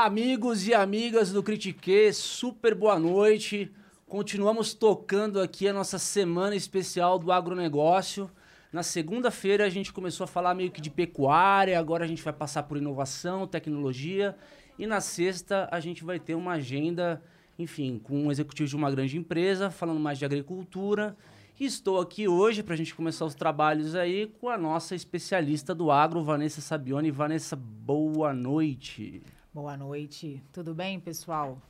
Amigos e amigas do Critique, super boa noite. Continuamos tocando aqui a nossa semana especial do agronegócio. Na segunda-feira a gente começou a falar meio que de pecuária, agora a gente vai passar por inovação, tecnologia. E na sexta a gente vai ter uma agenda, enfim, com um executivo de uma grande empresa, falando mais de agricultura. E estou aqui hoje para a gente começar os trabalhos aí com a nossa especialista do agro, Vanessa Sabione. Vanessa, boa noite. Boa noite. Tudo bem, pessoal?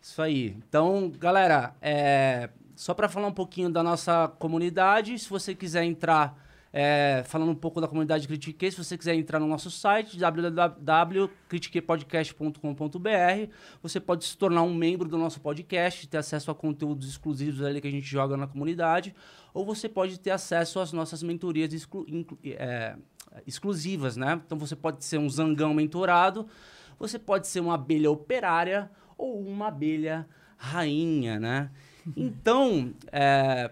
Isso aí. Então, galera, é, só para falar um pouquinho da nossa comunidade, se você quiser entrar é, falando um pouco da comunidade Critique, se você quiser entrar no nosso site, www.critiquepodcast.com.br, você pode se tornar um membro do nosso podcast, ter acesso a conteúdos exclusivos ali que a gente joga na comunidade, ou você pode ter acesso às nossas mentorias exclu é, exclusivas, né? Então você pode ser um zangão mentorado, você pode ser uma abelha operária ou uma abelha rainha, né? Então, é,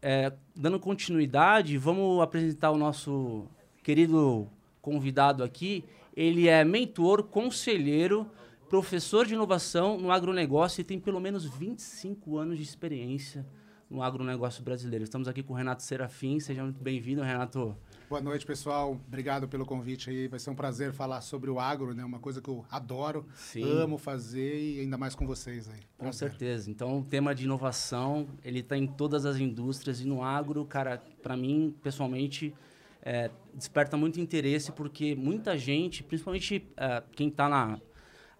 é, dando continuidade, vamos apresentar o nosso querido convidado aqui. Ele é mentor, conselheiro, professor de inovação no agronegócio e tem pelo menos 25 anos de experiência no agronegócio brasileiro. Estamos aqui com o Renato Serafim. Seja muito bem-vindo, Renato. Boa noite, pessoal. Obrigado pelo convite aí. Vai ser um prazer falar sobre o agro, né? Uma coisa que eu adoro, Sim. amo fazer e ainda mais com vocês aí. Prazer. Com certeza. Então, o tema de inovação, ele está em todas as indústrias e no agro, cara, para mim, pessoalmente, é, desperta muito interesse porque muita gente, principalmente é, quem está na,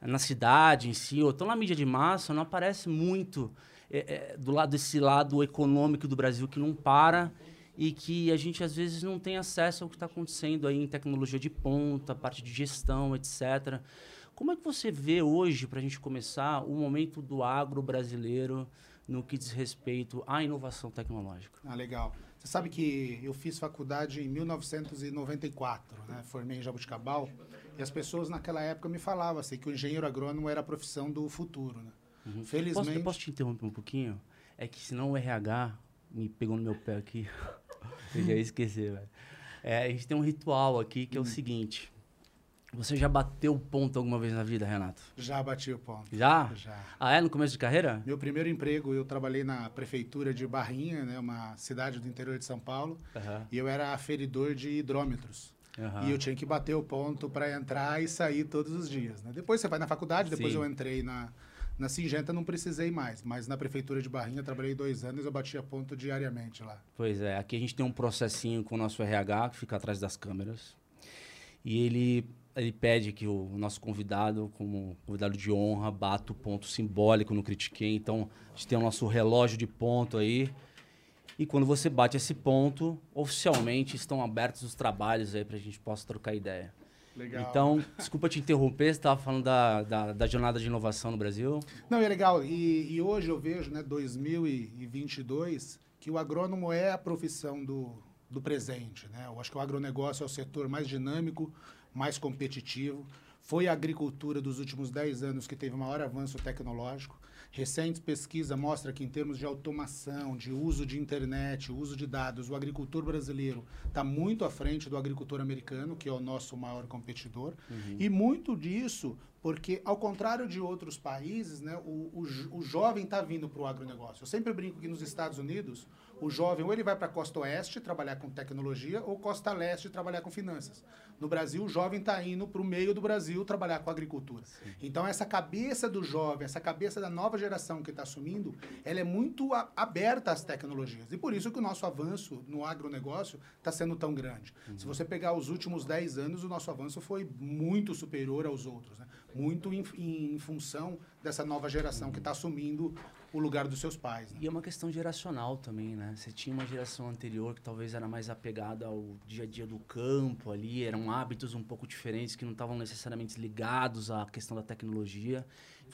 na cidade em si, ou estão na mídia de massa, não aparece muito é, é, do lado desse lado econômico do Brasil que não para e que a gente às vezes não tem acesso ao que está acontecendo aí em tecnologia de ponta, parte de gestão, etc. Como é que você vê hoje, para a gente começar, o momento do agro brasileiro no que diz respeito à inovação tecnológica? Ah, legal. Você sabe que eu fiz faculdade em 1994, né? formei em Jabuticabal, e as pessoas naquela época me falavam assim, que o engenheiro agrônomo era a profissão do futuro. Né? Uhum. Felizmente... Posso, posso te interromper um pouquinho? É que senão o RH me pegou no meu pé aqui. Eu já ia esquecer, velho. É, a gente tem um ritual aqui que é o hum. seguinte. Você já bateu ponto alguma vez na vida, Renato? Já bati o ponto. Já? Já. Ah, é? No começo de carreira? Meu primeiro emprego, eu trabalhei na prefeitura de Barrinha, né, uma cidade do interior de São Paulo, uhum. e eu era aferidor de hidrômetros. Uhum. E eu tinha que bater o ponto para entrar e sair todos os dias. Né? Depois você vai na faculdade, depois Sim. eu entrei na, na Singenta não precisei mais, mas na prefeitura de Barrinha trabalhei dois anos, eu batia ponto diariamente lá. Pois é, aqui a gente tem um processinho com o nosso RH que fica atrás das câmeras. E ele, ele pede que o nosso convidado, como convidado de honra, bata o ponto simbólico no Critiquei. Então, a gente tem o nosso relógio de ponto aí. E quando você bate esse ponto, oficialmente estão abertos os trabalhos aí para a gente possa trocar ideia. Legal. Então, desculpa te interromper, você estava falando da, da, da, jornada de inovação no Brasil. Não, é legal. E, e hoje eu vejo, né, 2022, que o agrônomo é a profissão do, do presente. Né? Eu acho que o agronegócio é o setor mais dinâmico, mais competitivo. Foi a agricultura dos últimos 10 anos que teve o maior avanço tecnológico. Recente pesquisa mostra que, em termos de automação, de uso de internet, uso de dados, o agricultor brasileiro está muito à frente do agricultor americano, que é o nosso maior competidor. Uhum. E muito disso porque, ao contrário de outros países, né, o, o, o jovem está vindo para o agronegócio. Eu sempre brinco que nos Estados Unidos, o jovem ou ele vai para a costa oeste trabalhar com tecnologia ou costa leste trabalhar com finanças. No Brasil, o jovem está indo para o meio do Brasil trabalhar com agricultura. Sim. Então, essa cabeça do jovem, essa cabeça da nova geração que está assumindo, ela é muito a, aberta às tecnologias. E por isso que o nosso avanço no agronegócio está sendo tão grande. Uhum. Se você pegar os últimos 10 anos, o nosso avanço foi muito superior aos outros. Né? muito em, em, função dessa nova geração que está assumindo o lugar dos seus pais. Né? E é uma questão geracional também, né? Você tinha uma geração anterior que talvez era mais apegada ao dia a dia do campo ali, eram hábitos um pouco diferentes que não estavam necessariamente ligados à questão da tecnologia.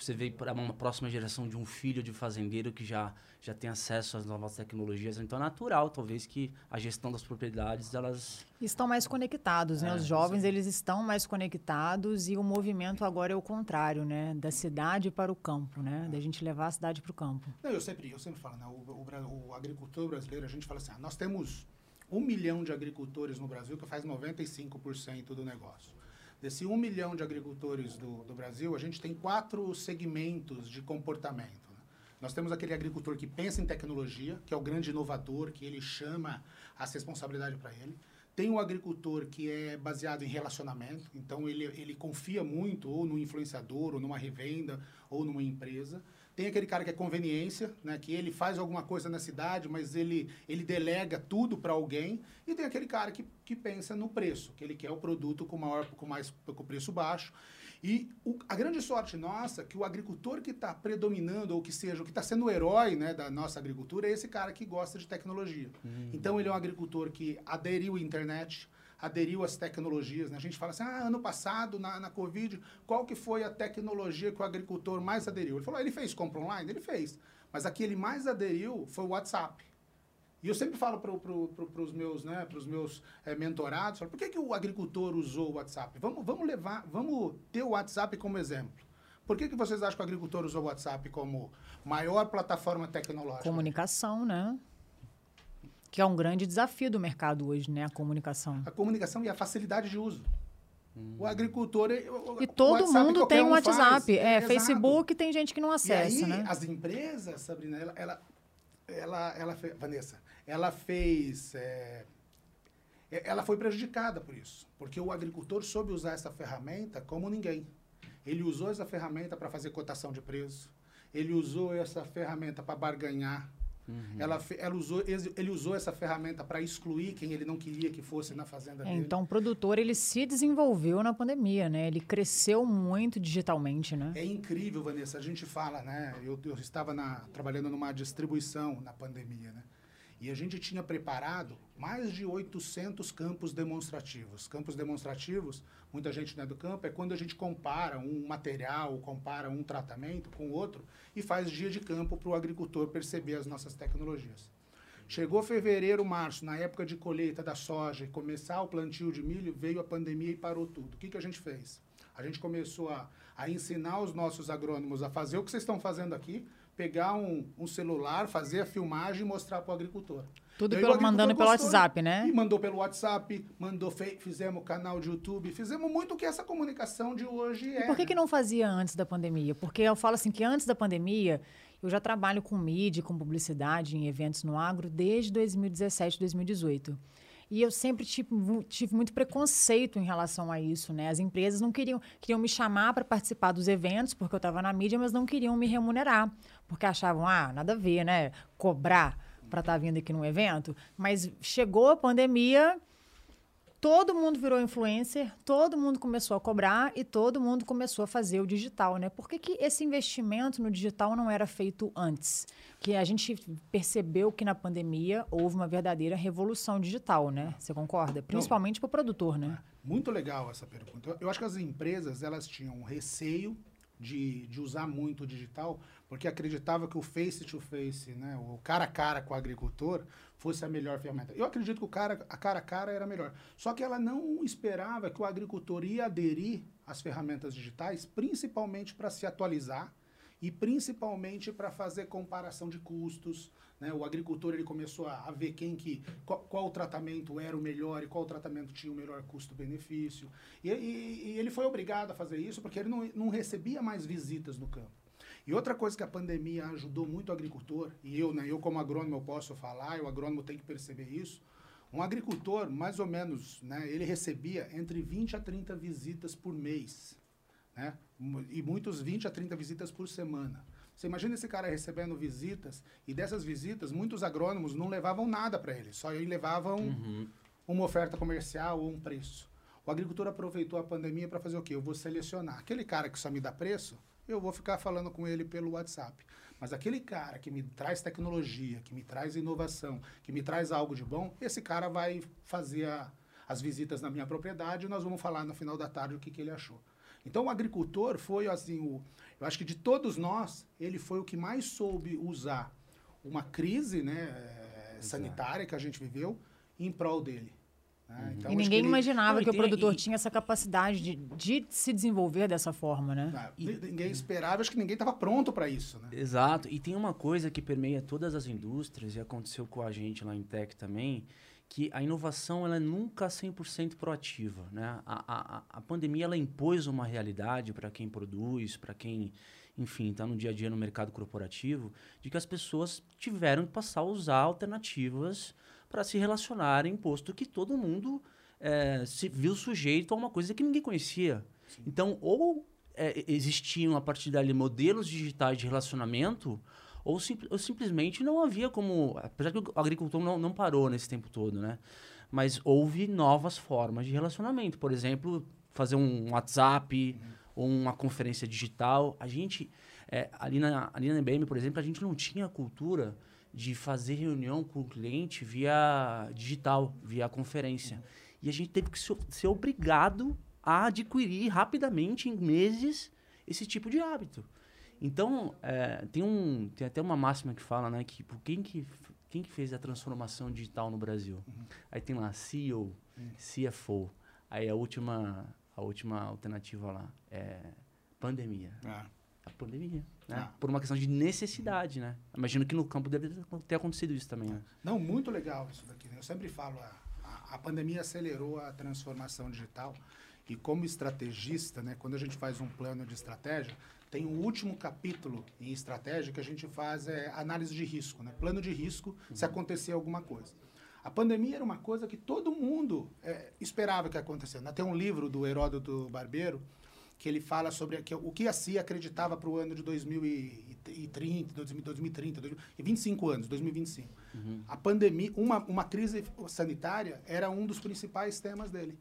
Você vê para uma próxima geração de um filho de fazendeiro que já, já tem acesso às novas tecnologias. Então é natural, talvez, que a gestão das propriedades, elas... Estão mais conectados, né? É, Os jovens, sim. eles estão mais conectados e o movimento agora é o contrário, né? Da cidade para o campo, né? Da gente levar a cidade para o campo. Não, eu sempre, eu sempre falo, né? O, o, o agricultor brasileiro, a gente fala assim, ah, nós temos um milhão de agricultores no Brasil que faz 95% do negócio. Desse um milhão de agricultores do, do Brasil, a gente tem quatro segmentos de comportamento. né? Nós temos aquele agricultor que pensa em tecnologia, que é o grande inovador, que ele chama as responsabilidades para ele. Tem o agricultor que é baseado em relacionamento, então ele, ele confia muito ou no influenciador, ou numa revenda, ou numa empresa. Tem aquele cara que é conveniência, né, que ele faz alguma coisa na cidade, mas ele, ele delega tudo para alguém. E tem aquele cara que, que pensa no preço, que ele quer o produto com, maior, com, mais, com preço baixo. E o, a grande sorte nossa é que o agricultor que está predominando, ou que seja, o que está sendo o herói né, da nossa agricultura, é esse cara que gosta de tecnologia. Uhum. Então, ele é um agricultor que aderiu à internet, aderiu às tecnologias. Né? A gente fala assim, ah, ano passado, na, na Covid, qual que foi a tecnologia que o agricultor mais aderiu? Ele falou, ah, ele fez compra online? Ele fez. Mas a que ele mais aderiu foi o WhatsApp. E eu sempre falo para pro, pro, os meus, né, pros meus é, mentorados, falo, por que, que o agricultor usou o WhatsApp? Vamos, vamos levar, vamos ter o WhatsApp como exemplo. Por que, que vocês acham que o agricultor usou o WhatsApp como maior plataforma tecnológica? Comunicação, né? Que é um grande desafio do mercado hoje, né? A comunicação. A comunicação e a facilidade de uso. Hum. O agricultor. O, e todo WhatsApp, mundo tem um WhatsApp. É, é Facebook tem gente que não acessa. E aí, né? as empresas, Sabrina, ela, ela, ela, ela Vanessa, ela fez. É, ela foi prejudicada por isso, porque o agricultor soube usar essa ferramenta como ninguém. Ele usou essa ferramenta para fazer cotação de preço, ele usou essa ferramenta para barganhar, Uhum. Ela, ela usou, ele usou essa ferramenta para excluir quem ele não queria que fosse na fazenda é, dele. Então, o produtor ele se desenvolveu na pandemia, né? Ele cresceu muito digitalmente, né? É incrível, Vanessa. A gente fala, né? Eu, eu estava na, trabalhando numa distribuição na pandemia, né? E a gente tinha preparado mais de 800 campos demonstrativos. Campos demonstrativos, muita gente não é do campo, é quando a gente compara um material, compara um tratamento com outro e faz dia de campo para o agricultor perceber as nossas tecnologias. Chegou fevereiro, março, na época de colheita da soja e começar o plantio de milho, veio a pandemia e parou tudo. O que, que a gente fez? A gente começou a, a ensinar os nossos agrônomos a fazer o que vocês estão fazendo aqui, pegar um, um celular, fazer a filmagem e mostrar para o agricultor. Tudo pelo, mandando pelo WhatsApp, né? E mandou pelo WhatsApp, mandou fizemos canal de YouTube, fizemos muito o que essa comunicação de hoje é. E por que, que não fazia antes da pandemia? Porque eu falo assim que antes da pandemia, eu já trabalho com mídia, com publicidade em eventos no agro desde 2017, 2018. E eu sempre tive, tive, muito preconceito em relação a isso, né? As empresas não queriam, queriam me chamar para participar dos eventos, porque eu estava na mídia, mas não queriam me remunerar, porque achavam, ah, nada a ver, né? Cobrar para estar tá vindo aqui num evento. Mas chegou a pandemia, todo mundo virou influencer, todo mundo começou a cobrar e todo mundo começou a fazer o digital, né? Por que, que esse investimento no digital não era feito antes? Que a gente percebeu que na pandemia houve uma verdadeira revolução digital, né? Você concorda? Principalmente para o produtor, né? Muito legal essa pergunta. Eu acho que as empresas elas tinham receio de, de usar muito o digital, porque acreditava que o face to face, né, o cara a cara com o agricultor, fosse a melhor ferramenta. Eu acredito que o cara a cara a cara era melhor. Só que ela não esperava que o agricultor ia aderir às ferramentas digitais, principalmente para se atualizar e principalmente para fazer comparação de custos. Né? O agricultor ele começou a, a ver quem que qual, qual, tratamento era o melhor e qual tratamento tinha o melhor custo-benefício. E, e, e, ele foi obrigado a fazer isso porque ele não, não recebia mais visitas no campo. E outra coisa que a pandemia ajudou muito o agricultor, e eu, né, eu como agrônomo eu posso falar, e o agrônomo tem que perceber isso, um agricultor, mais ou menos, né, ele recebia entre 20 a 30 visitas por mês, né, e muitos 20 a 30 visitas por semana. Você imagina esse cara recebendo visitas, e dessas visitas, muitos agrônomos não levavam nada para ele, só levavam uhum. uma oferta comercial ou um preço. O agricultor aproveitou a pandemia para fazer o quê? Eu vou selecionar. Aquele cara que só me dá preço, eu vou ficar falando com ele pelo WhatsApp. Mas aquele cara que me traz tecnologia, que me traz inovação, que me traz algo de bom, esse cara vai fazer a, as visitas na minha propriedade e nós vamos falar no final da tarde o que, que ele achou. Então o agricultor foi assim, o, eu acho que de todos nós, ele foi o que mais soube usar uma crise né, sanitária que a gente viveu em prol dele. Né? Uhum. Então, e ninguém que imaginava que o produtor e... tinha essa capacidade de, de, se desenvolver dessa forma, né? Ah, e... Ninguém esperava, acho que ninguém estava pronto para isso, né? Exato. E tem uma coisa que permeia todas as indústrias, e aconteceu com a gente lá em Tech também, que a inovação ela é nunca 100% proativa. Né? A, a, a pandemia ela impôs uma realidade para quem produz, para quem, enfim, está no dia a dia no mercado corporativo, de que as pessoas tiveram que passar a usar alternativas para se relacionarem, posto que todo mundo é, se viu sujeito a uma coisa que ninguém conhecia. Sim. Então, ou é, existiam a partir dali modelos digitais de relacionamento, ou, sim, ou, simplesmente não havia como. Apesar que o agricultor não, não parou nesse tempo todo, né? Mas houve novas formas de relacionamento. Por exemplo, fazer um WhatsApp uhum. ou uma conferência digital. A gente, é, ali, na, ali na IBM, por exemplo, a gente não tinha cultura de fazer reunião com o cliente via digital, via conferência. Uhum. E a gente teve que ser obrigado a adquirir rapidamente, em meses, esse tipo de hábito. Então, é, tem, um, tem até uma máxima que fala, né, que por quem que, quem que fez a transformação digital no Brasil? Uhum. Aí tem lá CEO, uhum. CFO. Aí a última, a última alternativa lá é pandemia. Ah. A pandemia, né? Ah. Por uma questão de necessidade, né? Imagino que no campo deve ter acontecido isso também, né? Não, muito legal isso daqui. Né? Eu sempre falo, a, a, a pandemia acelerou a transformação digital e como estrategista, né, quando a gente faz um plano de estratégia, tem um último capítulo em estratégia que a gente faz é análise de risco, né? plano de risco uhum. se acontecer alguma coisa. A pandemia era uma coisa que todo mundo é, esperava que acontecesse. Tem um livro do Heródoto Barbeiro que ele fala sobre que, o que a CIA acreditava para o ano de 2030, 2030, 25 anos, 2025. Uhum. A pandemia, uma, uma crise sanitária era um dos principais temas dele.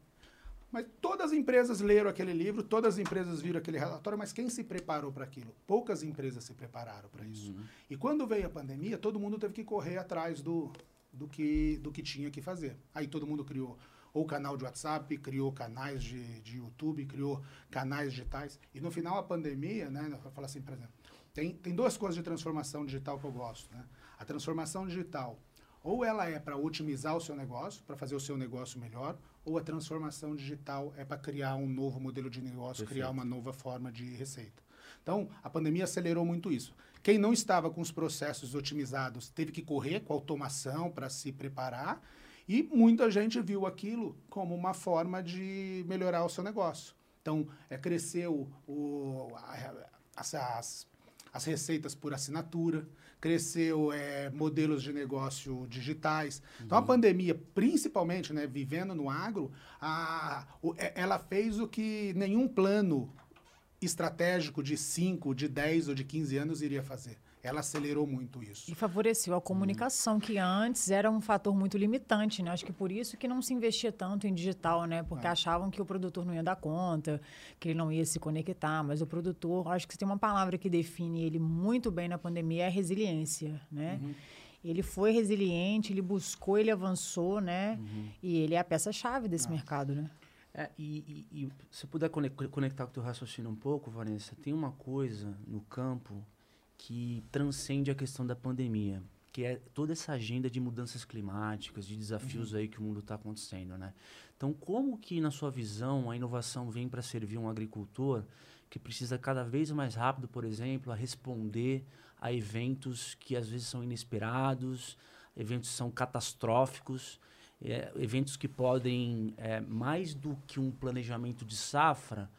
Mas todas as empresas leram aquele livro, todas as empresas viram aquele relatório, mas quem se preparou para aquilo? Poucas empresas se prepararam para isso. Uhum. E quando veio a pandemia, todo mundo teve que correr atrás do, do, que, do que tinha que fazer. Aí todo mundo criou ou canal de WhatsApp, criou canais de, de YouTube, criou canais digitais. E no final a pandemia, né, falar assim, por exemplo, tem, tem duas coisas de transformação digital que eu gosto. Né? A transformação digital, ou ela é para otimizar o seu negócio, para fazer o seu negócio melhor, ou a transformação digital é para criar um novo modelo de negócio, Perfeito. criar uma nova forma de receita. Então, a pandemia acelerou muito isso. Quem não estava com os processos otimizados teve que correr com automação para se preparar, e muita gente viu aquilo como uma forma de melhorar o seu negócio. Então, é, cresceu o, as, as, as receitas por assinatura, cresceu é, modelos de negócio digitais. Uhum. Então, a uhum. pandemia, principalmente, né, vivendo no agro, a, o, é, ela fez o que nenhum plano estratégico de 5, de 10 ou de 15 anos iria fazer ela acelerou muito isso. E favoreceu a comunicação, uhum. que antes era um fator muito limitante, né? Acho que por isso que não se investia tanto em digital, né? Porque é. achavam que o produtor não ia dar conta, que ele não ia se conectar. Mas o produtor, acho que tem uma palavra que define ele muito bem na pandemia, é resiliência, né? Uhum. Ele foi resiliente, ele buscou, ele avançou, né? Uhum. E ele é a peça-chave desse ah. mercado, né? É, e, e, e se puder conectar com o teu raciocínio um pouco, Vanessa, tem uma coisa no campo que transcende a questão da pandemia, que é toda essa agenda de mudanças climáticas, de desafios uhum. aí que o mundo está acontecendo, né? Então, como que na sua visão a inovação vem para servir um agricultor que precisa cada vez mais rápido, por exemplo, a responder a eventos que às vezes são inesperados, eventos são catastróficos, é, eventos que podem é, mais do que um planejamento de safra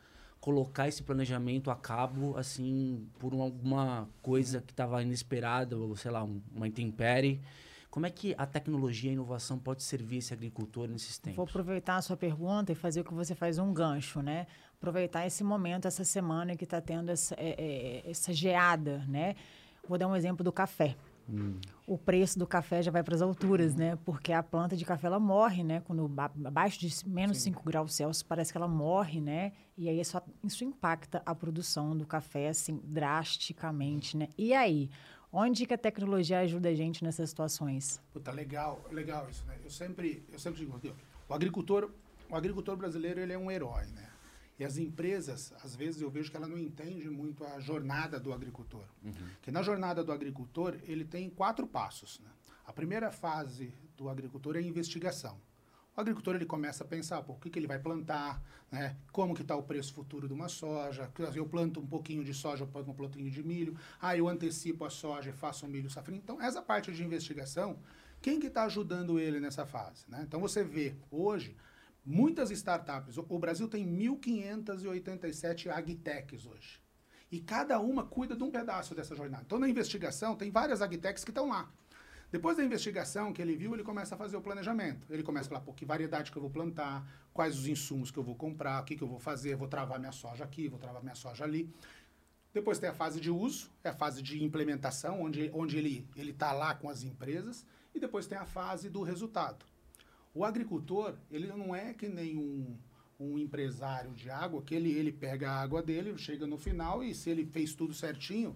colocar esse planejamento a cabo, assim, por alguma coisa que estava inesperada, ou sei lá, um, uma intempérie. Como é que a tecnologia e a inovação pode servir esse agricultor nesses tempos? Vou aproveitar a sua pergunta e fazer o que você faz um gancho, né? Aproveitar esse momento, essa semana que está tendo essa, é, é, essa geada, né? Vou dar um exemplo do café. Hum. O preço do café já vai para as alturas, né? Porque a planta de café ela morre, né? Quando abaixo de menos Sim. 5 graus Celsius, parece que ela morre, né? E aí isso, isso impacta a produção do café, assim, drasticamente, né? E aí, onde que a tecnologia ajuda a gente nessas situações? Puta, legal, legal isso, né? Eu sempre, eu sempre digo, o agricultor, o agricultor brasileiro, ele é um herói, né? E as empresas, às vezes eu vejo que ela não entende muito a jornada do agricultor. Uhum. Que na jornada do agricultor, ele tem quatro passos. Né? A primeira fase do agricultor é a investigação. O agricultor ele começa a pensar, pô, o que, que ele vai plantar, né? como que está o preço futuro de uma soja, eu planto um pouquinho de soja, eu planto um plantinho de milho, ah, eu antecipo a soja e faço um milho safrinho. Então, essa parte de investigação Quem que está ajudando ele nessa fase? Né? Então você vê hoje muitas startups. O Brasil tem 1.587 agtechs hoje. E cada uma cuida de um pedaço dessa jornada. Então, na investigação, tem várias agtechs que estão lá. Depois da investigação que ele viu, ele começa a fazer o planejamento. Ele começa a falar, pô, que variedade que eu vou plantar, quais os insumos que eu vou comprar, o que, que eu vou fazer, vou travar minha soja aqui, vou travar minha soja ali. Depois tem a fase de uso, é a fase de implementação, onde, onde ele está lá com as empresas. E depois tem a fase do resultado. O agricultor, ele não é que nem um, um empresário de água, que ele, ele pega a água dele, chega no final e se ele fez tudo certinho,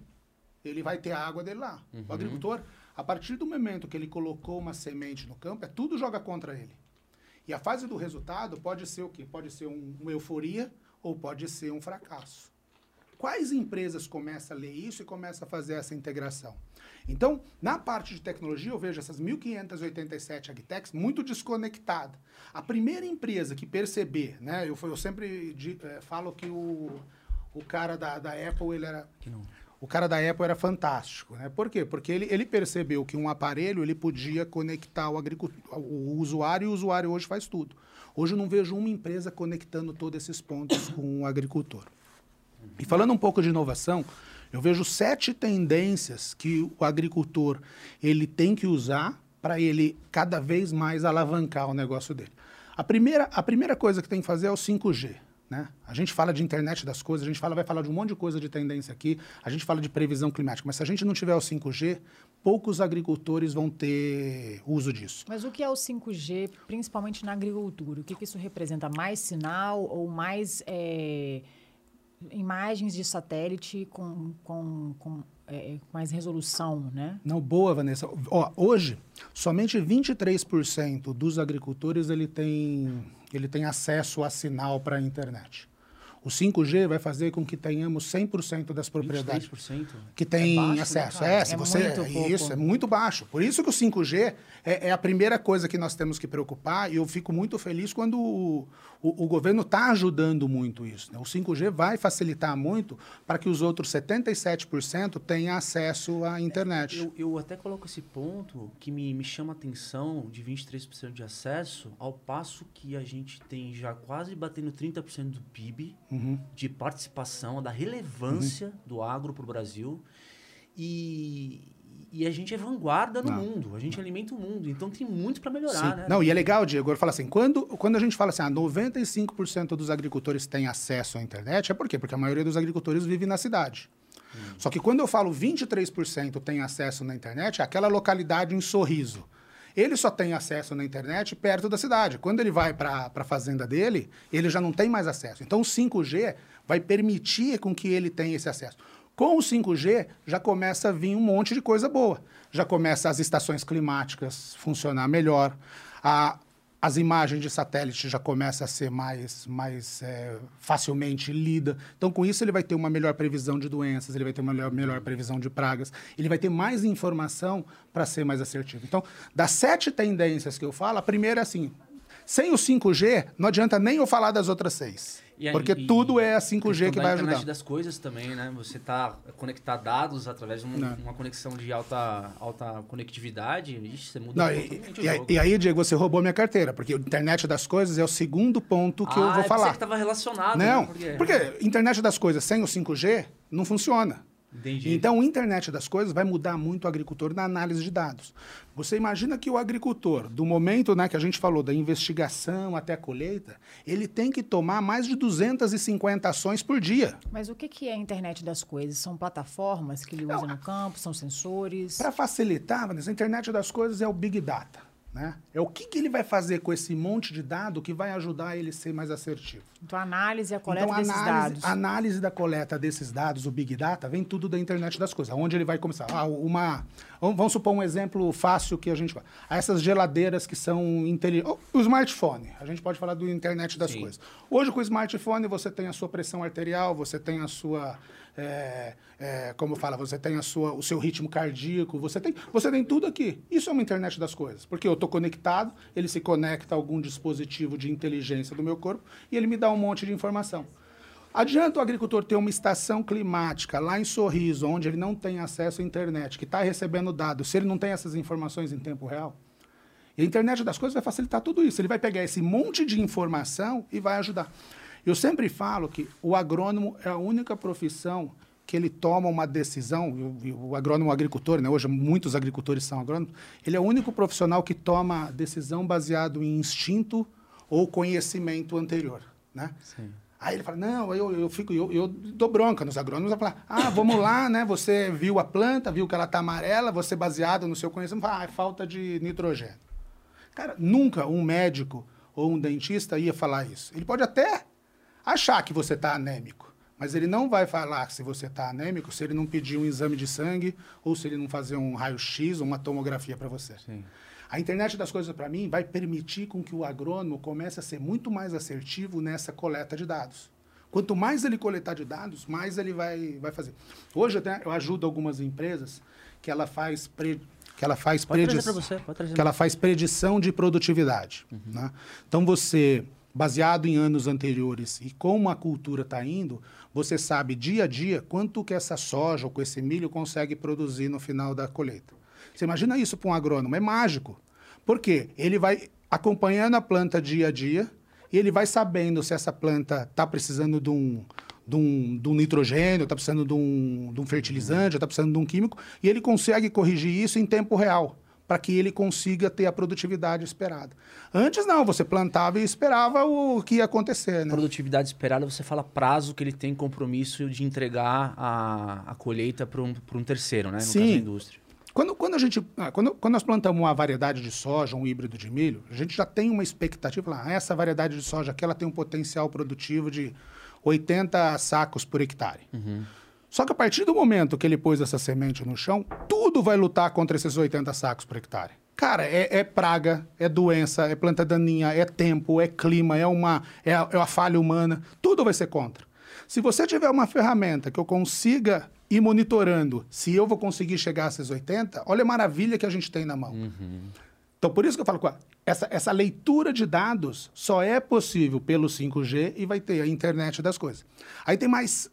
ele vai ter a água dele lá. Uhum. O agricultor, a partir do momento que ele colocou uma semente no campo, é tudo joga contra ele. E a fase do resultado pode ser o quê? Pode ser um, uma euforia ou pode ser um fracasso. Quais empresas começam a ler isso e começam a fazer essa integração? Então, na parte de tecnologia, eu vejo essas 1.587 agtechs muito desconectadas. A primeira empresa que perceber, né? Eu, eu sempre é, falo que o, o cara da, da Apple, ele era... O cara da Apple era fantástico, né? Por quê? Porque ele, ele percebeu que um aparelho ele podia conectar o, o usuário e o usuário hoje faz tudo. Hoje eu não vejo uma empresa conectando todos esses pontos com o agricultor. E falando um pouco de inovação, eu vejo sete tendências que o agricultor ele tem que usar para ele cada vez mais alavancar o negócio dele. A primeira, a primeira coisa que tem que fazer é o 5G. Né? A gente fala de internet das coisas, a gente fala, vai falar de um monte de coisa de tendência aqui, a gente fala de previsão climática, mas se a gente não tiver o 5G, poucos agricultores vão ter uso disso. Mas o que é o 5G, principalmente na agricultura? O que, que isso representa? Mais sinal ou mais. É imagens de satélite com, com, com é, mais resolução, né? Não, boa, Vanessa. Ó, hoje, somente 23% dos agricultores ele tem, ele tem acesso a sinal para a internet. O 5G vai fazer com que tenhamos 100% das propriedades 23%? que tem é baixo, né, acesso. Né, é, se é você isso é muito baixo. Por isso que o 5G é, é, a primeira coisa que nós temos que preocupar e eu fico muito feliz quando o, o, o governo está ajudando muito isso. Né? O 5G vai facilitar muito para que os outros 77% tenham acesso à internet. Eu, eu até coloco esse ponto que me, me chama a atenção de 23% de acesso, ao passo que a gente tem já quase batendo 30% do PIB uhum. de participação, da relevância uhum. do agro para o Brasil. E, e a gente é vanguarda no não. mundo, a gente alimenta o mundo, então tem muito para melhorar, Sim. né? Não, e é legal, Diego, eu falo assim, quando, quando a gente fala assim, ah, 95% dos agricultores têm acesso à internet, é por quê? Porque a maioria dos agricultores vive na cidade. Hum. Só que quando eu falo 23% tem acesso na internet, é aquela localidade em Sorriso. Ele só tem acesso na internet perto da cidade. Quando ele vai para a fazenda dele, ele já não tem mais acesso. Então, o 5G vai permitir com que ele tenha esse acesso. Com o 5G, já começa a vir um monte de coisa boa. Já começa as estações climáticas funcionar melhor, a, as imagens de satélite já começam a ser mais, mais é, facilmente lida. Então, com isso, ele vai ter uma melhor previsão de doenças, ele vai ter uma melhor, melhor previsão de pragas, ele vai ter mais informação para ser mais assertivo. Então, das sete tendências que eu falo, a primeira é assim, sem o 5G, não adianta nem eu falar das outras seis. E, porque e, tudo é a 5G que vai ajudar. internet das coisas também, né? Você está conectar dados através de uma, uma, conexão de alta, alta conectividade, Ixi, você muda não, e, e, aí, Diego, você roubou minha carteira, porque a internet das coisas é o segundo ponto que ah, eu vou é falar. que estava relacionado. Não, né? porque... porque internet das coisas sem o 5G não funciona. Entendi. Então, o internet das coisas vai mudar muito o agricultor na análise de dados. Você imagina que o agricultor, do momento né, que a gente falou da investigação até a colheita, ele tem que tomar mais de 250 ações por dia. Mas o que é a internet das coisas? São plataformas que ele usa Não, no campo? São sensores? Para facilitar, Vanessa, a internet das coisas é o Big Data. Né? É o que, que, ele vai fazer com esse monte de dado que vai ajudar ele a ser mais assertivo. Então, a análise e a coleta então, a desses análise, dados. A análise da coleta desses dados, o Big Data, vem tudo da internet das coisas. Onde ele vai começar? Ah, uma, vamos supor um exemplo fácil que a gente... Ah, essas geladeiras que são inteligentes... O smartphone. A gente pode falar do internet das Sim. coisas. Hoje, com o smartphone, você tem a sua pressão arterial, você tem a sua é, é, como fala, você tem a sua, o seu ritmo cardíaco, você tem, você tem tudo aqui. Isso é uma internet das coisas, porque eu estou conectado, ele se conecta a algum dispositivo de inteligência do meu corpo e ele me dá um monte de informação. Adianta o agricultor ter uma estação climática lá em Sorriso, onde ele não tem acesso à internet, que está recebendo dados, se ele não tem essas informações em tempo real? E a internet das coisas vai facilitar tudo isso. Ele vai pegar esse monte de informação e vai ajudar. Eu sempre falo que o agrônomo é a única profissão que ele toma uma decisão, o, o agrônomo o agricultor, né? hoje muitos agricultores são agrônomos, ele é o único profissional que toma decisão baseado em instinto ou conhecimento anterior. Né? Sim. Aí ele fala, não, eu, eu fico, eu, eu dou bronca nos agrônomos, vai falar, ah, vamos lá, né? Você viu a planta, viu que ela está amarela, você baseado no seu conhecimento, fala, ah, é falta de nitrogênio. Cara, nunca um médico ou um dentista ia falar isso. Ele pode até achar que você está anêmico, mas ele não vai falar se você está anêmico se ele não pedir um exame de sangue ou se ele não fazer um raio-x ou uma tomografia para você. Sim. A internet das coisas, para mim, vai permitir com que o agrônomo comece a ser muito mais assertivo nessa coleta de dados. Quanto mais ele coletar de dados, mais ele vai, vai fazer. Hoje até eu ajudo algumas empresas que ela faz pre, que ela faz predição que ela faz predição de produtividade. Uhum. Né? Então você baseado em anos anteriores e como a cultura está indo, você sabe dia a dia quanto que essa soja ou com esse milho consegue produzir no final da colheita. Você imagina isso para um agrônomo? É mágico. Por quê? Ele vai acompanhando a planta dia a dia e ele vai sabendo se essa planta está precisando de um, de um, de um nitrogênio, está precisando de um, de um fertilizante, está precisando de um químico, e ele consegue corrigir isso em tempo real para que ele consiga ter a produtividade esperada. Antes não, você plantava e esperava o que ia acontecer. Né? Produtividade esperada, você fala prazo que ele tem compromisso de entregar a, a colheita para um, um terceiro, né? No Sim. caso da indústria. Quando, quando, a gente, ah, quando, quando nós plantamos uma variedade de soja, um híbrido de milho, a gente já tem uma expectativa, lá, ah, essa variedade de soja aqui ela tem um potencial produtivo de 80 sacos por hectare. Uhum. Só que a partir do momento que ele pôs essa semente no chão, tudo vai lutar contra esses 80 sacos por hectare. Cara, é, é praga, é doença, é planta daninha, é tempo, é clima, é uma, é é a falha humana. Tudo vai ser contra. Se você tiver uma ferramenta que eu consiga ir monitorando se eu vou conseguir chegar a esses 80, olha a maravilha que a gente tem na mão. Uhum. Então, por isso que eu falo, essa, essa leitura de dados só é possível pelo 5G e vai ter a internet das coisas. Aí tem mais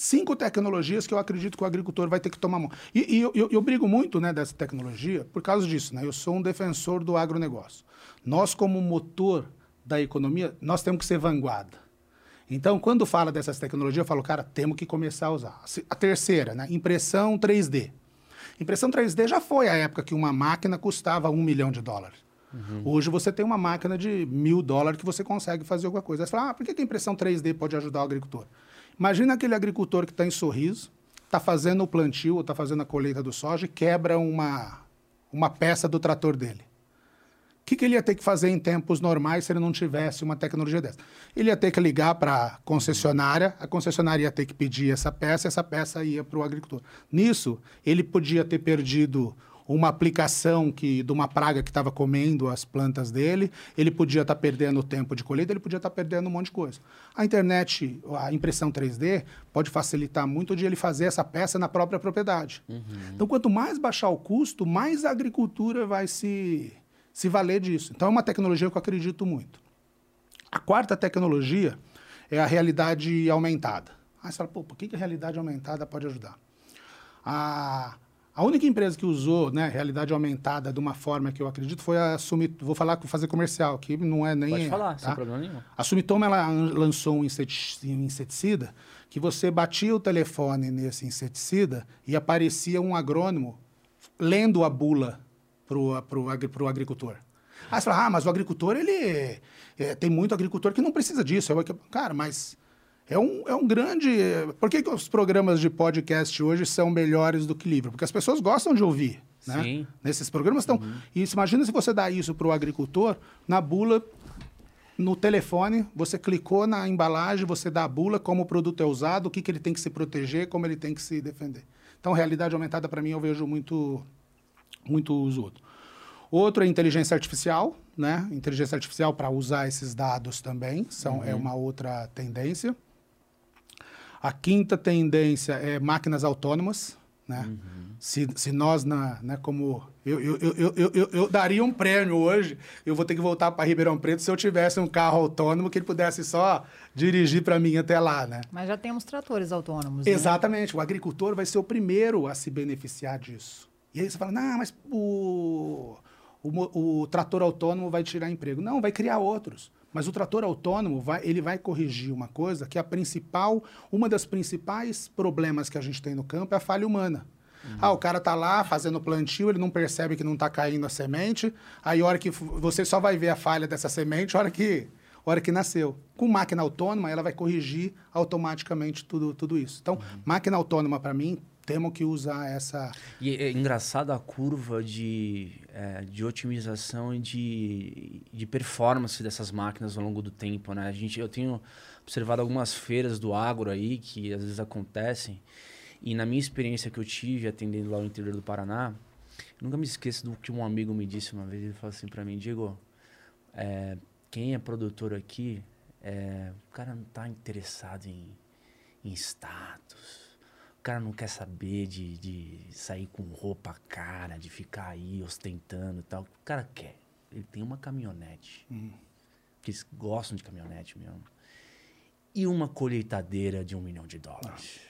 cinco tecnologias que eu acredito que o agricultor vai ter que tomar mão. E, e eu, eu, eu, brigo muito né, dessa tecnologia por causa disso. Né? Eu sou um defensor do agronegócio. Nós, como motor da economia, nós temos que ser vanguarda. Então, quando fala dessas tecnologias, eu falo, cara, temos que começar a usar. A terceira, né? impressão 3D. Impressão 3D já foi a época que uma máquina custava um milhão de dólares. Uhum. Hoje você tem uma máquina de mil dólares que você consegue fazer alguma coisa. Você fala, ah, por que a impressão 3D pode ajudar o agricultor? Imagina aquele agricultor que está em Sorriso, está fazendo o plantio, está fazendo a colheita do soja e quebra uma, uma peça do trator dele. O que, que ele ia ter que fazer em tempos normais se ele não tivesse uma tecnologia dessa? Ele ia ter que ligar para a concessionária, a concessionária ia ter que pedir essa peça, essa peça ia para o agricultor. Nisso, ele podia ter perdido uma aplicação que, de uma praga que estava comendo as plantas dele, ele podia estar tá perdendo o tempo de colheita, ele podia estar tá perdendo um monte de coisa. A internet, a impressão 3D, pode facilitar muito de ele fazer essa peça na própria propriedade. Uhum. Então, quanto mais baixar o custo, mais a agricultura vai se, se valer disso. Então, é uma tecnologia que eu acredito muito. A quarta tecnologia é a realidade aumentada. Aí você fala, pô, por que a realidade aumentada pode ajudar? A a única empresa que usou né, realidade aumentada de uma forma que eu acredito foi a Sumitomo. Vou falar com fazer comercial, que não é nem. Pode falar, tá? sem problema nenhum. A Sumitomo ela lançou um inseticida que você batia o telefone nesse inseticida e aparecia um agrônomo lendo a bula para o agricultor. Aí você fala, ah, mas o agricultor, ele. É, tem muito agricultor que não precisa disso. Cara, mas é um, é um grande. Por que, que os programas de podcast hoje são melhores do que livro? Porque as pessoas gostam de ouvir. Né? Sim. Nesses programas estão. Uhum. E imagina se você dá isso para o agricultor, na bula, no telefone, você clicou na embalagem, você dá a bula, como o produto é usado, o que, que ele tem que se proteger, como ele tem que se defender. Então, realidade aumentada, para mim, eu vejo muito, muito uso outro. Outro é inteligência artificial, né? Inteligência artificial para usar esses dados também, são, é uhum. é uma outra tendência. A quinta tendência é máquinas autônomas. Né? Uhum. Se, se nós, na, né, como. Eu, eu, eu, eu, eu, eu daria um prêmio hoje, eu vou ter que voltar para Ribeirão Preto se eu tivesse um carro autônomo que ele pudesse só dirigir para mim até lá. Né? Mas já temos tratores autônomos. Né? Exatamente. O agricultor vai ser o primeiro a se beneficiar disso. E aí você fala, não, mas o o, o trator autônomo vai tirar emprego. Não, vai criar outros. Mas o trator autônomo vai, ele vai corrigir uma coisa que é a principal, uma das principais problemas que a gente tem no campo é a falha humana. Uhum. Ah, o cara tá lá fazendo plantio, ele não percebe que não está caindo a semente. Aí, a hora que você só vai ver a falha dessa semente, a hora que, a hora que nasceu. Com máquina autônoma, ela vai corrigir automaticamente tudo, tudo isso. Então, uhum. máquina autônoma, para mim, temos que usar essa. E é engraçado a curva de, é, de otimização e de, de performance dessas máquinas ao longo do tempo, né? A gente, eu tenho observado algumas feiras do agro aí que às vezes acontecem. E na minha experiência que eu tive atendendo lá no interior do Paraná, nunca me esqueço do que um amigo me disse uma vez. Ele falou assim para mim: Diego, é, quem é produtor aqui, é, o cara não está interessado em, em status o cara não quer saber de, de sair com roupa cara, de ficar aí ostentando e tal. O cara quer. Ele tem uma caminhonete. Hum. Que eles gostam de caminhonete mesmo. E uma colheitadeira de um milhão de dólares.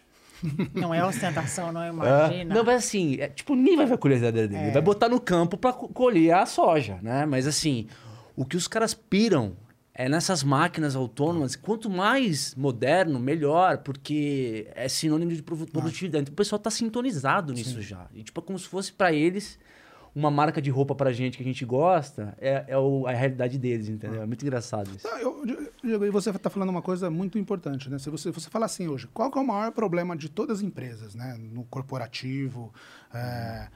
Não é ostentação, não imagina. Ah, não, mas assim, é, tipo, nem vai ver a colheitadeira dele. É. Ele vai botar no campo para colher a soja, né? Mas assim, o que os caras piram é nessas máquinas autônomas, quanto mais moderno, melhor, porque é sinônimo de produtividade. Então o pessoal está sintonizado nisso Sim. já. E, tipo, é como se fosse para eles uma marca de roupa pra gente que a gente gosta, é, é o, a realidade deles, entendeu? É muito engraçado isso. Diego, e você está falando uma coisa muito importante, né? Se você, você fala assim hoje, qual é o maior problema de todas as empresas, né? No corporativo, é,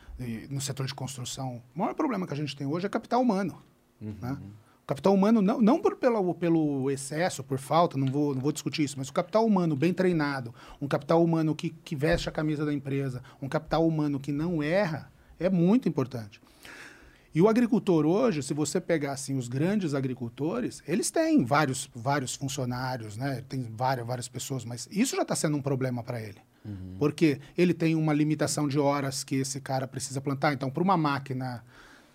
no setor de construção, o maior problema que a gente tem hoje é capital humano, uhum. né? Capital humano, não, não por, pelo, pelo excesso, por falta, não vou, não vou discutir isso, mas o capital humano bem treinado, um capital humano que, que veste a camisa da empresa, um capital humano que não erra, é muito importante. E o agricultor hoje, se você pegar assim, os grandes agricultores, eles têm vários, vários funcionários, né? tem várias, várias pessoas, mas isso já está sendo um problema para ele. Uhum. Porque ele tem uma limitação de horas que esse cara precisa plantar. Então, para uma máquina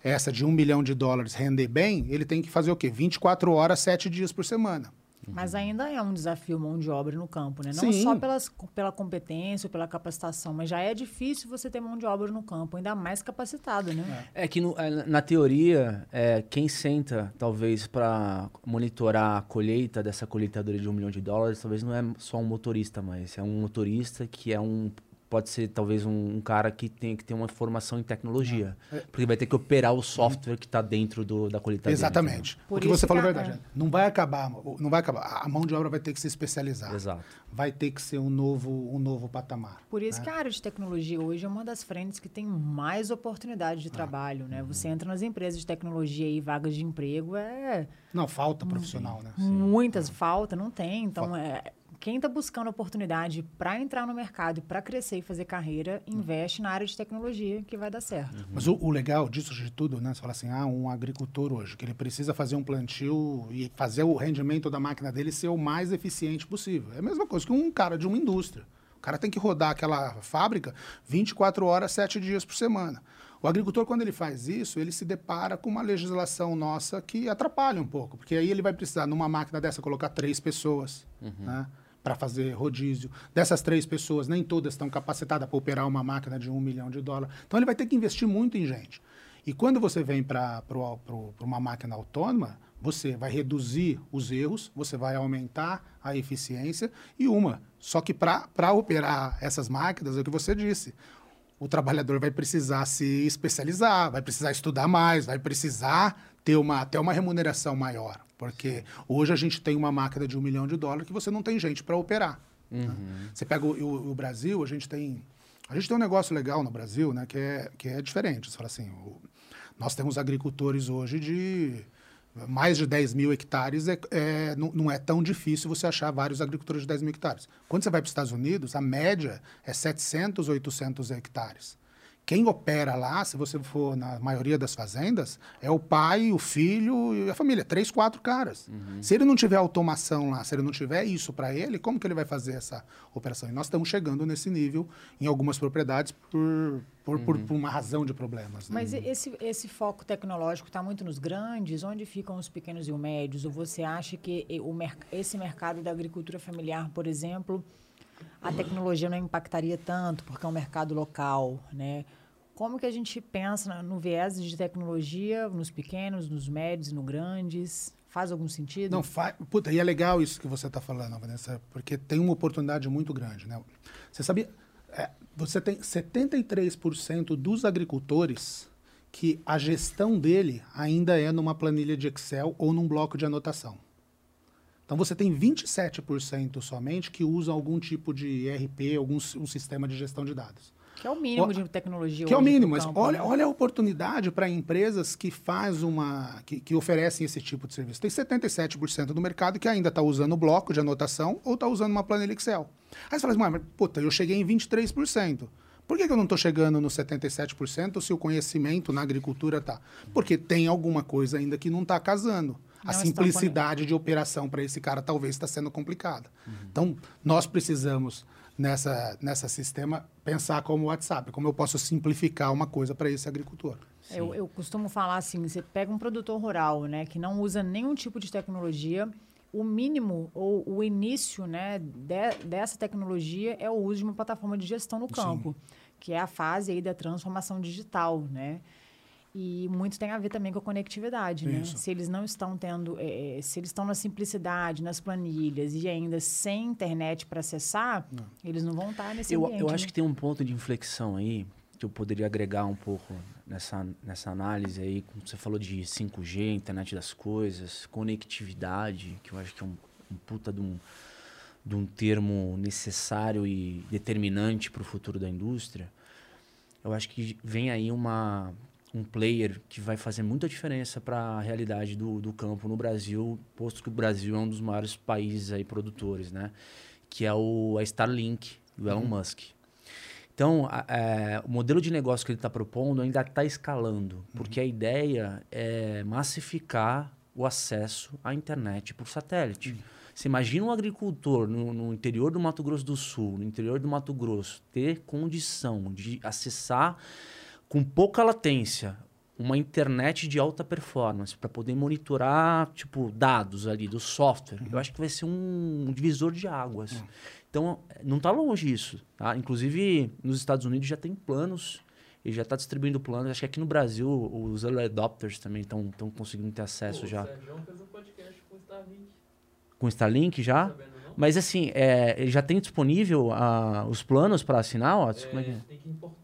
essa de um milhão de dólares render bem, ele tem que fazer o quê? 24 horas, 7 dias por semana. Mas ainda é um desafio mão de obra no campo, né? Não Sim. só pelas, pela competência ou pela capacitação, mas já é difícil você ter mão de obra no campo, ainda mais capacitada, né? É, é que no, é, na teoria, é, quem senta, talvez, para monitorar a colheita dessa colheitadora de um milhão de dólares, talvez não é só um motorista, mas é um motorista que é um pode ser talvez um, um, cara que tem que ter uma formação em tecnologia. É. Porque vai ter que operar o software que está dentro do, da colheitadeira. Exatamente. o que você falou é verdade. Não vai acabar, não vai acabar. A mão de obra vai ter que se especializar. Exato. Vai ter que ser um novo, um novo patamar. Por isso né? que a área de tecnologia hoje é uma das frentes que tem mais oportunidade de ah. trabalho, né? Você entra nas empresas de tecnologia e vagas de emprego é não falta profissional, né? Muitas Sim. falta, não tem. Então falta. é quem está buscando oportunidade para entrar no mercado e para crescer e fazer carreira, investe na área de tecnologia que vai dar certo. Uhum. Mas o, o, legal disso de tudo, né? Você fala assim, ah, um agricultor hoje, que ele precisa fazer um plantio e fazer o rendimento da máquina dele ser o mais eficiente possível. É a mesma coisa que um cara de uma indústria. O cara tem que rodar aquela fábrica 24 horas, 7 dias por semana. O agricultor, quando ele faz isso, ele se depara com uma legislação nossa que atrapalha um pouco, porque aí ele vai precisar, numa máquina dessa, colocar três pessoas. Uhum. Né? Para fazer rodízio. Dessas três pessoas, nem todas estão capacitadas para operar uma máquina de um milhão de dólares. Então ele vai ter que investir muito em gente. E quando você vem para uma máquina autônoma, você vai reduzir os erros, você vai aumentar a eficiência e uma. Só que para operar essas máquinas, é o que você disse, o trabalhador vai precisar se especializar, vai precisar estudar mais, vai precisar ter uma, ter uma remuneração maior. Porque hoje a gente tem uma máquina de um milhão de dólares que você não tem gente para operar. Né? Uhum. Né? Você pega o, o, o, Brasil, a gente tem. A gente tem um negócio legal no Brasil, né, que é, que é diferente. Você fala assim, o, nós temos agricultores hoje de mais de 10 mil hectares, é, é não, não, é tão difícil você achar vários agricultores de 10 mil hectares. Quando você vai para os Estados Unidos, a média é 700, 800 hectares. Quem opera lá, se você for na maioria das fazendas, é o pai, o filho e a família, três, quatro caras. Uhum. Se ele não tiver automação lá, se ele não tiver isso para ele, como que ele vai fazer essa operação? E nós estamos chegando nesse nível em algumas propriedades por, por, uhum. por, por uma razão de problemas. Né? Mas esse, esse foco tecnológico está muito nos grandes? Onde ficam os pequenos e os médios? Ou você acha que o, esse mercado da agricultura familiar, por exemplo, a tecnologia não impactaria tanto porque é um mercado local, né? Como que a gente pensa no viés de tecnologia nos pequenos, nos médios nos grandes? Faz algum sentido? Não, faz. Puta, e é legal isso que você está falando, Vanessa, porque tem uma oportunidade muito grande, né? Você sabia? É, você tem 73% dos agricultores que a gestão dele ainda é numa planilha de Excel ou num bloco de anotação. Então você tem 27% somente que usam algum tipo de ERP, algum um sistema de gestão de dados. Que é o mínimo o, de tecnologia. Que é o mínimo, mas olha, né? olha a oportunidade para empresas que faz uma. Que, que, oferecem esse tipo de serviço. Tem 77% do mercado que ainda está usando o bloco de anotação ou está usando uma planilha Excel. Aí você fala assim, mas puta, eu cheguei em 23%. Por que, que eu não estou chegando no 77% se o conhecimento na agricultura está? Porque tem alguma coisa ainda que não está casando. Não a simplicidade de operação para esse cara talvez está sendo complicada. Uhum. Então, nós precisamos, nessa, nessa sistema, pensar como WhatsApp, como eu posso simplificar uma coisa para esse agricultor. Eu, eu costumo falar assim, você pega um produtor rural, né, que não usa nenhum tipo de tecnologia, o mínimo ou o início né, de, dessa tecnologia é o uso de uma plataforma de gestão no campo. Sim que é a fase aí da transformação digital, né? E muito tem a ver também com a conectividade, né? Isso. né? Se eles não estão tendo, é, é, se eles estão na simplicidade, nas planilhas e ainda sem internet para acessar, não. eles não vão estar nesse eu, ambiente. Eu acho né? que tem um ponto de inflexão aí que eu poderia agregar um pouco nessa, nessa análise aí, como você falou de 5G, internet das coisas, conectividade, que eu acho que é um, um puta de um de um termo necessário e determinante para o futuro da indústria, eu acho que vem aí uma, um player que vai fazer muita diferença para a realidade do, do campo no Brasil, posto que o Brasil é um dos maiores países aí produtores, né? Que é o a Starlink, do Elon uhum. Musk. Então, a, a, é, o modelo de negócio que ele está propondo ainda está escalando, uhum. porque a ideia é massificar o acesso à internet por satélite. Uhum. Você imagina um agricultor no, no, interior do Mato Grosso do Sul, no interior do Mato Grosso, ter condição de acessar com pouca latência uma internet de alta performance para poder monitorar tipo dados ali do software. Uhum. Eu acho que vai ser um, um divisor de águas. Uhum. Então, não está longe isso. Tá? Inclusive, nos Estados Unidos já tem planos e já está distribuindo planos. Acho que aqui no Brasil os early adopters também estão conseguindo ter acesso Pô, já. O Sérgio fez um podcast com o Starlink com Starlink já. Mas assim, é, ele já tem disponível uh, os planos para assinar, ó? É, Como é que... Tem que importar.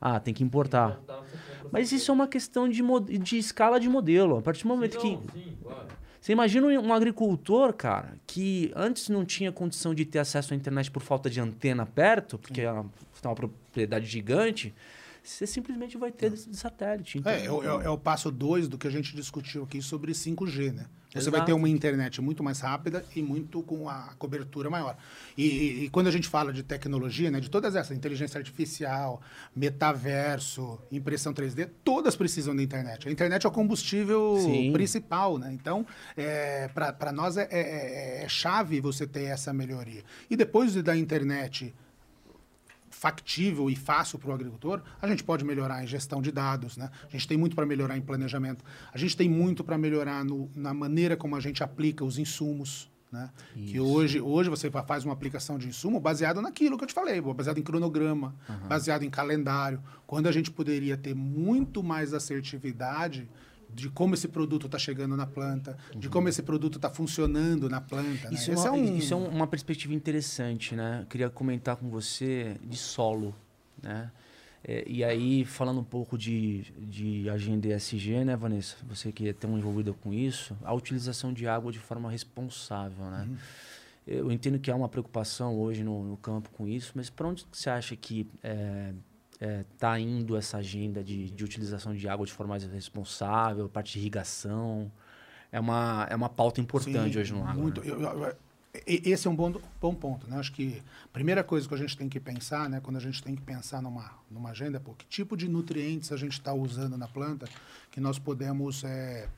Ah, tem que importar. Tem que importar Mas isso é uma questão de, de escala de modelo. A partir do momento sim, que. sim, claro. Você imagina um agricultor, cara, que antes não tinha condição de ter acesso à internet por falta de antena perto, porque é uma, uma propriedade gigante você simplesmente vai ter de satélite. Então, é, é, é, é, o passo 2 do que a gente discutiu aqui sobre 5G, né? Você Exato. vai ter uma internet muito mais rápida e muito com a cobertura maior. E, e, quando a gente fala de tecnologia, né, de todas essas, inteligência artificial, metaverso, impressão 3D, todas precisam da internet. A internet é o combustível Sim. principal, né? Então, é, para nós é, é, é, é chave você ter essa melhoria. E depois da internet factível e fácil para o agricultor, a gente pode melhorar em gestão de dados, né? A gente tem muito para melhorar em planejamento. A gente tem muito para melhorar no, na maneira como a gente aplica os insumos, né? Que hoje, hoje você faz uma aplicação de insumo baseado naquilo que eu te falei, baseado em cronograma, uhum. baseado em calendário, quando a gente poderia ter muito mais assertividade de como esse produto está chegando na planta, uhum. de como esse produto está funcionando na planta. Né? Isso, né? é uma, é um... isso é uma perspectiva interessante, né? Queria comentar com você de solo, né? É, e aí, falando um pouco de, de agenda ESG, né, Vanessa? Você que é tão envolvida com isso, a utilização de água de forma responsável, né? Uhum. Eu entendo que há uma preocupação hoje no, no campo com isso, mas para onde você acha que é, está é, tá indo essa agenda de, de utilização de água de forma mais responsável, parte de irrigação. É uma, é uma pauta importante Sim, hoje no agro. Muito. Né? Eu, eu, esse é um bom, bom ponto. Né? Acho que a primeira coisa que a gente tem que pensar, né, quando a gente tem que pensar numa, numa agenda, é pô, que tipo de nutrientes a gente está usando na planta que nós podemos é,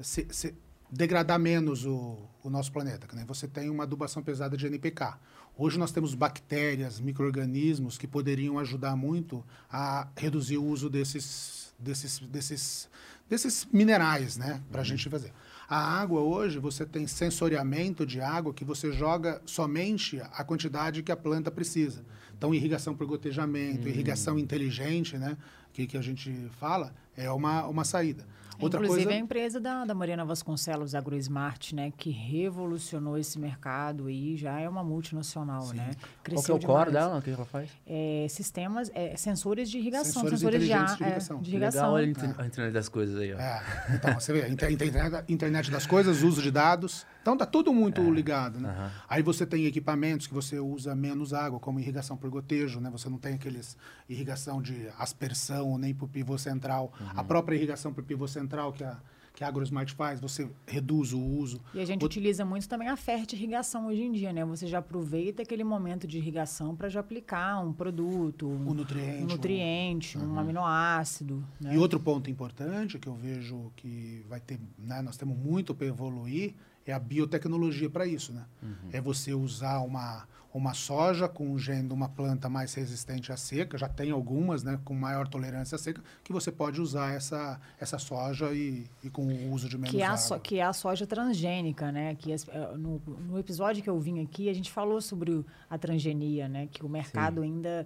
se, se, degradar menos o, o nosso planeta. Né? Você tem uma adubação pesada de NPK. Hoje nós temos bactérias, micro-organismos que poderiam ajudar muito a reduzir o uso desses, desses, desses, desses minerais né, para a uhum. gente fazer. A água hoje, você tem sensoriamento de água que você joga somente a quantidade que a planta precisa. Então, irrigação por gotejamento, uhum. irrigação inteligente, né? que, que a gente fala, é uma, uma saída. Outra Inclusive coisa, a empresa da, da Mariana Vasconcelos, AgroSmart, né, que revolucionou esse mercado e já é uma multinacional, né? Qual que é o core dela? O que ela faz? É, sistemas, é, sensores de irrigação, Sensores sensores, de, inteligentes ar, de é, irrigação. de Legal, irrigação. olha a inter- a internet das coisas aí, ó. É, então, você vê, inter- internet, internet das coisas, uso de dados. Então tá tudo muito ligado, né? Aí você tem equipamentos que você usa menos água, como irrigação por gotejo, né? Você não tem aqueles irrigação de aspersão nem por pivô central. A própria irrigação por pivô central que a que a AgroSmart faz, você reduz o uso. E a gente Outro- utiliza muito também a fertirrigação hoje em dia, né? Você já aproveita aquele momento de irrigação para já aplicar um produto, um, O nutriente, um, o- nutriente, um aminoácido. Né? E outro ponto importante que eu vejo que vai ter, né, nós temos muito para evoluir é a biotecnologia para isso, né? É você usar uma uma soja com um gene de uma planta mais resistente à seca, já tem algumas, né, com maior tolerância à seca, que você pode usar essa essa soja e, e com o uso de menos que é, a so- que é a soja transgênica, né? Que as- eh, no, no episódio que eu vim aqui, a gente falou sobre a transgenia, né? Que o mercado ainda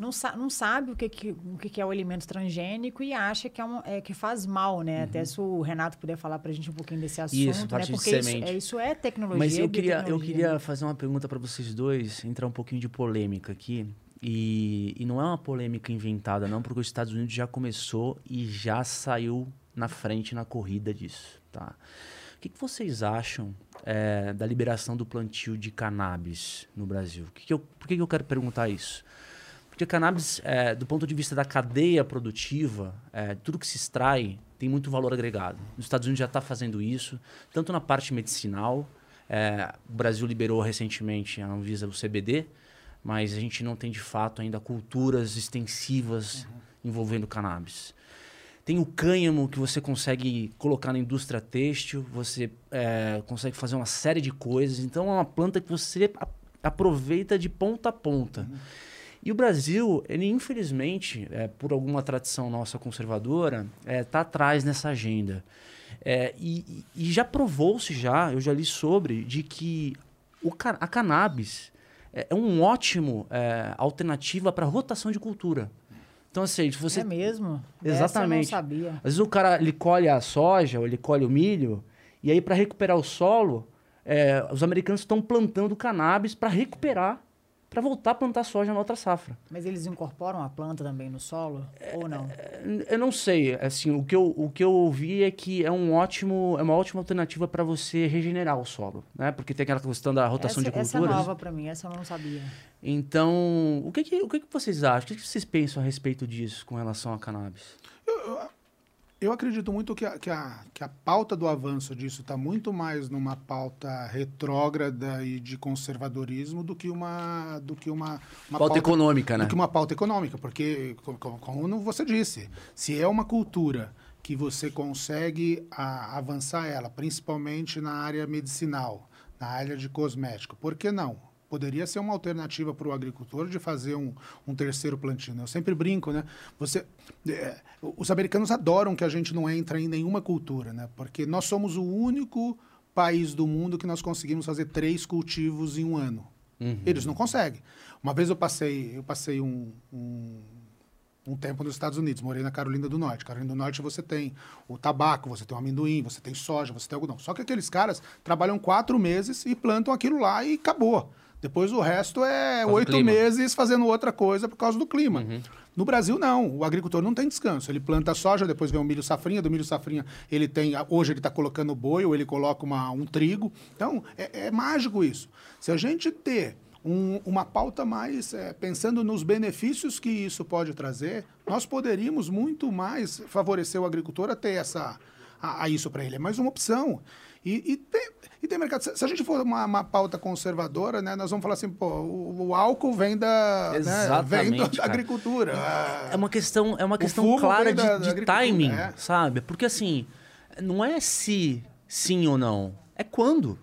não, sa não sabe o, que, que, o que, é o alimento transgênico e acha que, é um, é, que faz mal, né? Até se o Renato puder falar para a gente um pouquinho desse assunto, Uhum. Isso, né? Porque isso é, isso é tecnologia. Mas eu queria, eu queria né? fazer uma pergunta para vocês dois, entrar um pouquinho de polêmica aqui. E, e não é uma polêmica inventada, não, porque os Estados Unidos já começou e já saiu na frente na corrida disso, tá? O que, que vocês acham é, da liberação do plantio de cannabis no Brasil? Que que eu, por que, que eu quero perguntar isso? Porque cannabis, é, do ponto de vista da cadeia produtiva, é, tudo que se extrai tem muito valor agregado. Nos Estados Unidos já está fazendo isso, tanto na parte medicinal. é, o Brasil liberou recentemente a Anvisa o CBD, mas a gente não tem de fato ainda culturas extensivas envolvendo cannabis. Tem o cânhamo que você consegue colocar na indústria têxtil, você é, consegue fazer uma série de coisas. Então é uma planta que você aproveita de ponta a ponta. E o Brasil, ele infelizmente, é, por alguma tradição nossa conservadora, está atrás nessa agenda. É, e, e- já provou-se já, eu já li sobre, de que o, a cannabis é, é um ótimo é, alternativa para rotação de cultura. Então, assim, se você É mesmo? Exatamente. Essa eu não sabia. às vezes o cara ele colhe a soja ou ele colhe o milho, e aí para recuperar o solo, é, os americanos estão plantando cannabis para recuperar, para voltar a plantar soja na outra safra. Mas eles incorporam a planta também no solo? ou não? É, Eu não sei, assim, o que eu, o que eu ouvi é que é um ótimo, é uma ótima alternativa para você regenerar o solo, né? Porque tem aquela questão da rotação essa, de essa é culturas. nova para mim, essa eu não sabia. Então, o que que, o que que vocês acham? O que que vocês pensam a respeito disso com relação a cannabis? Eu acredito muito que a, que a, que a pauta do avanço disso está muito mais numa pauta retrógrada e de conservadorismo do que uma, do que uma, uma Pauta econômica, né? do que uma pauta econômica, porque, co- co- como você disse, se é uma cultura que você consegue a- avançar ela, principalmente na área medicinal, na área de cosmético, por que não? Poderia ser uma alternativa para o agricultor de fazer um, um terceiro plantio. né? Eu sempre brinco, né? Você, é, os americanos adoram que a gente não entre em nenhuma cultura, né? Porque nós somos o único país do mundo que nós conseguimos fazer três cultivos em um ano. Eles não conseguem. Uma vez eu passei, eu passei um, um, um tempo nos Estados Unidos, morei na Carolina do Norte. Carolina do Norte você tem o tabaco, você tem o amendoim, você tem soja, você tem algodão. Só que aqueles caras trabalham quatro meses e plantam aquilo lá e acabou. Depois o resto é oito meses fazendo outra coisa por causa do clima. No Brasil, não. O agricultor não tem descanso. Ele planta soja, depois vem o milho safrinha. Do milho safrinha, ele tem. Hoje ele está colocando boi ou ele coloca uma, um trigo. Então, é, é mágico isso. Se a gente ter um- uma pauta mais é, pensando nos benefícios que isso pode trazer, nós poderíamos muito mais favorecer o agricultor a ter essa, a, a isso para ele. É mais uma opção. E, e tem, e tem mercado. Se, se a gente for uma, uma pauta conservadora, né, nós vamos falar assim, pô, o, o álcool vem da, né, vem da agricultura. É uma questão, é uma questão clara de, da- da de agricultura, timing, é. sabe? Porque assim, não é se sim ou não, é quando.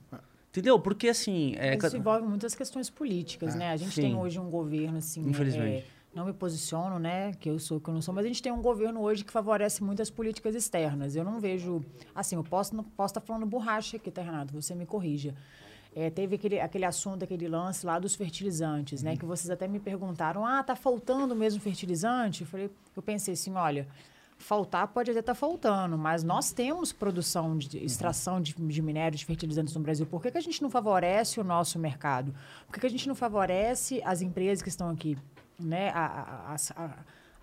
Entendeu? Porque assim. É, Isso envolve muitas questões políticas, né? A gente sim. tem hoje um governo, assim... Infelizmente. é, não me posiciono, né? Que eu sou, que eu não sou. Mas a gente tem um governo hoje que favorece muitas políticas externas. Eu não vejo... Assim, eu posso, não posso estar falando borracha aqui, tá, Renato? Você me corrija. É, teve aquele, aquele assunto, aquele lance lá dos fertilizantes, né? Que vocês até me perguntaram, ah, tá faltando mesmo fertilizante? Eu, falei, eu pensei assim, olha, faltar pode até estar tá faltando, mas nós temos produção de extração de, de minério, de fertilizantes no Brasil. Por que, que a gente não favorece o nosso mercado? Por que, que a gente não favorece as empresas que estão aqui? Né? A, a, a,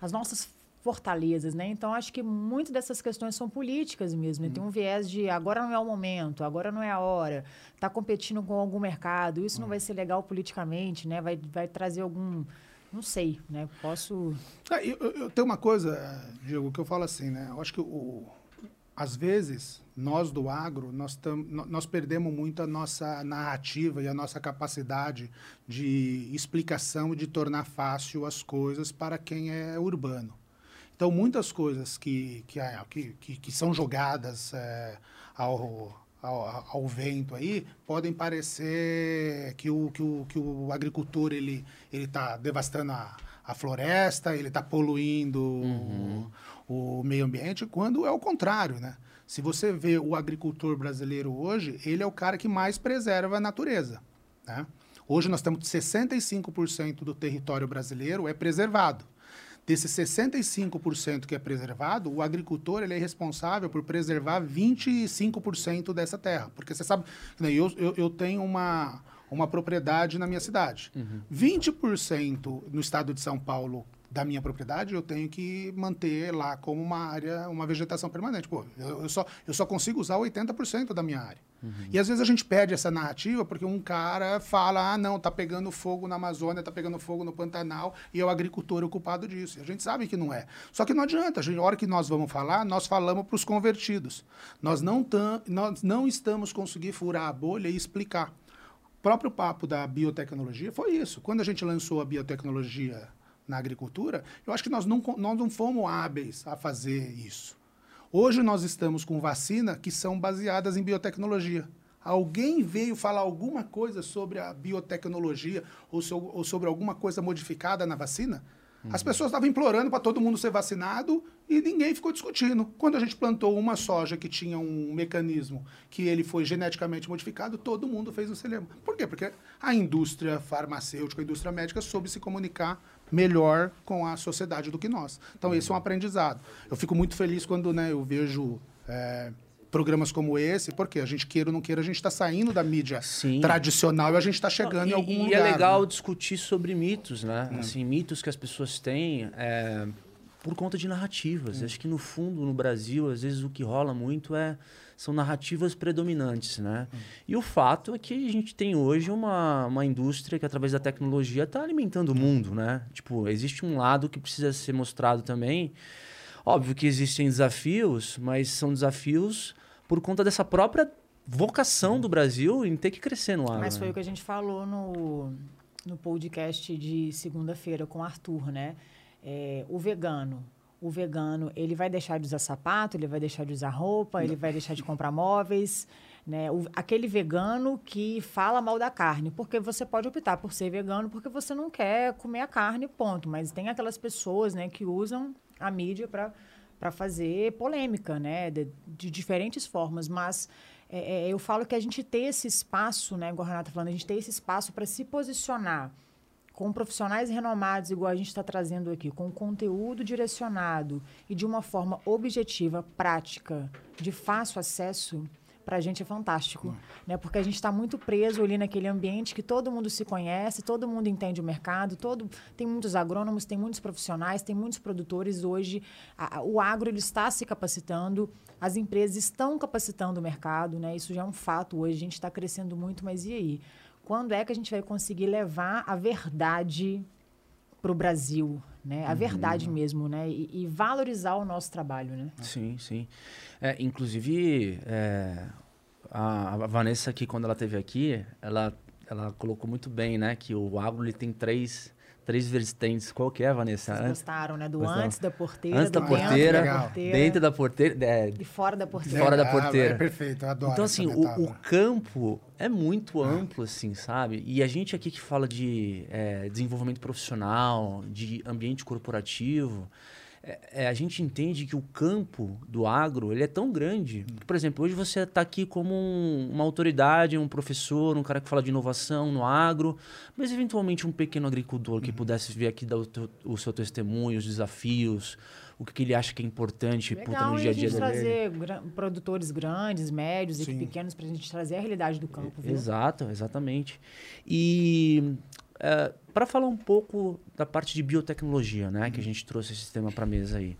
as nossas fortalezas, né? Então acho que muitas dessas questões são políticas mesmo. Né? Tem um viés de agora não é o momento, agora não é a hora. Está competindo com algum mercado, isso não vai ser legal politicamente, né? Vai, vai trazer algum não sei, né? Posso. Ah, eu, eu, tenho uma coisa, Diego, que eu falo assim, né? Eu acho que o, às vezes nós do agro nós, tam, nós perdemos muito a nossa narrativa e a nossa capacidade de explicação e de tornar fácil as coisas para quem é urbano. Então, muitas coisas que, que, que, que são jogadas é, ao, ao, ao, vento aí podem parecer que o, que o, que o agricultor ele está devastando a, a floresta, ele está poluindo uhum. o, o meio ambiente, quando é o contrário, né? Se você vê o agricultor brasileiro hoje, ele é o cara que mais preserva a natureza. Né? Hoje nós temos 65% do território brasileiro é preservado. Desses 65% que é preservado, o agricultor ele é responsável por preservar 25% dessa terra. Porque você sabe, eu, eu, eu tenho uma, uma propriedade na minha cidade. Uhum. 20% no estado de São Paulo da minha propriedade, eu tenho que manter lá como uma área, uma vegetação permanente. Pô, eu, eu só, eu só consigo usar 80% da minha área. Uhum. E às vezes a gente perde essa narrativa porque um cara fala: ah, não, tá pegando fogo na Amazônia, tá pegando fogo no Pantanal e é o agricultor ocupado disso. E a gente sabe que não é. Só que não adianta, a, gente, a hora que nós vamos falar, nós falamos para os convertidos. Nós não, tam, nós não estamos conseguindo furar a bolha e explicar. O próprio papo da biotecnologia foi isso. Quando a gente lançou a biotecnologia na agricultura, eu acho que nós não, nós não fomos hábeis a fazer isso. Hoje nós estamos com vacinas que são baseadas em biotecnologia. Alguém veio falar alguma coisa sobre a biotecnologia ou, so, ou sobre alguma coisa modificada na vacina? As pessoas estavam implorando para todo mundo ser vacinado e ninguém ficou discutindo. Quando a gente plantou uma soja que tinha um mecanismo que ele foi geneticamente modificado, todo mundo fez o cinema. Por quê? Porque a indústria farmacêutica, a indústria médica soube se comunicar melhor com a sociedade do que nós. Então, esse é um aprendizado. Eu fico muito feliz quando né, eu vejo é, programas como esse, porque a gente queira ou não queira, a gente está saindo da mídia Sim. tradicional e a gente está chegando e, em algum e lugar. E é legal né? discutir sobre mitos, né? Hum. Assim, mitos que as pessoas têm é, por conta de narrativas. Hum. Acho que, no fundo, no Brasil, às vezes o que rola muito é são narrativas predominantes, né? Hum. E o fato é que a gente tem hoje uma, uma indústria que, através da tecnologia, está alimentando o mundo, né? Tipo, existe um lado que precisa ser mostrado também. Óbvio que existem desafios, mas são desafios por conta dessa própria vocação do Brasil em ter que crescer no ar. Mas foi né? o que a gente falou no, no podcast de segunda-feira com o Arthur, né? É, o vegano, o vegano, ele vai deixar de usar sapato, ele vai deixar de usar roupa, ele vai deixar de comprar móveis, né? O, aquele vegano que fala mal da carne, porque você pode optar por ser vegano porque você não quer comer a carne, ponto. Mas tem aquelas pessoas, né, que usam a mídia para para fazer polêmica, né, de, de diferentes formas, mas é, é, eu falo que a gente ter esse espaço, né, igual a Renata falando, a gente ter esse espaço para se posicionar com profissionais renomados, igual a gente está trazendo aqui, com conteúdo direcionado e de uma forma objetiva, prática, de fácil acesso, para a gente é fantástico, hum. né? Porque a gente está muito preso ali naquele ambiente que todo mundo se conhece, todo mundo entende o mercado, todo tem muitos agrônomos, tem muitos profissionais, tem muitos produtores hoje. A, o agro ele está se capacitando, as empresas estão capacitando o mercado, né? Isso já é um fato hoje. A gente está crescendo muito, mas e aí? Quando é que a gente vai conseguir levar a verdade para o Brasil, né? A uhum. verdade mesmo, né? E, e, valorizar o nosso trabalho, né? Sim, sim. É, inclusive, é, a, a, Vanessa aqui, quando ela esteve aqui, ela, ela colocou muito bem, né? Que o agro ele tem três três vertentes. Qual que é, Vanessa? Vocês gostaram, né? Do Gostaram. antes da porteira, antes da porteira, dentro da porteira, dentro da porteira é, e fora da porteira. Fora da porteira. É, perfeito, eu adoro. Então, assim, o, o, campo é muito amplo, assim, sabe? E a gente aqui que fala de é, desenvolvimento profissional, de ambiente corporativo, é, é, a gente entende que o campo do agro ele é tão grande. Que, por exemplo, hoje você está aqui como um, uma autoridade, um professor, um cara que fala de inovação no agro, mas eventualmente um pequeno agricultor que pudesse vir aqui dar o, teu, o seu testemunho, os desafios, o que, que ele acha que é importante puta, Legal, no dia a dia dele. trazer produtores grandes, médios e pequenos para a gente trazer a realidade do campo, viu? Exato, exatamente. E para falar um pouco da parte de biotecnologia, né, que a gente trouxe esse tema para a mesa aí.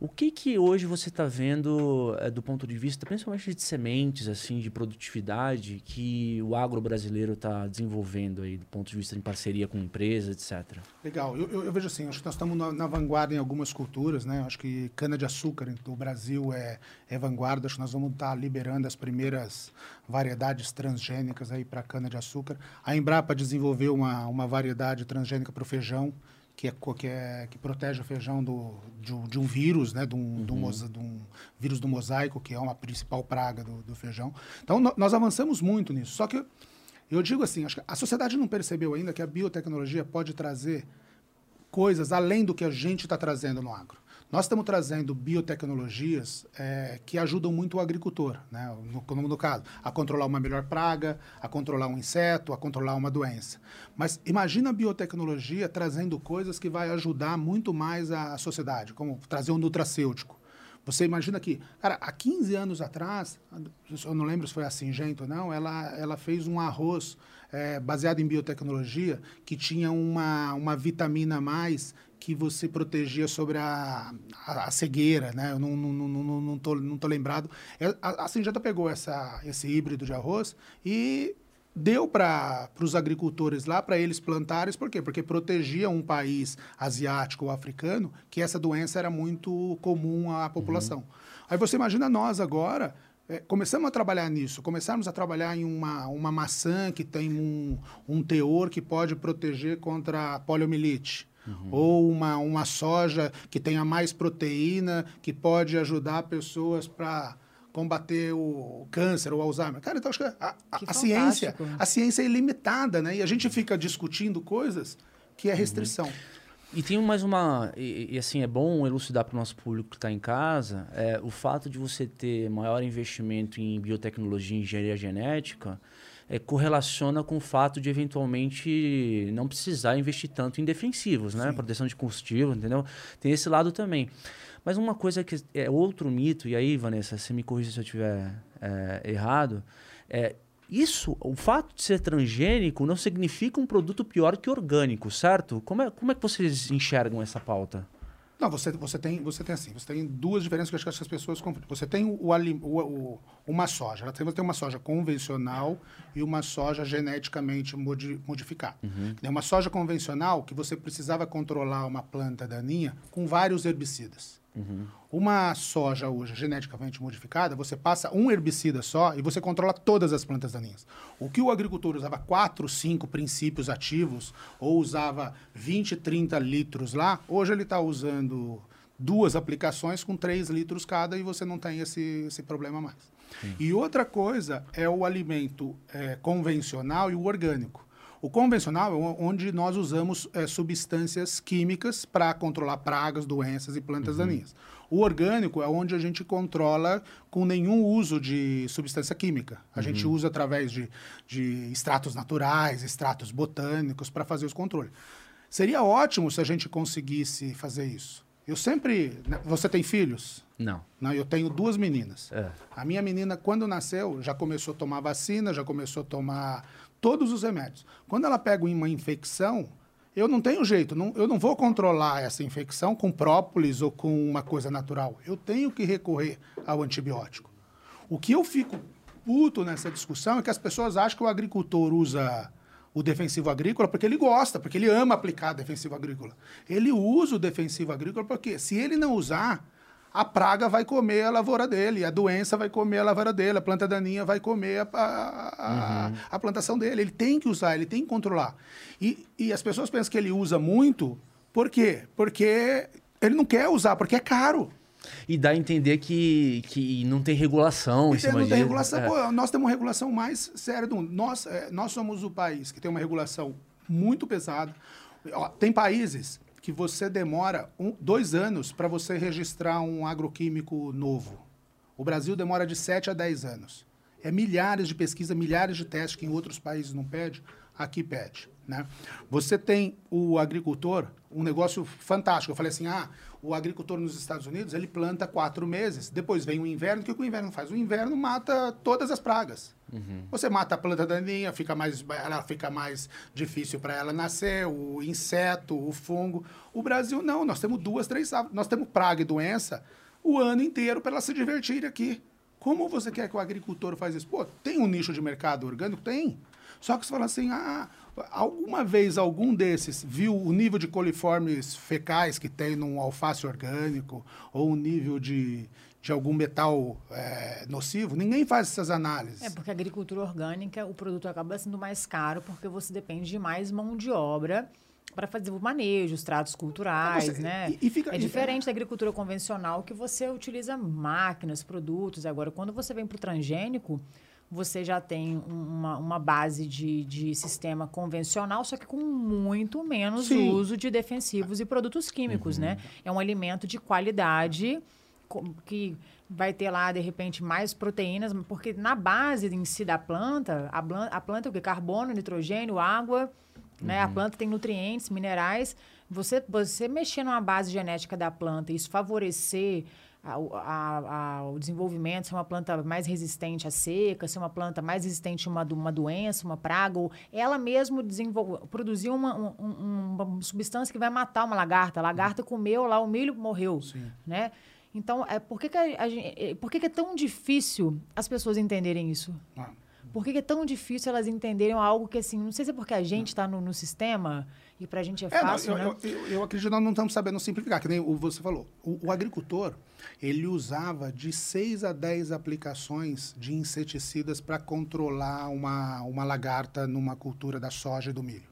O que que hoje você está vendo eh, do ponto de vista, principalmente de sementes, assim, de produtividade, que o agro brasileiro está desenvolvendo aí, do ponto de vista de parceria com empresas, etc. Legal. Eu, eu- eu vejo assim, acho que nós estamos na, na vanguarda em algumas culturas, né? Acho que cana-de-açúcar do Brasil é, é vanguarda. Acho que nós vamos estar liberando as primeiras variedades transgênicas aí para cana-de-açúcar. A Embrapa desenvolveu uma, uma variedade transgênica para o feijão, que, é, que, é, que protege o feijão do, de, um- de um vírus, né? De um, de um mosa- de um vírus do mosaico, que é uma principal praga do, do feijão. Então, no- nós avançamos muito nisso. Só que eu digo assim, acho que a sociedade não percebeu ainda que a biotecnologia pode trazer coisas além do que a gente está trazendo no agro. Nós estamos trazendo biotecnologias eh, que ajudam muito o agricultor, né? no, como no caso, a controlar uma melhor praga, a controlar um inseto, a controlar uma doença. Mas imagina a biotecnologia trazendo coisas que vai ajudar muito mais a, a sociedade, como trazer um nutracêutico. Você imagina que, cara, há 15 anos atrás, eu não lembro se foi a Singenta ou não, ela, ela fez um arroz eh, baseado em biotecnologia que tinha uma, uma vitamina a mais que você protegia sobre a, a, a cegueira, né? Eu não, não, não, não, não, tô, não tô lembrado. É, A, a Singenta pegou essa, esse híbrido de arroz e deu para os agricultores lá, para eles plantarem, por quê? Porque protegia um país asiático ou africano que essa doença era muito comum à população. Aí você imagina nós agora, é, começamos a trabalhar nisso, começamos a trabalhar em uma, uma maçã que tem um, um teor que pode proteger contra a poliomielite. Ou uma, uma soja que tenha mais proteína, que pode ajudar pessoas para combater o câncer ou Alzheimer. Cara, então acho que a, a- Que a ciência, a ciência é ilimitada, né? E a gente fica discutindo coisas que é restrição. E tem mais uma. E, e, assim, é bom elucidar para o nosso público que está em casa é, o fato de você ter maior investimento em biotecnologia e engenharia genética é, correlaciona com o fato de eventualmente não precisar investir tanto em defensivos, né? Proteção de combustível, entendeu? Tem esse lado também. Mas uma coisa que é outro mito, e aí, Vanessa, você me corrija se eu estiver é, errado, é isso, o fato de ser transgênico não significa um produto pior que orgânico, certo? Como é, como é que vocês enxergam essa pauta? Não, você, você, tem, você tem assim, você tem duas diferenças que eu acho que as pessoas confundem. Você tem o, o, o- uma soja, você tem uma soja convencional e uma soja geneticamente modi- modificada. Tem uma soja convencional que você precisava controlar uma planta daninha com vários herbicidas. Uma soja hoje geneticamente modificada, você passa um herbicida só e você controla todas as plantas daninhas. O que o agricultor usava quatro, cinco princípios ativos ou usava 20, 30 litros lá, hoje ele está usando duas aplicações com 3 litros cada e você não tem esse, esse problema mais. E outra coisa é o alimento eh, convencional e o orgânico. O convencional é onde nós usamos eh, substâncias químicas para controlar pragas, doenças e plantas daninhas. O orgânico é onde a gente controla com nenhum uso de substância química. A gente usa através de, de extratos naturais, extratos botânicos para fazer os controles. Seria ótimo se a gente conseguisse fazer isso. Eu sempre. né, Você tem filhos? Não. Não, eu tenho duas meninas. É. A minha menina, quando nasceu, já começou a tomar vacina, já começou a tomar todos os remédios. Quando ela pega uma infecção, eu não tenho jeito, não- eu não vou controlar essa infecção com própolis ou com uma coisa natural. Eu tenho que recorrer ao antibiótico. O que eu fico puto nessa discussão é que as pessoas acham que o agricultor usa o defensivo agrícola porque ele gosta, porque ele ama aplicar defensivo agrícola. Ele usa o defensivo agrícola porque se ele não usar, a praga vai comer a lavoura dele, a doença vai comer a lavoura dele, a planta daninha vai comer a, a- a- a plantação dele. Ele tem que usar, ele tem que controlar. E, e as pessoas pensam que ele usa muito, por quê? Porque ele não quer usar, porque é caro. E dá a entender que, que não tem regulação em cima não tem regulação. É. Pô, nós temos uma regulação mais séria do mundo. Nós, é, nós somos o país que tem uma regulação muito pesada. Ó, tem países que você demora um, dois anos para você registrar um agroquímico novo. O Brasil demora de 7 a 10 anos. É milhares de pesquisas, milhares de testes que em outros países não pede, aqui pede. Né? Você tem o agricultor, um negócio fantástico. Eu falei assim, ah, o agricultor nos Estados Unidos, ele planta quatro meses, depois vem o inverno, o que o inverno faz? O inverno mata todas as pragas. Uhum. Você mata a planta daninha, fica mais, ela fica mais difícil para ela nascer, o inseto, o fungo. O Brasil não, nós temos duas, três, nós temos praga e doença o ano inteiro para ela se divertir aqui. Como você quer que o agricultor faz isso? Pô, tem um nicho de mercado orgânico? Tem. Só que você fala assim, ah, alguma vez algum desses viu o nível de coliformes fecais que tem num alface orgânico ou o nível de, de algum metal é, nocivo? Ninguém faz essas análises. É, porque a agricultura orgânica, o produto acaba sendo mais caro porque você depende de mais mão de obra para fazer o manejo, os tratos culturais, você, né? E, e fica, é diferente e, da agricultura convencional que você utiliza máquinas, produtos. Agora, quando você vem para o transgênico, você já tem uma, uma base de, de sistema convencional, só que com muito menos Sim. uso de defensivos e produtos químicos, uhum. né? É um alimento de qualidade que vai ter lá, de repente, mais proteínas, porque na base em si da planta, a, a planta é o que? Carbono, nitrogênio, água, uhum. né? A uhum. planta tem nutrientes, minerais. Você, você mexer numa base genética da planta e isso favorecer o desenvolvimento, ser uma planta mais resistente à seca, ser uma planta mais resistente a uma, uma doença, uma praga, ou ela mesmo produzir uma, uma, uma, substância que vai matar uma lagarta. A lagarta comeu lá, o milho morreu, Sim. né? Então, é, por, que, que, a, a, por que, que é tão difícil as pessoas entenderem isso? Ah. Por que, que, é tão difícil elas entenderem algo que, assim, não sei se é porque a gente está no, no sistema e para a gente é, é fácil, não, eu, né? Eu, eu, eu, acredito que nós não estamos sabendo simplificar, que nem você falou. O, o, agricultor, ele usava de 6 a 10 aplicações de inseticidas para controlar uma, uma lagarta numa cultura da soja e do milho.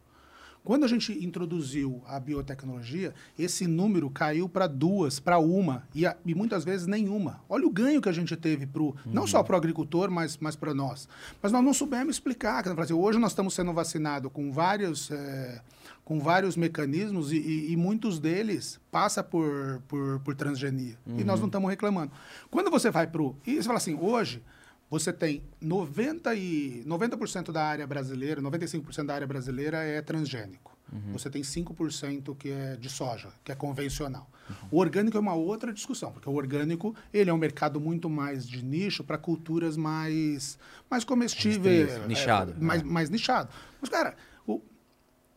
Quando a gente introduziu a biotecnologia, esse número caiu para duas, para uma, e, a, e, muitas vezes nenhuma. Olha o ganho que a gente teve, pro, uhum. não só para o agricultor, mas, mas para nós. Mas nós não soubemos explicar. Hoje nós estamos sendo vacinados com vários. É, com vários mecanismos e, e, e, muitos deles passa por, por, por transgenia. Uhum. E nós não estamos reclamando. Quando você vai para o... E você fala assim, hoje você tem 90%, e, 90 da área brasileira, 95% da área brasileira é transgênico. Uhum. Você tem 5% que é de soja, que é convencional. Uhum. O orgânico é uma outra discussão, porque o orgânico ele é um mercado muito mais de nicho para culturas mais, mais comestíveis. Nichado. É, mais, mais nichado. Mas, cara,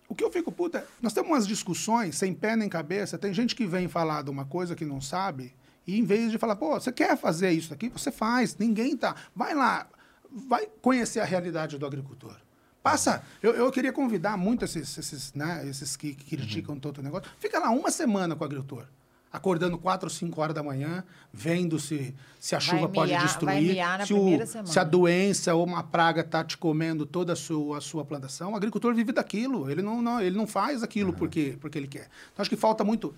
o, que eu fico puta, nós temos umas discussões sem pé nem cabeça, tem gente que vem falar de uma coisa que não sabe, e em vez de falar, pô, você quer fazer isso aqui, você faz, ninguém tá. Vai lá, vai conhecer a realidade do agricultor. Passa. Eu, eu queria convidar muito esses, esses, né, esses que, que criticam uhum. todo o negócio. Fica lá uma semana com o agricultor acordando 4 ou 5 horas da manhã, vendo se, se a chuva miar, pode destruir, se, o, se, a doença ou uma praga está te comendo toda a sua, a sua plantação. O agricultor vive daquilo, ele não, não ele não faz aquilo uhum. porque, porque ele quer. Então, acho que falta muito...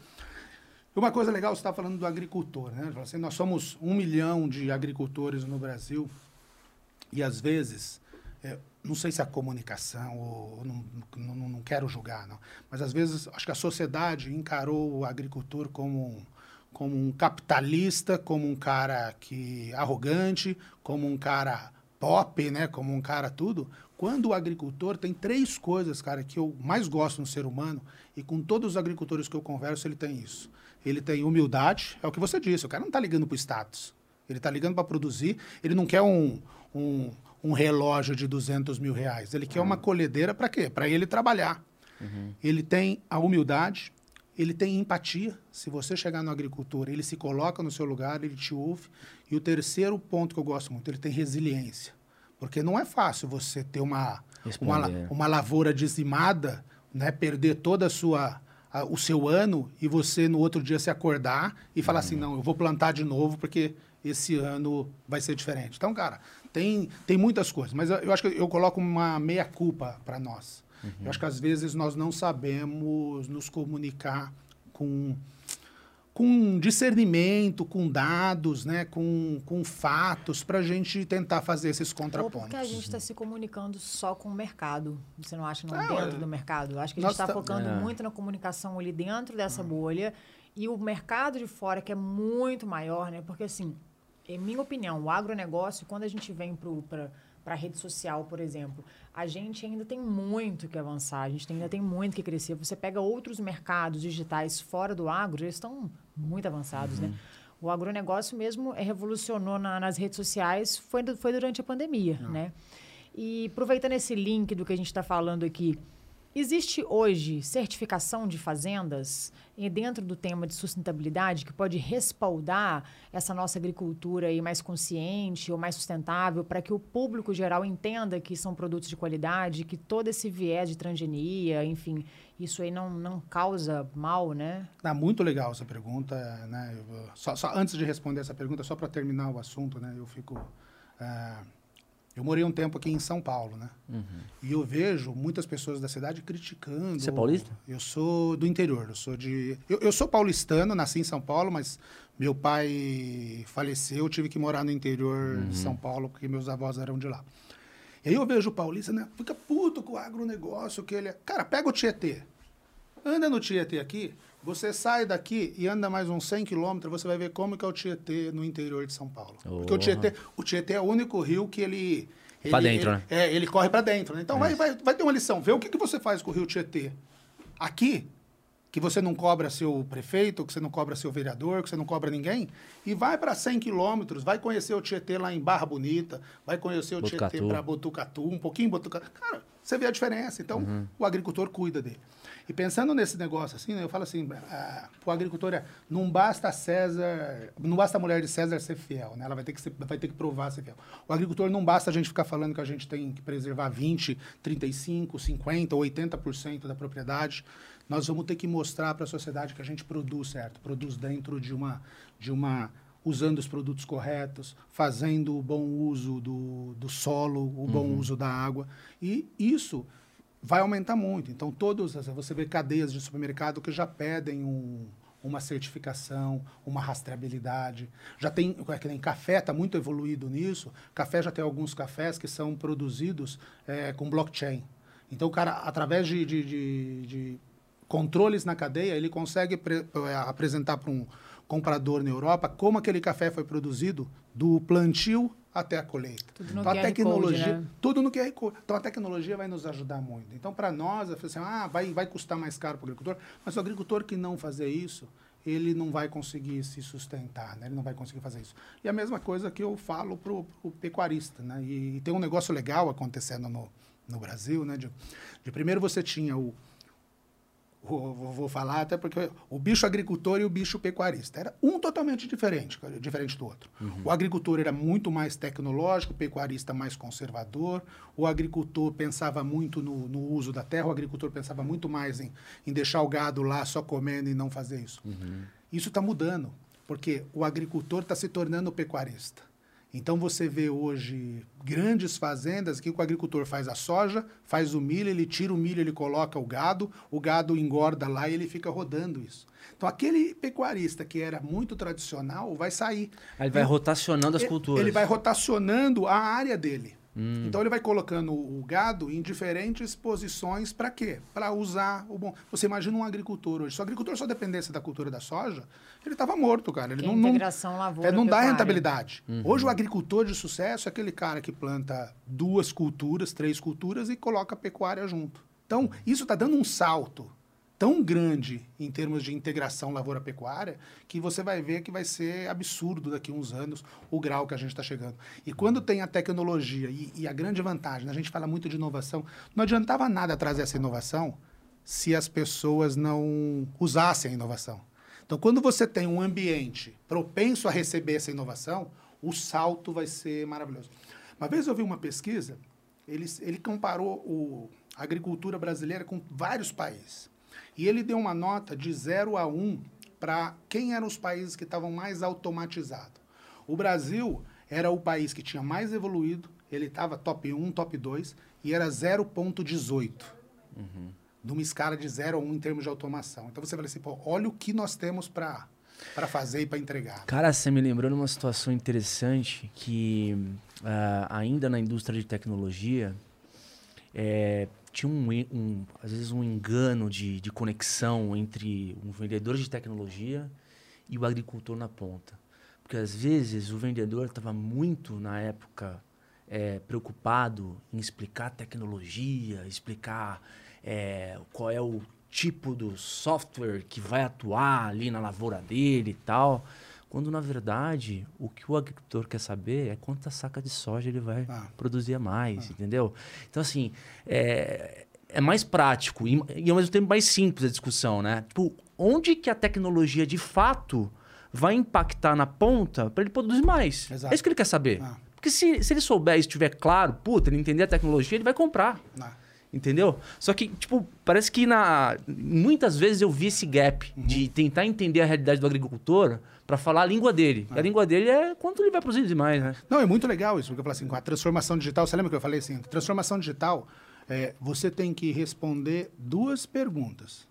Uma coisa legal, você está falando do agricultor, né? Assim, nós somos um milhão de agricultores no Brasil e, às vezes, é, não sei se é a comunicação, ou não, não, não, quero julgar, não. Mas às vezes acho que a sociedade encarou o agricultor como um, como um capitalista, como um cara que arrogante, como um cara pop, né, como um cara tudo. Quando o agricultor tem três coisas, cara, que eu mais gosto no ser humano, e com todos os agricultores que eu converso, ele tem isso. Ele tem humildade, é o que você disse, o cara não está ligando para o status. Ele está ligando para produzir, ele não quer um, um um relógio de 200 mil reais. Ele quer uhum. uma colhedeira para quê? Para ele trabalhar. Uhum. Ele tem a humildade, ele tem empatia. Se você chegar no agricultor, ele se coloca no seu lugar, ele te ouve. E o terceiro ponto que eu gosto muito, ele tem resiliência. Porque não é fácil você ter uma, uma, uma lavoura dizimada, né, perder toda a sua a, o seu ano e você no outro dia se acordar e falar assim, uhum. não, eu vou plantar de novo porque esse ano vai ser diferente. Então, cara, tem, tem muitas coisas, mas eu acho que eu coloco uma meia-culpa para nós. Uhum. Eu acho que às vezes nós não sabemos nos comunicar com, com discernimento, com dados, né, com, com fatos, para a gente tentar fazer esses Ou contrapontos. porque a gente está se comunicando só com o mercado. Você não acha não Ah, dentro é. do mercado? Eu acho que a gente está tá- focando É. muito na comunicação ali dentro dessa Hum. bolha. E o mercado de fora, que é muito maior, né? Porque, assim, em minha opinião, o agronegócio, quando a gente vem para a rede social, por exemplo, a gente ainda tem muito que avançar, a gente ainda tem muito que crescer. Você pega outros mercados digitais fora do agro, eles estão muito avançados, né? O agronegócio mesmo é, revolucionou na- nas redes sociais, foi, foi durante a pandemia, né? E aproveitando esse link do que a gente está falando aqui, existe hoje certificação de fazendas e dentro do tema de sustentabilidade que pode respaldar essa nossa agricultura aí mais consciente ou mais sustentável para que o público geral entenda que são produtos de qualidade, que todo esse viés de transgenia, enfim, isso aí não, não causa mal, né? Tá muito legal essa pergunta, né? Só, só antes de responder essa pergunta, só para terminar o assunto, né? Eu fico, ah, eu morei um tempo aqui em São Paulo, né? E eu vejo muitas pessoas da cidade criticando. Você é paulista? Eu sou do interior. Eu sou de, eu, eu sou paulistano, nasci em São Paulo, mas meu pai faleceu, eu tive que morar no interior de São Paulo porque meus avós eram de lá. E aí eu vejo o paulista, né? Fica puto com o agronegócio que ele é. Cara, pega o Tietê. Anda no Tietê aqui, você sai daqui e anda mais uns 100 quilômetros, você vai ver como que é o Tietê no interior de São Paulo. Porque o. Tietê, o Tietê é o único rio que ele... Ele- dentro, ele- né? É, ele corre para dentro. Né? Então vai, vai, vai ter uma lição. Vê o que, que você faz com o rio Tietê. Aqui, que você não cobra seu prefeito, que você não cobra seu vereador, que você não cobra ninguém, e vai para 100 quilômetros, vai conhecer o Tietê lá em Barra Bonita, vai conhecer o Botucatu. Tietê para Botucatu, um pouquinho Botucatu. Cara, você vê a diferença. Então, Uhum. o agricultor cuida dele. E pensando nesse negócio assim, né, eu falo assim, ah, o agricultor é, não basta César, não basta a mulher de César ser fiel, né? Ela vai ter que ser- vai ter que provar ser fiel. O agricultor não basta a gente ficar falando que a gente tem que preservar 20, 35, 50 ou 80% da propriedade. Nós vamos ter que mostrar para a sociedade que a gente produz certo, produz dentro de uma de uma usando os produtos corretos, fazendo o bom uso do, do solo, o bom uso da água. E isso vai aumentar muito. Então, todos, as- você vê cadeias de supermercado que já pedem um- uma certificação, uma rastreabilidade. Já tem, é que nem café está muito evoluído nisso. Café já tem alguns cafés que são produzidos eh, com blockchain. Então, o cara, através de, de- de- de controles na cadeia, ele consegue pre- eh, apresentar para um comprador na Europa como aquele café foi produzido do plantio até a colheita. Tudo no então, a QR tecnologia, Code, né? tudo no QR Code. Então, a tecnologia vai nos ajudar muito. Então, para nós, assim, ah, vai, vai custar mais caro para o agricultor, mas o agricultor que não fazer isso, ele não vai conseguir se sustentar, né? ele não vai conseguir fazer isso. E a mesma coisa que eu falo para o pecuarista. Né? E, tem um negócio legal acontecendo no, no Brasil. Né? De, de primeiro você tinha o, Vou, falar até porque o bicho agricultor e o bicho pecuarista era um totalmente diferente, diferente do outro. O agricultor era muito mais tecnológico, o pecuarista mais conservador. O agricultor pensava muito no, no uso da terra, o agricultor pensava muito mais em, em deixar o gado lá só comendo e não fazer isso. Isso está mudando, porque o agricultor está se tornando pecuarista. Então você vê hoje grandes fazendas que o agricultor faz a soja, faz o milho, ele tira o milho, ele coloca o gado, o gado engorda lá e ele fica rodando isso. Então aquele pecuarista que era muito tradicional vai sair. Aí ele vai rotacionando as culturas. Ele vai rotacionando a área dele. Então ele vai colocando o gado em diferentes posições para quê? Para usar o bom. Você imagina um agricultor hoje. Se o agricultor só dependesse da cultura da soja, ele estava morto, cara. Ele Que não, não, integração lavoura é, não dá rentabilidade. Hoje o agricultor de sucesso é aquele cara que planta duas culturas, três culturas e coloca a pecuária junto. Então isso está dando um salto tão grande em termos de integração lavoura-pecuária que você vai ver que vai ser absurdo daqui a uns anos o grau que a gente está chegando. E quando tem a tecnologia e, e a grande vantagem, né, a gente fala muito de inovação, não adiantava nada trazer essa inovação se as pessoas não usassem a inovação. Então, quando você tem um ambiente propenso a receber essa inovação, o salto vai ser maravilhoso. Uma vez eu vi uma pesquisa, ele, ele comparou o, a agricultura brasileira com vários países. E ele deu uma nota de 0 a 1 para quem eram os países que estavam mais automatizados. O Brasil era o país que tinha mais evoluído, ele estava top 1, top 2, e era 0,18. Numa escala de 0 a 1 em termos de automação. Então você fala assim, pô, olha o que nós temos para para fazer e para entregar. Cara, você me lembrou de uma situação interessante que uh, ainda na indústria de tecnologia é, tinha um, um, às vezes um engano de, de conexão entre um vendedor de tecnologia e o agricultor na ponta. Porque às vezes o vendedor estava muito, na época, é, preocupado em explicar tecnologia, explicar é, qual é o tipo do software que vai atuar ali na lavoura dele e tal. Quando, na verdade, o que o agricultor quer saber é quanta saca de soja ele vai ah. produzir a mais, ah. entendeu? Então, assim, é, é mais prático e, e, ao mesmo tempo, mais simples a discussão, né? Tipo, onde que a tecnologia, de fato, vai impactar na ponta para ele produzir mais? Exato. É isso que ele quer saber. Ah. Porque se, se ele souber e estiver claro, puta, ele entender a tecnologia, ele vai comprar. Ah. Entendeu? Só que, tipo, parece que na muitas vezes eu vi esse gap uhum. de tentar entender a realidade do agricultor para falar a língua dele. Ah. A língua dele é quanto ele vai produzir demais, né? Não, é muito legal isso, porque eu falo assim, com a transformação digital, você lembra que eu falei assim? Transformação digital, é, você tem que responder duas perguntas.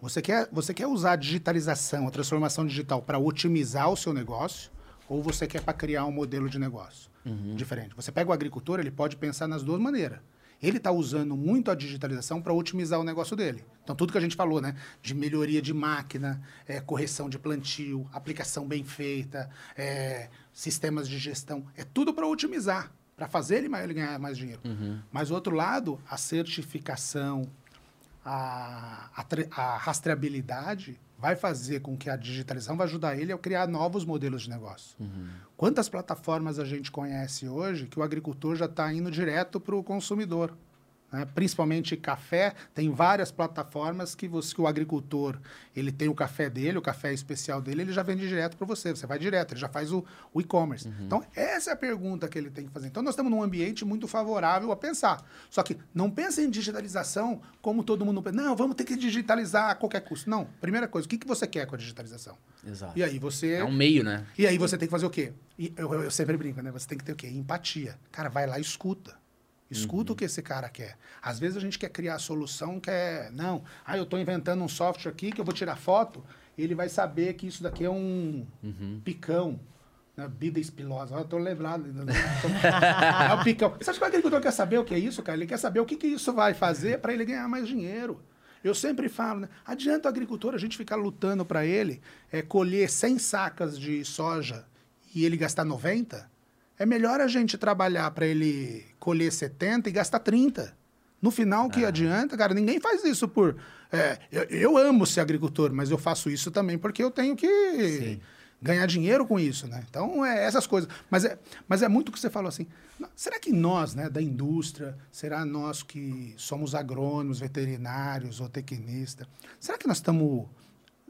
Você quer, você quer usar a digitalização, a transformação digital para otimizar o seu negócio ou você quer para criar um modelo de negócio uhum. diferente? Você pega o agricultor, ele pode pensar nas duas maneiras ele está usando muito a digitalização para otimizar o negócio dele. Então, tudo que a gente falou, né? De melhoria de máquina, é, correção de plantio, aplicação bem feita, é, sistemas de gestão, é tudo para otimizar, para fazer ele, ele ganhar mais dinheiro. Uhum. Mas, do outro lado, a certificação, a, a, a rastreabilidade vai fazer com que a digitalização vai ajudar ele a criar novos modelos de negócio. Uhum. Quantas plataformas a gente conhece hoje que o agricultor já está indo direto para o consumidor? Né? Principalmente café, tem várias plataformas que, você, que o agricultor ele tem o café dele, o café especial dele, ele já vende direto para você. Você vai direto, ele já faz o, o e-commerce. Uhum. Então, essa é a pergunta que ele tem que fazer. Então, nós estamos num ambiente muito favorável a pensar. Só que não pense em digitalização como todo mundo pensa. Não, vamos ter que digitalizar a qualquer custo. Não. Primeira coisa, o que, que você quer com a digitalização? Exato. E aí você. É um meio, né? E aí você tem que fazer o quê? E eu, eu sempre brinco, né? Você tem que ter o quê? Empatia. Cara, vai lá e escuta. Escuta uhum. o que esse cara quer. Às vezes a gente quer criar a solução, quer. Não, ah, eu estou inventando um software aqui que eu vou tirar foto, ele vai saber que isso daqui é um uhum. picão. Né? Bida espilosa. Eu tô lembrado. é o picão. Você acha que o agricultor quer saber o que é isso, cara? Ele quer saber o que, que isso vai fazer para ele ganhar mais dinheiro. Eu sempre falo, né? Adianta o agricultor a gente ficar lutando para ele é, colher 100 sacas de soja e ele gastar 90? É melhor a gente trabalhar para ele colher 70 e gastar 30. No final, o que ah. adianta, cara? Ninguém faz isso por. É, eu, eu, amo ser agricultor, mas eu faço isso também porque eu tenho que Sim. ganhar dinheiro com isso, né? Então, é essas coisas. Mas é, mas é muito o que você falou assim. Será que nós, né, da indústria, será nós que somos agrônomos, veterinários ou tecnistas, será que nós estamos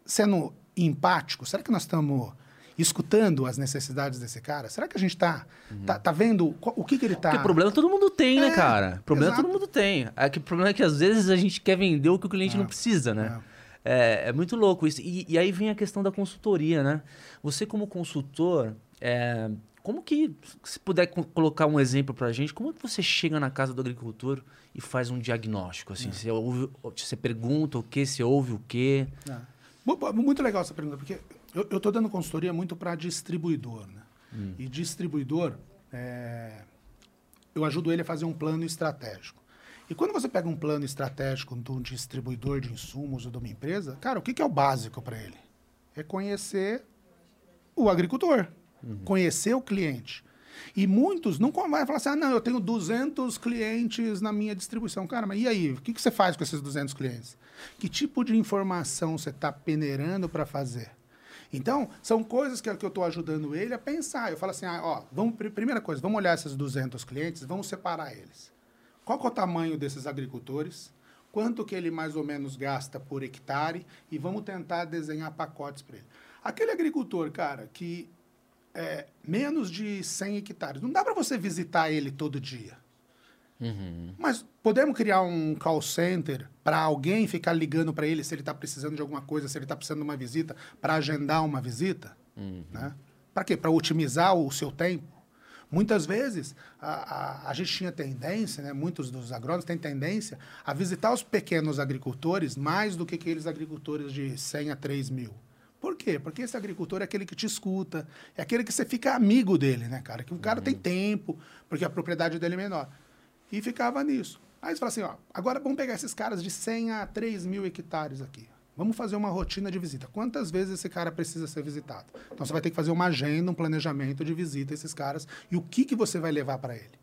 sendo empáticos? Será que nós estamos escutando as necessidades desse cara? Será que a gente está uhum. tá, tá, vendo o que, que ele está... Porque problema todo mundo tem, né, é, né, cara? Problema exato. todo mundo tem. É que, o problema é que às vezes a gente quer vender o que o cliente é, não precisa, né? É. é. é, muito louco isso. E, e, aí vem a questão da consultoria, né? Você como consultor, é, como que, se puder colocar um exemplo para a gente, como que você chega na casa do agricultor e faz um diagnóstico? Assim, é. você, ouve, você pergunta o que, você ouve o que? Muito legal essa pergunta, porque eu estou dando consultoria muito para distribuidor. Né? Hum. E distribuidor, é, eu ajudo ele a fazer um plano estratégico. E quando você pega um plano estratégico de um distribuidor de insumos ou de uma empresa, cara, o que, que é o básico para ele? É conhecer o agricultor, uhum. conhecer o cliente. E muitos não vai falar assim, ah, não, eu tenho 200 clientes na minha distribuição. Cara, mas e aí? O que, que você faz com esses 200 clientes? Que tipo de informação você está peneirando para fazer? Então, são coisas que, que eu estou ajudando ele a pensar. Eu falo assim, ah, ó, vamos, primeira coisa, vamos olhar esses 200 clientes, vamos separar eles. Qual é o tamanho desses agricultores? Quanto que ele mais ou menos gasta por hectare? E vamos tentar desenhar pacotes para ele. Aquele agricultor, cara, que é menos de 100 hectares, não dá para você visitar ele todo dia. Uhum. Mas podemos criar um call center para alguém ficar ligando para ele se ele está precisando de alguma coisa, se ele está precisando de uma visita, para agendar uma visita? Uhum. Né? Para quê? Para otimizar o seu tempo. Muitas vezes a, a, a, gente tinha tendência, né, muitos dos agrônomos têm tendência a visitar os pequenos agricultores mais do que aqueles agricultores de 100 a 3 mil. Por quê? Porque esse agricultor é aquele que te escuta, é aquele que você fica amigo dele, né, cara? Que o cara tem tempo, porque a propriedade dele é menor. E ficava nisso. Aí você fala assim, ó, agora vamos pegar esses caras de 100 a 3 mil hectares aqui. Vamos fazer uma rotina de visita. Quantas vezes esse cara precisa ser visitado? Então você vai ter que fazer uma agenda, um planejamento de visita a esses caras e o que, que você vai levar para ele.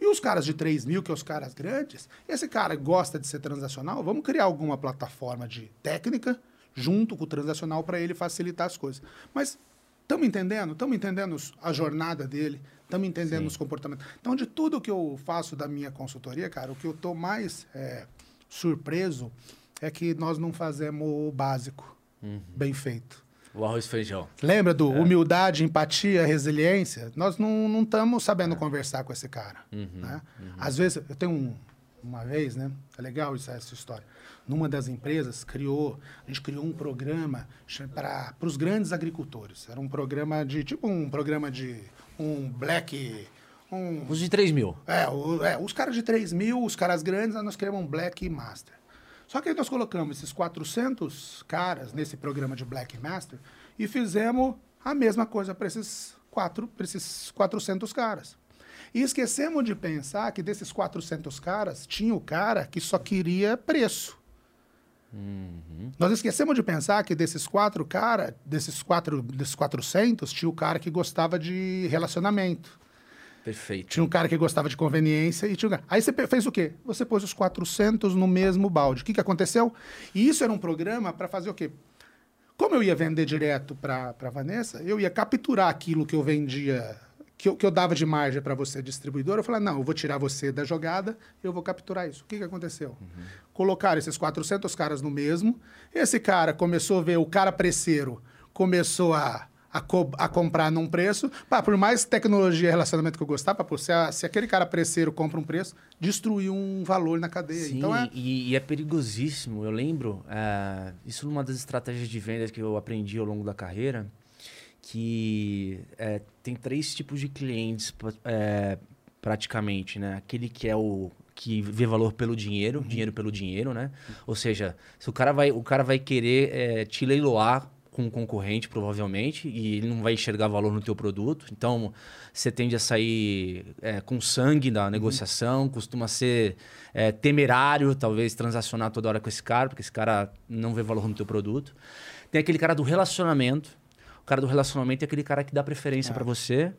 E os caras de 3 mil, que são os caras grandes, esse cara gosta de ser transacional, vamos criar alguma plataforma de técnica junto com o transacional para ele facilitar as coisas. Mas estamos entendendo? Estamos entendendo a jornada dele? Estamos entendendo Sim. os comportamentos? Então, de tudo que eu faço da minha consultoria, cara, o que eu estou mais é, surpreso é que nós não fazemos o básico bem feito. O arroz e feijão. Lembra do humildade, empatia, resiliência? Nós não estamos sabendo conversar com esse cara. né? Às vezes, eu tenho um- uma vez, né? É legal isso, essa história. Numa das empresas, criou, a gente criou um programa para os grandes agricultores. Era um programa de, tipo um programa de um black... Um, Os de 3 mil. é, o- é, os caras de 3 mil, os caras grandes, nós criamos um Black Master. Só que aí nós colocamos esses 400 caras nesse programa de Black Master e fizemos a mesma coisa para esses, quatro, pra esses 400 caras. E esquecemos de pensar que desses 400 caras, tinha o cara que só queria preço. Nós esquecemos de pensar que desses quatro cara, desses quatro, desses 400, tinha o cara que gostava de relacionamento. Perfeito. Tinha um cara que gostava de conveniência e tinha um. Aí você fez o quê? Você pôs os 400 no mesmo balde. O que, que aconteceu? E isso era um programa para fazer o quê? Como eu ia vender direto para Vanessa, eu ia capturar aquilo que eu vendia, que eu, que eu dava de margem para você, distribuidor. Eu falei, não, eu vou tirar você da jogada, eu vou capturar isso. O que, que aconteceu? Colocaram esses 400 caras no mesmo. Esse cara começou a ver, o cara preceiro começou a, a, co- a comprar num preço. Pá, por mais tecnologia e relacionamento que eu gostava, pô, se, a- se aquele cara preceiro compra um preço, destruiu um valor na cadeia. Sim, Então é. e, e é perigosíssimo. Eu lembro, é, isso numa das estratégias de vendas que eu aprendi ao longo da carreira, que é, tem três tipos de clientes é, praticamente, né? Aquele que é o que vê valor pelo dinheiro, dinheiro pelo dinheiro, né? Ou seja, se o cara vai, o cara vai querer é, te leiloar com um concorrente, provavelmente, e ele não vai enxergar valor no teu produto. Então, você tende a sair é, com sangue da negociação, costuma ser é, temerário, talvez transacionar toda hora com esse cara, porque esse cara não vê valor no teu produto. Tem aquele cara do relacionamento. O cara do relacionamento é aquele cara que dá preferência pra você,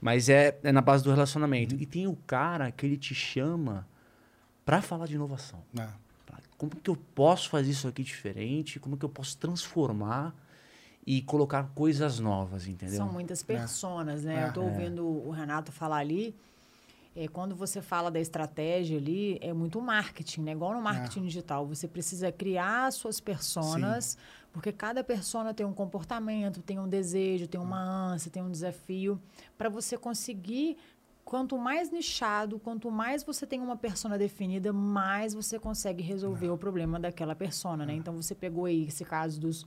mas é, é na base do relacionamento. E tem o cara que ele te chama pra falar de inovação. é. Como que eu posso fazer isso aqui diferente? Como que eu posso transformar e colocar coisas novas, entendeu? São muitas personas, né? É. Eu estou ouvindo o Renato falar ali. É, quando você fala da estratégia ali, é muito marketing, né? Igual no marketing digital. Você precisa criar suas personas, porque cada persona tem um comportamento, tem um desejo, tem uma ânsia, tem um desafio. Para você conseguir, quanto mais nichado, quanto mais você tem uma persona definida, mais você consegue resolver o problema daquela persona, né? Então, você pegou aí esse caso dos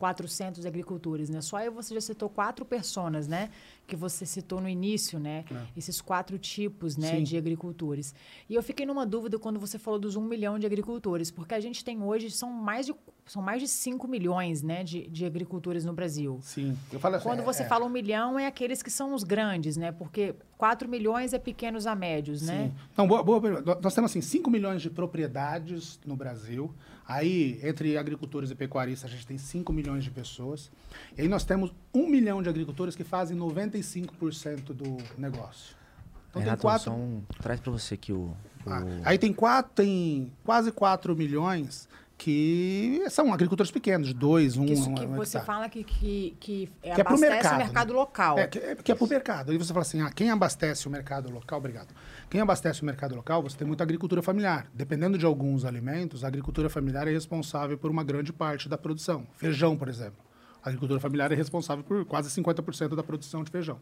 400 agricultores, né? Só aí você já citou quatro personas, né? Que você citou no início, né? Esses quatro tipos, né? Sim. De agricultores. E eu fiquei numa dúvida quando você falou dos um milhão de agricultores, porque a gente tem hoje, são mais de, são mais de 5 milhões, né? De, de agricultores no Brasil. Sim. Eu falo assim, Quando é- você é. fala um milhão, é aqueles que são os grandes, né? Porque 4 milhões é pequenos a médios, né? Sim. Não, boa, boa pergunta. Nós temos assim 5 milhões de propriedades no Brasil. Aí, entre agricultores e pecuaristas, a gente tem 5 milhões de pessoas. E aí nós temos 1 milhão de agricultores que fazem 95% do negócio. Então Renato, tem quatro. são- Traz pra você aqui o... o- Ah, aí tem quatro, tem quase 4 milhões que são agricultores pequenos, de 2, 1, um, Que isso um, que um você hectare. fala que, que, que, é, Que é abastece mercado, o mercado né? local. É, que é, que é para o mercado. Aí você fala assim, ah, quem abastece o mercado local, obrigado. Quem abastece o mercado local, você tem muita agricultura familiar. Dependendo de alguns alimentos, a agricultura familiar é responsável por uma grande parte da produção. Feijão, por exemplo. A agricultura familiar é responsável por quase 50% da produção de feijão.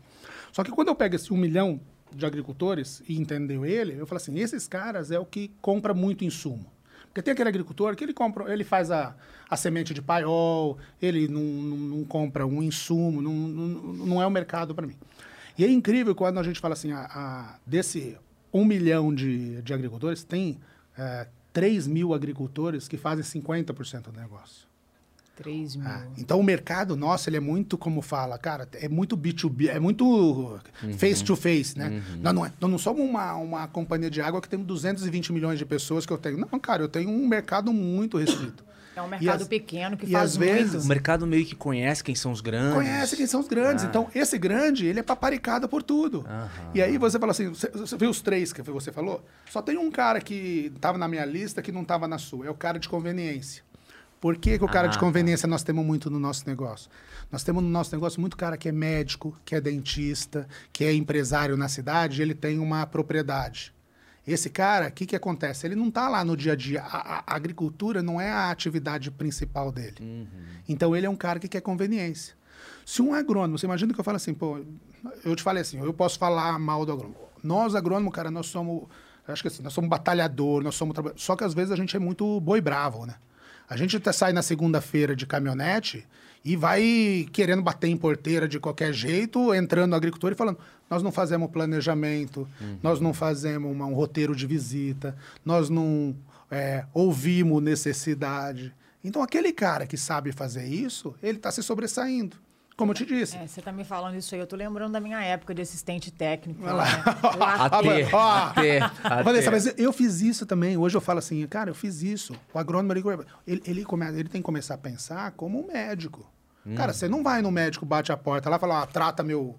Só que quando eu pego esse um milhão de agricultores e entendeu ele, eu falo assim, esses caras é o que compra muito insumo. Porque tem aquele agricultor que ele compra, ele faz a, a semente de paiol, ele não, não, não compra um insumo, não, não, não é o mercado para mim. E é incrível quando a gente fala assim, a, a- desse um milhão de, de agricultores, tem é, 3 mil agricultores que fazem 50% do negócio. 3 mil. Ah, então o mercado nosso ele é muito, como fala, cara, é muito B2B, é muito face to face, né? Nós, não é- nós não somos uma, uma companhia de água que temos 220 milhões de pessoas que eu tenho. Não, cara, eu tenho um mercado muito restrito. É um mercado as- pequeno que e faz às vezes- O mercado meio que conhece quem são os grandes. Conhece quem são os grandes. Ah. Então, esse grande, ele é paparicado por tudo. Aham. E aí você fala assim, você, você viu os três que você falou? Só tem um cara que estava na minha lista que não estava na sua. É o cara de conveniência. Por que, que o cara Ah, de tá. conveniência nós temos muito no nosso negócio? Nós temos no nosso negócio muito cara que é médico, que é dentista, que é empresário na cidade, e ele tem uma propriedade. Esse cara, o que, que acontece? Ele não está lá no dia a dia. A, a- agricultura não é a atividade principal dele. Uhum. Então ele é um cara que quer conveniência. Se um agrônomo, você imagina que eu falo assim, pô, eu te falei assim, eu posso falar mal do agrônomo. Nós, agrônomo, cara, nós somos, acho que assim, nós somos batalhador, nós somos Só que às vezes a gente é muito boi bravo, né? A gente até sai na segunda-feira de caminhonete e vai querendo bater em porteira de qualquer jeito, entrando no agricultor e falando: nós não fazemos planejamento, nós não fazemos uma- um roteiro de visita, nós não é, ouvimos necessidade. Então, aquele cara que sabe fazer isso, ele está se sobressaindo. Como eu te disse. É, você tá me falando isso aí, eu tô lembrando da minha época de assistente técnico. Olha lá. né? Lá AT, Ó, AT, AT. Vanessa, mas eu fiz isso também. Hoje eu falo assim, cara, eu fiz isso. O agrônomo, ele, ele, ele, come- ele tem que começar a pensar como um médico. Cara, você não vai no médico, bate a porta lá e fala, ah, trata meu...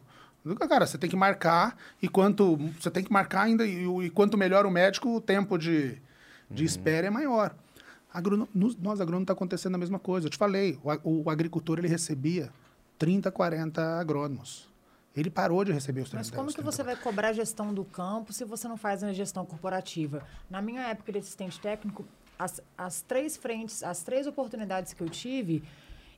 Cara, você tem que marcar e quanto... Você tem que marcar ainda e, e quanto melhor o médico, o tempo de, de espera é maior. Agrono, nos- nós, agrônomos, está acontecendo a mesma coisa. Eu te falei, o, o agricultor, ele recebia 30, 40 agrônomos. Ele parou de receber os 30 Mas como que 30 você vai cobrar a gestão do campo se você não faz a gestão corporativa? Na minha época de assistente técnico, as, as três frentes, as três oportunidades que eu tive,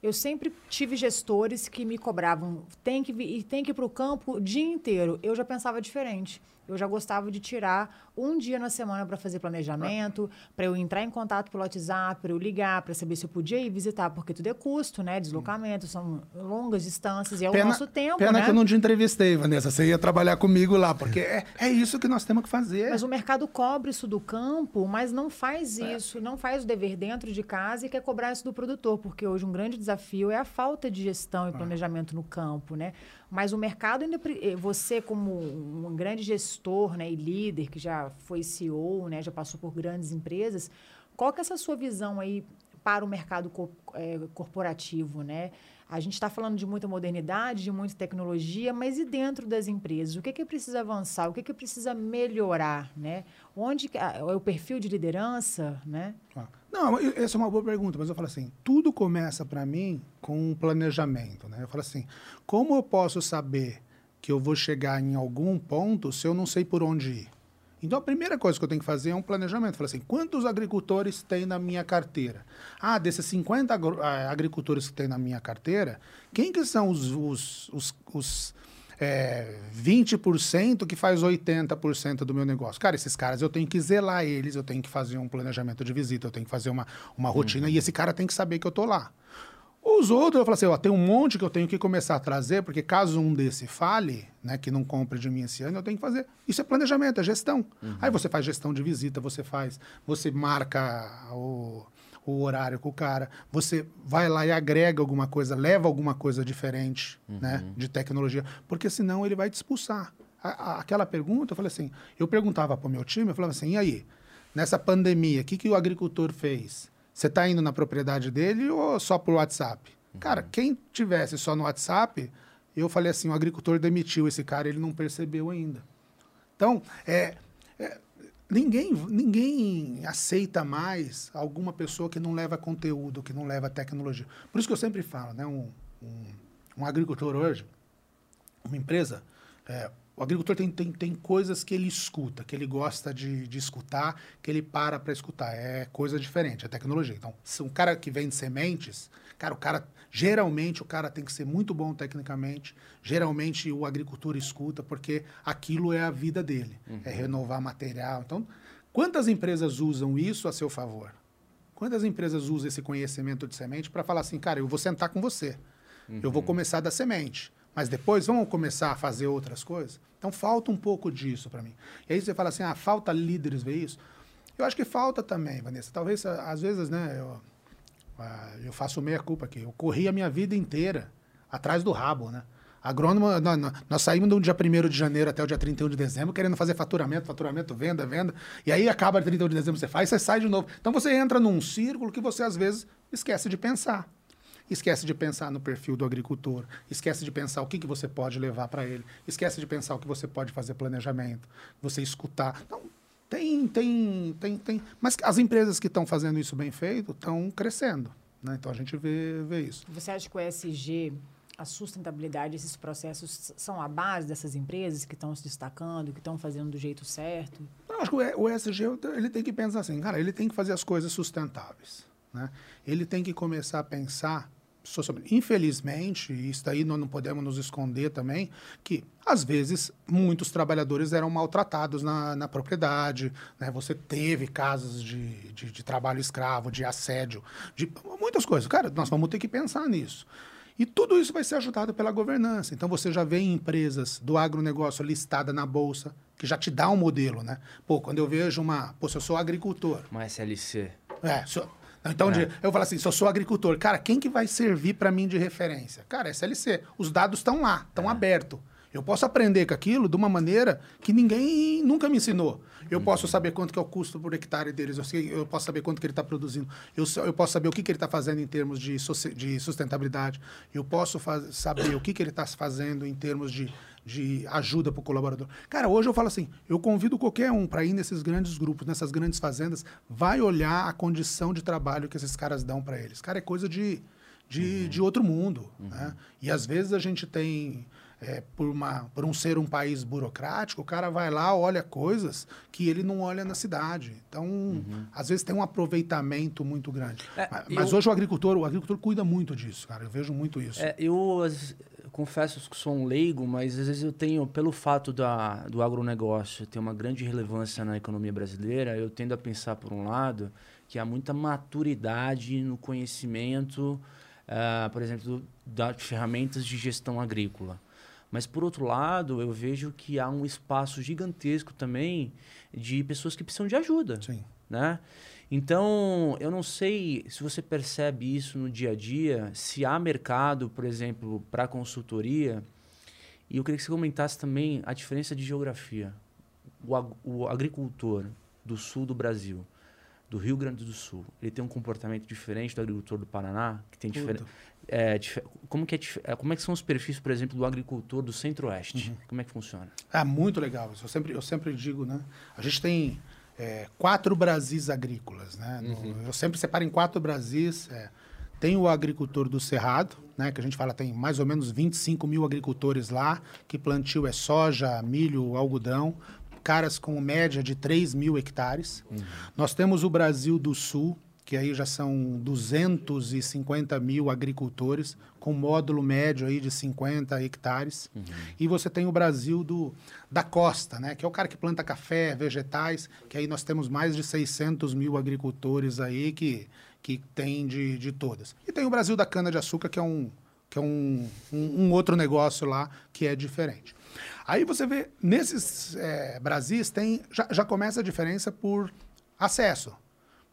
eu sempre tive gestores que me cobravam, tem que vir, e tem que ir para o campo o dia inteiro. Eu já pensava diferente. Eu já gostava de tirar um dia na semana para fazer planejamento, para eu entrar em contato pelo WhatsApp, para eu ligar, para saber se eu podia ir visitar, porque tudo é custo, né? Deslocamento, são longas distâncias e é o nosso tempo, pena né? que eu não te entrevistei, Vanessa. Você ia trabalhar comigo lá, porque é, é isso que nós temos que fazer. Mas o mercado cobra isso do campo, mas não faz É. isso, não faz o dever dentro de casa e quer cobrar isso do produtor, porque hoje um grande desafio é a falta de gestão É. e planejamento no campo, né? Mas o mercado ainda, eh, você como um grande gestor, né, e líder que já foi CEO, né, já passou por grandes empresas, qual que é essa sua visão aí para o mercado co- eh, corporativo, né? A gente está falando de muita modernidade, de muita tecnologia, mas e dentro das empresas? O que, que precisa avançar? O que, que precisa melhorar? Né? Onde ah, é o perfil de liderança? Né? Ah, Não, essa é uma boa pergunta, mas eu falo assim, tudo começa para mim com um planejamento, né? Eu falo assim, como eu posso saber que eu vou chegar em algum ponto se eu não sei por onde ir? Então a primeira coisa que eu tenho que fazer é um planejamento. Falo assim, quantos agricultores tem na minha carteira? Ah, desses 50 agro- ah, agricultores que tem na minha carteira, quem que são os, os, os, os é, 20% que faz 80% do meu negócio. Cara, esses caras eu tenho que zelar eles, eu tenho que fazer um planejamento de visita, eu tenho que fazer uma, uma rotina e esse cara tem que saber que eu tô lá. Os outros, eu falo assim, ó, tem um monte que eu tenho que começar a trazer, porque caso um desse fale, né, que não compre de mim esse ano, eu tenho que fazer. Isso é planejamento, é gestão. Aí você faz gestão de visita, você faz, você marca o, o horário com o cara, você vai lá e agrega alguma coisa, leva alguma coisa diferente, né, de tecnologia, porque senão ele vai te expulsar. A- a- aquela pergunta, eu falei assim, eu perguntava para o meu time, eu falava assim, e aí, nessa pandemia, o que, que o agricultor fez? Você está indo na propriedade dele ou só por WhatsApp? Cara, quem tivesse só no WhatsApp, eu falei assim, o agricultor demitiu esse cara, ele não percebeu ainda. Então, é, ninguém, ninguém aceita mais alguma pessoa que não leva conteúdo, que não leva tecnologia. Por isso que eu sempre falo, né? Um, um, um agricultor hoje, uma empresa, é, o agricultor tem, tem, tem coisas que ele escuta, que ele gosta de, de escutar, que ele para para escutar. É coisa diferente, é tecnologia. Então, se um cara que vende sementes, cara, o cara, geralmente, o cara tem que ser muito bom tecnicamente. Geralmente, o agricultor escuta, porque aquilo é a vida dele, é renovar material. Então, quantas empresas usam isso a seu favor? Quantas empresas usam esse conhecimento de semente para falar assim, cara, eu vou sentar com você, eu vou começar da semente, mas depois vamos começar a fazer outras coisas? Então falta um pouco disso para mim. E aí você fala assim, ah, falta líderes ver isso? Eu acho que falta também, Vanessa. Talvez, às vezes, né, eu- Ah, eu faço meia culpa aqui. Eu corri a minha vida inteira atrás do rabo, né? Agrônomo, nó- nó- nós saímos do dia 1 de janeiro até o dia 31 de dezembro querendo fazer faturamento, faturamento, venda, venda. E aí acaba 31 de dezembro, você faz, você sai de novo. Então você entra num círculo que você às vezes esquece de pensar. Esquece de pensar no perfil do agricultor, esquece de pensar o que, que você pode levar para ele, esquece de pensar o que você pode fazer planejamento, você escutar. Então, tem, tem, tem, tem. Mas as empresas que estão fazendo isso bem feito estão crescendo. Né? Então a gente vê, vê isso. Você acha que o ESG, a sustentabilidade, esses processos são a base dessas empresas que estão se destacando, que estão fazendo do jeito certo? Eu acho que o ESG ele tem que pensar assim, cara, ele tem que fazer as coisas sustentáveis. Né? Ele tem que começar a pensar socialmente. Infelizmente, isso daí nós não podemos nos esconder também, que às vezes muitos trabalhadores eram maltratados na, na propriedade. Né? Você teve casos de, de, de trabalho escravo, de assédio, de muitas coisas. Cara, nós vamos ter que pensar nisso. E tudo isso vai ser ajudado pela governança. Então você já vê empresas do agronegócio listada na bolsa, que já te dá um modelo, né? Pô, quando eu vejo uma. Pô, se eu sou agricultor. Uma SLC. É, se eu- então, de- eu falo assim, se eu sou agricultor, cara, quem que vai servir para mim de referência? Cara, é SLC. Os dados estão lá, estão abertos. Eu posso aprender com aquilo de uma maneira que ninguém nunca me ensinou. Eu posso saber quanto que é o custo por hectare deles, eu, sei- eu posso saber quanto que ele está produzindo, eu, eu posso saber o que, que ele está fazendo em termos de, de sustentabilidade, eu posso faz- saber o que, que ele está fazendo em termos de, de ajuda para o colaborador. Cara, hoje eu falo assim, eu convido qualquer um para ir nesses grandes grupos, nessas grandes fazendas, vai olhar a condição de trabalho que esses caras dão para eles. Cara, é coisa de, de, de outro mundo. Né? E às vezes a gente tem, é, por, uma, por um ser um país burocrático, o cara vai lá, olha coisas que ele não olha na cidade. Então, às vezes tem um aproveitamento muito grande. É, mas mas eu- hoje o agricultor, o agricultor cuida muito disso, cara. Eu vejo muito isso. É, eu as- confesso que sou um leigo, mas às vezes eu tenho, pelo fato da, do agronegócio ter uma grande relevância na economia brasileira, eu tendo a pensar, por um lado, que há muita maturidade no conhecimento, ah, por exemplo, das ferramentas de gestão agrícola. Mas, por outro lado, eu vejo que há um espaço gigantesco também de pessoas que precisam de ajuda Sim. né? Então, eu não sei se você percebe isso no dia a dia, se há mercado, por exemplo, para consultoria. E eu queria que você comentasse também a diferença de geografia. O, o agricultor do sul do Brasil, do Rio Grande do Sul, ele tem um comportamento diferente do agricultor do Paraná, que tem diferença. É, como, que é, é, como é que são os perfis, por exemplo, do agricultor do Centro-Oeste? Como é que funciona? É muito legal. Eu sempre, eu sempre digo, né? A gente tem é, quatro Brasis agrícolas, né? No- eu sempre separo em quatro Brasis. é. tem o agricultor do Cerrado, né? Que a gente fala tem mais ou menos 25 mil agricultores lá, que plantio é soja, milho, algodão. Caras com média de 3 mil hectares. Nós temos o Brasil do Sul, que aí já são 250 mil agricultores, com módulo médio aí de 50 hectares. E você tem o Brasil do, da costa, né? que é o cara que planta café, vegetais, que aí nós temos mais de 600 mil agricultores aí que, que tem de, de todas. E tem o Brasil da cana-de-açúcar, que é um, que é um, um, um outro negócio lá que é diferente. Aí você vê, nesses é, Brasis, tem, já, já começa a diferença por acesso.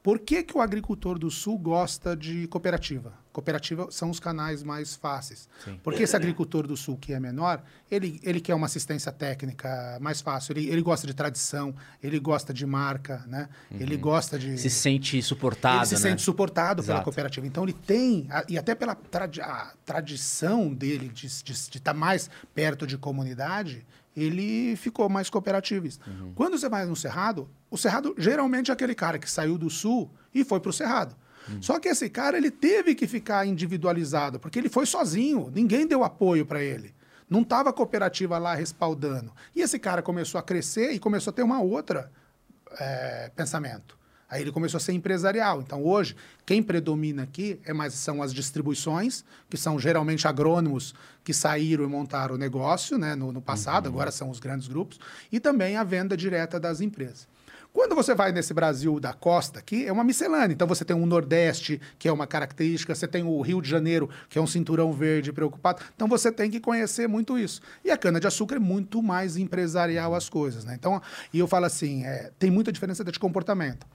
Por que, que o agricultor do sul gosta de cooperativa? Cooperativa são os canais mais fáceis. Porque esse agricultor do sul que é menor, ele, ele quer uma assistência técnica mais fácil, ele, ele gosta de tradição, ele gosta de marca, né? ele gosta de... Se sente suportado, Ele se né? sente suportado pela Exato. cooperativa. Então ele tem, e até pela tradi- tradição dele de estar mais perto de comunidade, ele ficou mais cooperativista. Uhum. Quando você vai no Cerrado, o Cerrado geralmente é aquele cara que saiu do Sul e foi para o Cerrado. Uhum. Só que esse cara ele teve que ficar individualizado, porque ele foi sozinho, ninguém deu apoio para ele. Não estava a cooperativa lá respaldando. E esse cara começou a crescer e começou a ter uma outra é, pensamento. Aí ele começou a ser empresarial. Então hoje, quem predomina aqui é mais são as distribuições, que são geralmente agrônomos que saíram e montaram o negócio né, no, no passado, agora são os grandes grupos, e também a venda direta das empresas. Quando você vai nesse Brasil da costa aqui, é uma miscelânea. Então você tem um Nordeste, que é uma característica, você tem o Rio de Janeiro, que é um cinturão verde preocupado. Então você tem que conhecer muito isso. E a cana-de-açúcar é muito mais empresarial as coisas, né? Então, e eu falo assim, é, tem muita diferença de comportamento.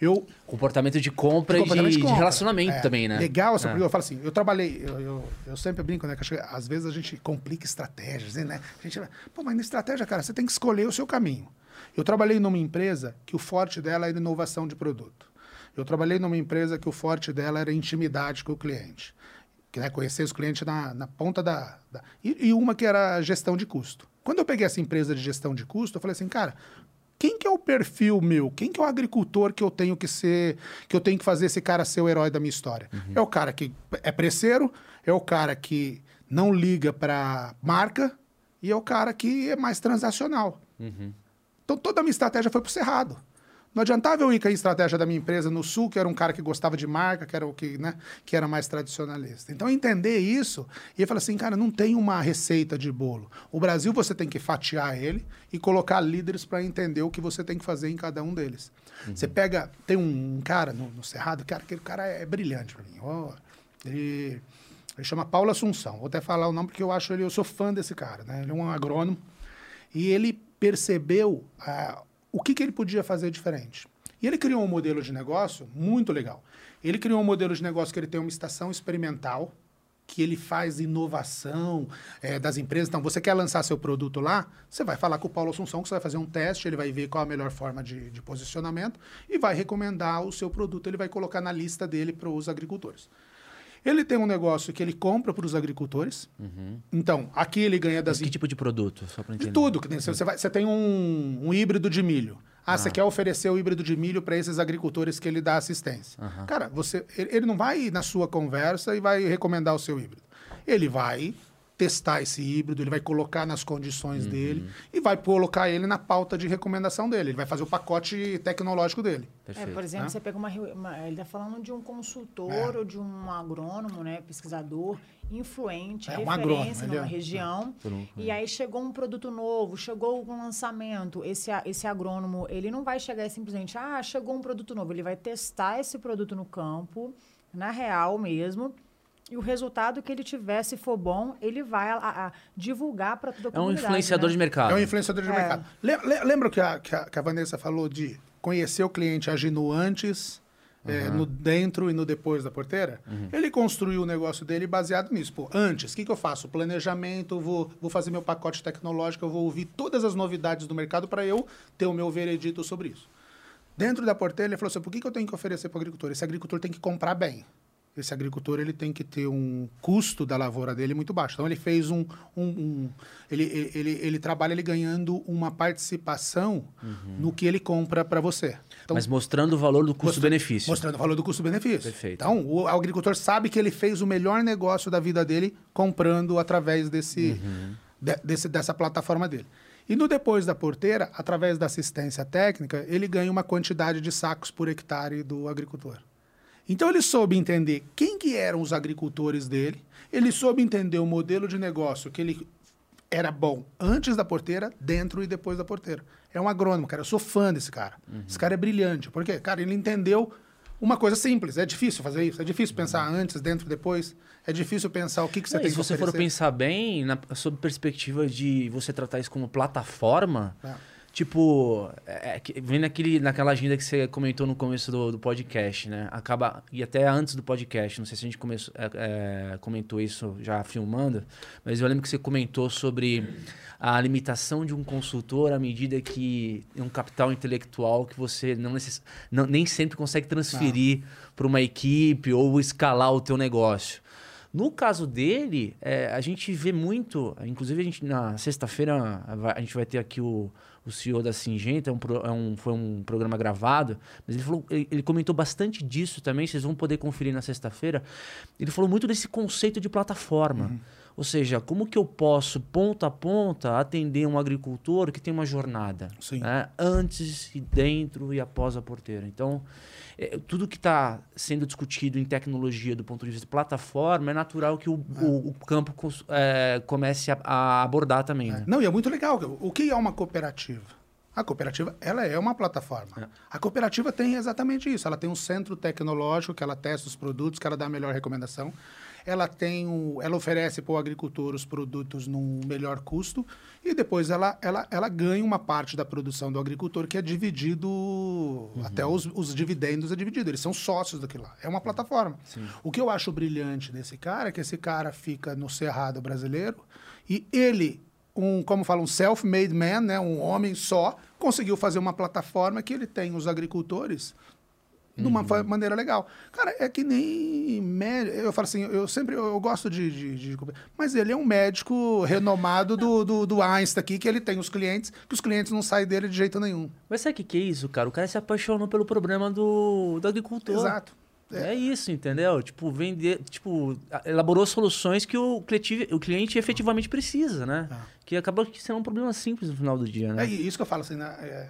Eu, Comportamento de compra e de, de relacionamento É, também, né? Legal essa É. pergunta. Eu falo assim, eu trabalhei, eu, eu, eu sempre brinco, né? Que às vezes a gente complica estratégias, né? A gente, pô, mas na estratégia, cara, você tem que escolher o seu caminho. Eu trabalhei numa empresa que o forte dela era inovação de produto. Eu trabalhei numa empresa que o forte dela era intimidade com o cliente. Que, né, conhecer os clientes na, na ponta da. da- e, e uma que era gestão de custo. Quando eu peguei essa empresa de gestão de custo, eu falei assim, cara, quem que é o perfil meu? Quem que é o agricultor que eu tenho que ser, que eu tenho que fazer esse cara ser o herói da minha história? É o cara que é presseiro, é o cara que não liga para marca e é o cara que é mais transacional. Então toda a minha estratégia foi pro cerrado. Não adiantava eu ir com a estratégia da minha empresa no sul, que era um cara que gostava de marca, que era o que, né, que era mais tradicionalista. Então entender isso e falei assim, cara, não tem uma receita de bolo. O Brasil você tem que fatiar ele e colocar líderes para entender o que você tem que fazer em cada um deles. Você pega, tem um, cara no, no Cerrado, cara, aquele cara é brilhante para mim. Ó, ele, ele chama Paulo Assunção. Vou até falar o nome porque eu acho ele, eu sou fã desse cara, né? Ele é um agrônomo e ele percebeu ah, o que, que ele podia fazer diferente. E ele criou um modelo de negócio muito legal. Ele criou um modelo de negócio que ele tem uma estação experimental, que ele faz inovação eh, das empresas. Então, você quer lançar seu produto lá, você vai falar com o Paulo Assunção, que você vai fazer um teste, ele vai ver qual a melhor forma de, de posicionamento e vai recomendar o seu produto. Ele vai colocar na lista dele para os agricultores. Ele tem um negócio que ele compra para os agricultores. Então, aqui ele ganha das Mas que tipo de produto? Só pra de entender. tudo. que nem Você, vai- você tem um, um híbrido de milho. Ah, você quer oferecer o híbrido de milho para esses agricultores que ele dá assistência. Cara, você, ele, ele não vai na sua conversa e vai recomendar o seu híbrido. Ele vai testar esse híbrido, ele vai colocar nas condições dele e vai colocar ele na pauta de recomendação dele. Ele vai fazer o pacote tecnológico dele. É, por exemplo, Né? você pega uma, uma- Ele está falando de um consultor ou de um agrônomo, né? Pesquisador influente, É, um referência agrônomo, ele numa é- região. E aí chegou um produto novo, chegou um lançamento. Esse, esse agrônomo, ele não vai chegar e simplesmente, ah, chegou um produto novo. Ele vai testar esse produto no campo, na real mesmo. E o resultado que ele tiver, se for bom, ele vai a- a divulgar para toda a É um comunidade. influenciador né? de mercado. É um influenciador de É. mercado. Le- le- lembra que a, que, a, que a Vanessa falou de conhecer o cliente agindo antes, é, no dentro e no depois da porteira? Ele construiu o negócio dele baseado nisso. Pô, antes, o que, que eu faço? Planejamento, vou, vou fazer meu pacote tecnológico, eu vou ouvir todas as novidades do mercado para eu ter o meu veredito sobre isso. Dentro da porteira, ele falou assim, por que, que eu tenho que oferecer para o agricultor? Esse agricultor tem que comprar bem. Esse agricultor ele tem que ter um custo da lavoura dele muito baixo. Então ele fez um, um, um- ele, ele, ele, ele trabalha ele ganhando uma participação no que ele compra para você. Então, Mas mostrando o valor do custo-benefício. Mostrando o valor do custo-benefício. Perfeito. Então o agricultor sabe que ele fez o melhor negócio da vida dele comprando através desse, de- desse dessa plataforma dele. E no depois da porteira, através da assistência técnica, ele ganha uma quantidade de sacos por hectare do agricultor. Então ele soube entender quem que eram os agricultores dele, ele soube entender o modelo de negócio que ele era bom antes da porteira, dentro e depois da porteira. É um agrônomo, cara. Eu sou fã desse cara. Esse cara é brilhante. Porque, cara, ele entendeu uma coisa simples. É difícil fazer isso. É difícil pensar antes, dentro, depois. É difícil pensar o que, que você Não, tem se que você for oferecer. pensar bem, na, sob perspectiva de você tratar isso como plataforma, É. tipo, é, é vem naquele, naquela agenda que você comentou no começo do, do podcast, né? Acaba, e até antes do podcast, não sei se a gente começou, é, é, comentou isso já filmando, mas eu lembro que você comentou sobre a limitação de um consultor à medida que é um capital intelectual que você não, necess, não nem sempre consegue transferir para uma equipe ou escalar o teu negócio. No caso dele, é, a gente vê muito, inclusive a gente na sexta-feira a gente vai ter aqui o, o CEO da Singenta, é um, é um- foi um programa gravado, mas ele, falou, ele, ele comentou bastante disso também, vocês vão poder conferir na sexta-feira. Ele falou muito desse conceito de plataforma. Ou seja, como que eu posso, ponta a ponta, atender um agricultor que tem uma jornada? Sim. né? Antes e dentro e após a porteira. Então, é, tudo que está sendo discutido em tecnologia do ponto de vista de plataforma, é natural que o, o- o campo é, comece a, a abordar também. É. Né? Não, e é muito legal. O que é uma cooperativa? A cooperativa, ela é uma plataforma. A cooperativa tem exatamente isso. Ela tem um centro tecnológico que ela testa os produtos, que ela dá a melhor recomendação. Ela tem o, ela oferece para o agricultor os produtos num melhor custo e depois ela, ela, ela ganha uma parte da produção do agricultor que é dividido, até os, os dividendos é dividido. Eles são sócios daquilo lá. É uma plataforma. O que eu acho brilhante desse cara é que esse cara fica no Cerrado brasileiro e ele um, como fala, um self-made man, né, um homem só, conseguiu fazer uma plataforma que ele tem os agricultores de uma fa- maneira legal. Cara, é que nem médico. Eu falo assim, eu sempre eu gosto de, de, de- Mas ele é um médico renomado do, do, do Einstein aqui, que ele tem os clientes, que os clientes não saem dele de jeito nenhum. Mas sabe o que, que é isso, cara? O cara se apaixonou pelo problema do, do agricultor. Exato. É. isso, entendeu? Tipo, vender, tipo, elaborou soluções que o cliente, o cliente efetivamente precisa, né? Que acaba sendo um problema simples no final do dia, né? É isso que eu falo assim, né? é,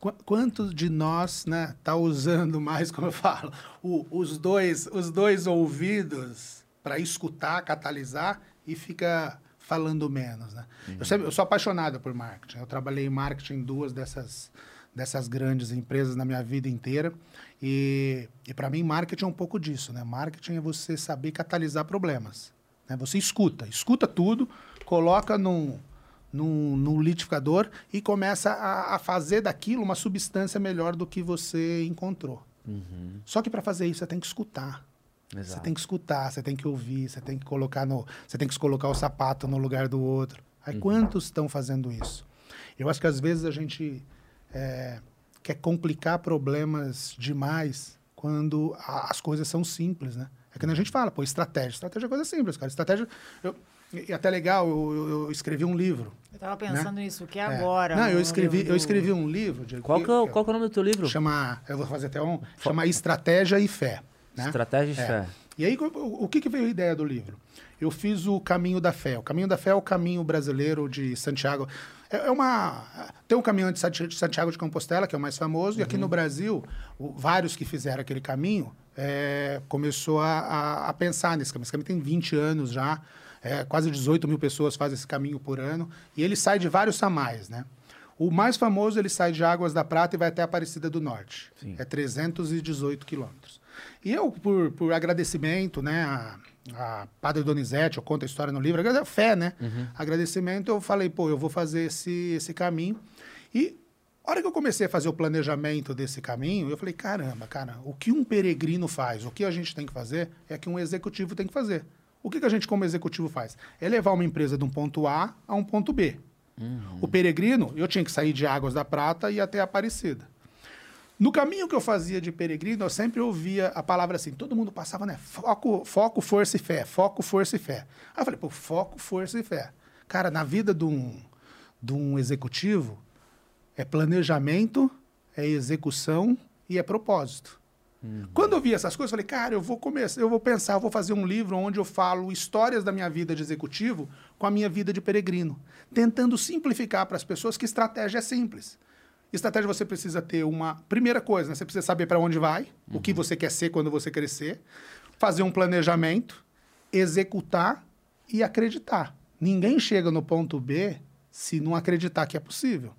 qu- quantos de nós, né, tá usando mais, como eu falo, o- os, dois, os dois ouvidos para escutar, catalisar e fica falando menos, né? Eu, sempre, eu sou apaixonado por marketing. Eu trabalhei em marketing em duas dessas dessas grandes empresas na minha vida inteira e, e para mim marketing é um pouco disso, né? Marketing é você saber catalisar problemas. Né? Você escuta, escuta tudo, coloca num, num, num litificador e começa a, a fazer daquilo uma substância melhor do que você encontrou. Só que para fazer isso você tem que escutar. Você Exato. tem que escutar, você tem que ouvir, você tem que colocar no, você tem que colocar o sapato no lugar do outro. Aí quantos estão fazendo isso? Eu acho que às vezes a gente é, quer complicar problemas demais quando a- as coisas são simples, né? É que a gente fala, pô, estratégia. Estratégia é coisa simples, cara. Estratégia. Eu, e até legal, eu, eu- eu escrevi um livro. Eu tava pensando nisso, que é É. agora. Não, eu no escrevi, eu escrevi um livro. De, Qual, que é, o- qual que é o nome do teu livro? Chama, eu vou fazer até um, chama Estratégia e Fé. Né? Estratégia e É. fé. E aí, o, o que, que veio a ideia do livro? Eu fiz o Caminho da Fé. O Caminho da Fé é o caminho brasileiro de Santiago. É, é uma. Tem o caminho de Santi- de Santiago de Compostela, que é o mais famoso, e aqui no Brasil, o- vários que fizeram aquele caminho é, começou a, a- a pensar nesse caminho. Esse caminho tem 20 anos já, é, quase 18 mil pessoas fazem esse caminho por ano, e ele sai de vários samais, né? O mais famoso, ele sai de Águas da Prata e vai até Aparecida do Norte. Sim. É 318 quilômetros. E eu, por, por agradecimento, né, a, a Padre Donizete, eu conto a história no livro, agrade- fé, né? Agradecimento, eu falei, pô, eu vou fazer esse, esse caminho. E a hora que eu comecei a fazer o planejamento desse caminho, eu falei, caramba, cara, o que um peregrino faz, o que a gente tem que fazer, é que um executivo tem que fazer. O que, que a gente, como executivo, faz? É levar uma empresa de um ponto A a um ponto B. O peregrino, eu tinha que sair de Águas da Prata e ir até Aparecida. No caminho que eu fazia de peregrino, eu sempre ouvia a palavra assim, todo mundo passava, né? Foco, foco, força e fé, foco, força e fé. Aí eu falei, pô, foco, força e fé. Cara, na vida de um, de um executivo, é planejamento, é execução e é propósito. Quando eu vi essas coisas, eu falei, cara, eu vou começar, eu vou pensar, eu vou fazer um livro onde eu falo histórias da minha vida de executivo com a minha vida de peregrino, tentando simplificar para as pessoas que estratégia é simples. Estratégia você precisa ter uma primeira coisa, né? Você precisa saber para onde vai, o que você quer ser quando você crescer, fazer um planejamento, executar e acreditar. Ninguém chega no ponto B se não acreditar que é possível,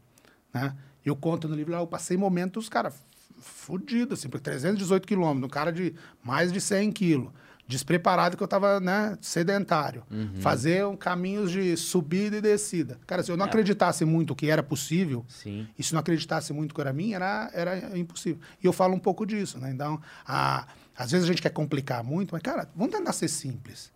né? Eu conto no livro lá, eu passei momentos, cara, fudido, assim, por 318 quilômetros, um cara de mais de 100 quilos, despreparado que eu tava, né, sedentário. Fazer um caminhos de subida e descida. Cara, se eu não acreditasse muito que era possível, Sim. e se não acreditasse muito que era mim, era, era impossível. E eu falo um pouco disso, né? Então, a, às vezes a gente quer complicar muito, mas, cara, vamos tentar ser simples.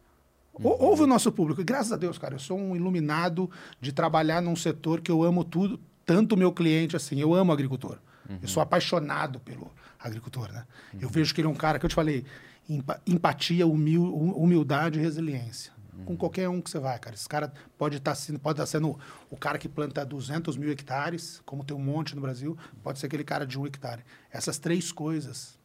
Ou- Ouve o nosso público. E graças a Deus, cara, eu sou um iluminado de trabalhar num setor que eu amo tudo, tanto meu cliente assim. Eu amo agricultor. Eu sou apaixonado pelo agricultor, né? Eu vejo que ele é um cara que eu te falei, empa- empatia, humil, hum- humildade e resiliência. Com qualquer um que você vai, cara. Esse cara pode estar sendo, pode estar sendo o cara que planta 200 mil hectares, como tem um monte no Brasil, pode ser aquele cara de um hectare. Essas três coisas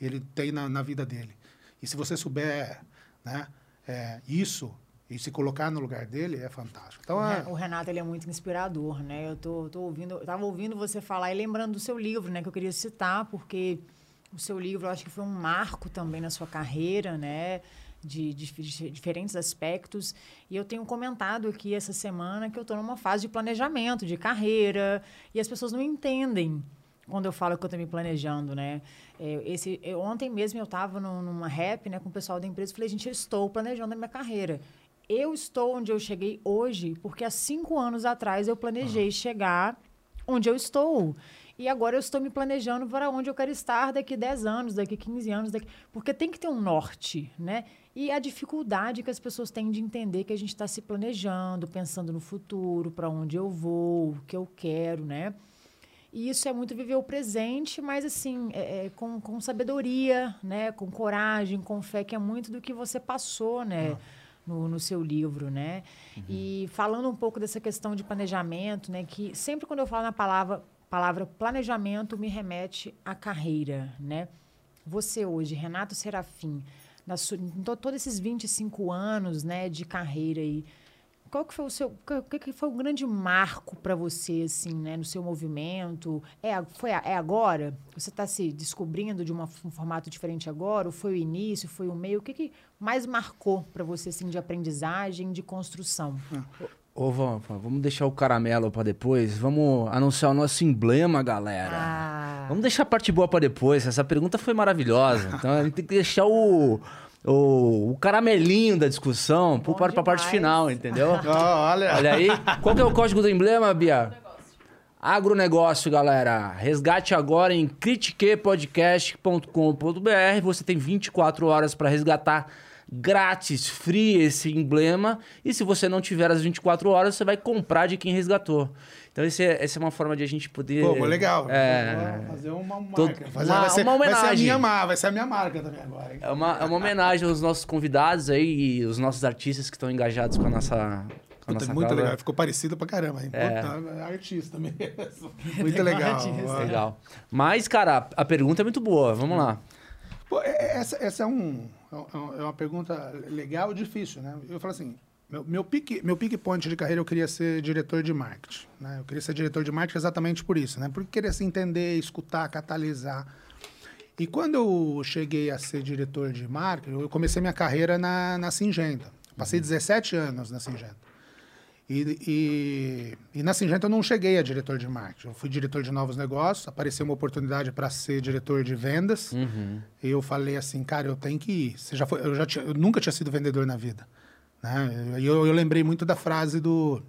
ele tem na, na vida dele. E se você souber né, é, isso e se colocar no lugar dele, é fantástico. Então, O é, O Renato, ele é muito inspirador, né? Eu tô, tô ouvindo, eu tava ouvindo você falar e lembrando do seu livro, né? Que eu queria citar, porque o seu livro, eu acho que foi um marco também na sua carreira, né? de, de, de diferentes aspectos. E eu tenho comentado aqui essa semana que eu estou numa fase de planejamento, de carreira, e as pessoas não entendem quando eu falo que eu estou me planejando, né? É, esse, eu, ontem mesmo eu estava numa rap né, com o pessoal da empresa e falei, gente, eu estou planejando a minha carreira. Eu estou onde eu cheguei hoje porque há cinco anos atrás eu planejei uhum. chegar onde eu estou. E agora eu estou me planejando para onde eu quero estar daqui 10 anos, daqui 15 anos, daqui... porque tem que ter um norte, né? E a dificuldade que as pessoas têm de entender que a gente está se planejando, pensando no futuro, para onde eu vou, o que eu quero, né? E isso é muito viver o presente, mas assim, é, é, com, com sabedoria, né? Com coragem, com fé, que é muito do que você passou, né? No, no seu livro, né? Uhum. E falando um pouco dessa questão de planejamento, né? Que sempre quando eu falo na palavra, palavra planejamento, me remete à carreira, né? Você hoje, Renato Serafim, na sua, todos esses 25 anos né, de carreira aí, qual que foi o seu, o que foi o grande marco para você assim, né, no seu movimento? É, foi é agora? Você está se descobrindo de uma, um formato diferente agora? Ou foi o início? Foi o meio? O que, que mais marcou para você assim de aprendizagem, de construção? Ô, vamos, vamos deixar o caramelo para depois. Vamos anunciar o nosso emblema, galera. Ah. Vamos deixar a parte boa para depois. Essa pergunta foi maravilhosa. Então a gente tem que deixar o o, o caramelinho da discussão Bom para a parte final, entendeu? Oh, olha. olha aí. Qual que é o código do emblema, Bia? Agronegócio, galera. Resgate agora em critiquepodcast.com.br. Você tem 24 horas para resgatar grátis, free esse emblema. E se você não tiver as 24 horas, você vai comprar de quem resgatou. Então, esse é, essa é uma forma de a gente poder. Pô, legal. É, fazer uma marca. Todo, fazer, uma, vai ser, uma homenagem. Vai ser, a minha, vai ser a minha marca também agora. Hein? É uma, é uma homenagem aos nossos convidados aí e os nossos artistas que estão engajados com a nossa. Com a nossa muito legal, ficou parecido pra caramba. Hein? É. Puta, é artista mesmo. muito legal. Legal. Mas, cara, a pergunta é muito boa. Vamos lá. Pô, é, essa, essa é, um, é uma pergunta legal e difícil, né? Eu falo assim, meu, meu, pique, meu pique point de carreira, eu queria ser diretor de marketing. Né? Eu queria ser diretor de marketing exatamente por isso, né? Porque queria se entender, escutar, catalisar. E quando eu cheguei a ser diretor de marketing, eu comecei minha carreira na, na Singenta. Passei 17 uhum. anos na Singenta. E, e, e, na Singenta eu não cheguei a diretor de marketing. Eu fui diretor de novos negócios, apareceu uma oportunidade para ser diretor de vendas. Uhum. E eu falei assim, cara, eu tenho que ir. Você já foi, eu, já tinha, eu nunca tinha sido vendedor na vida. Né? E eu, eu, lembrei muito da frase do.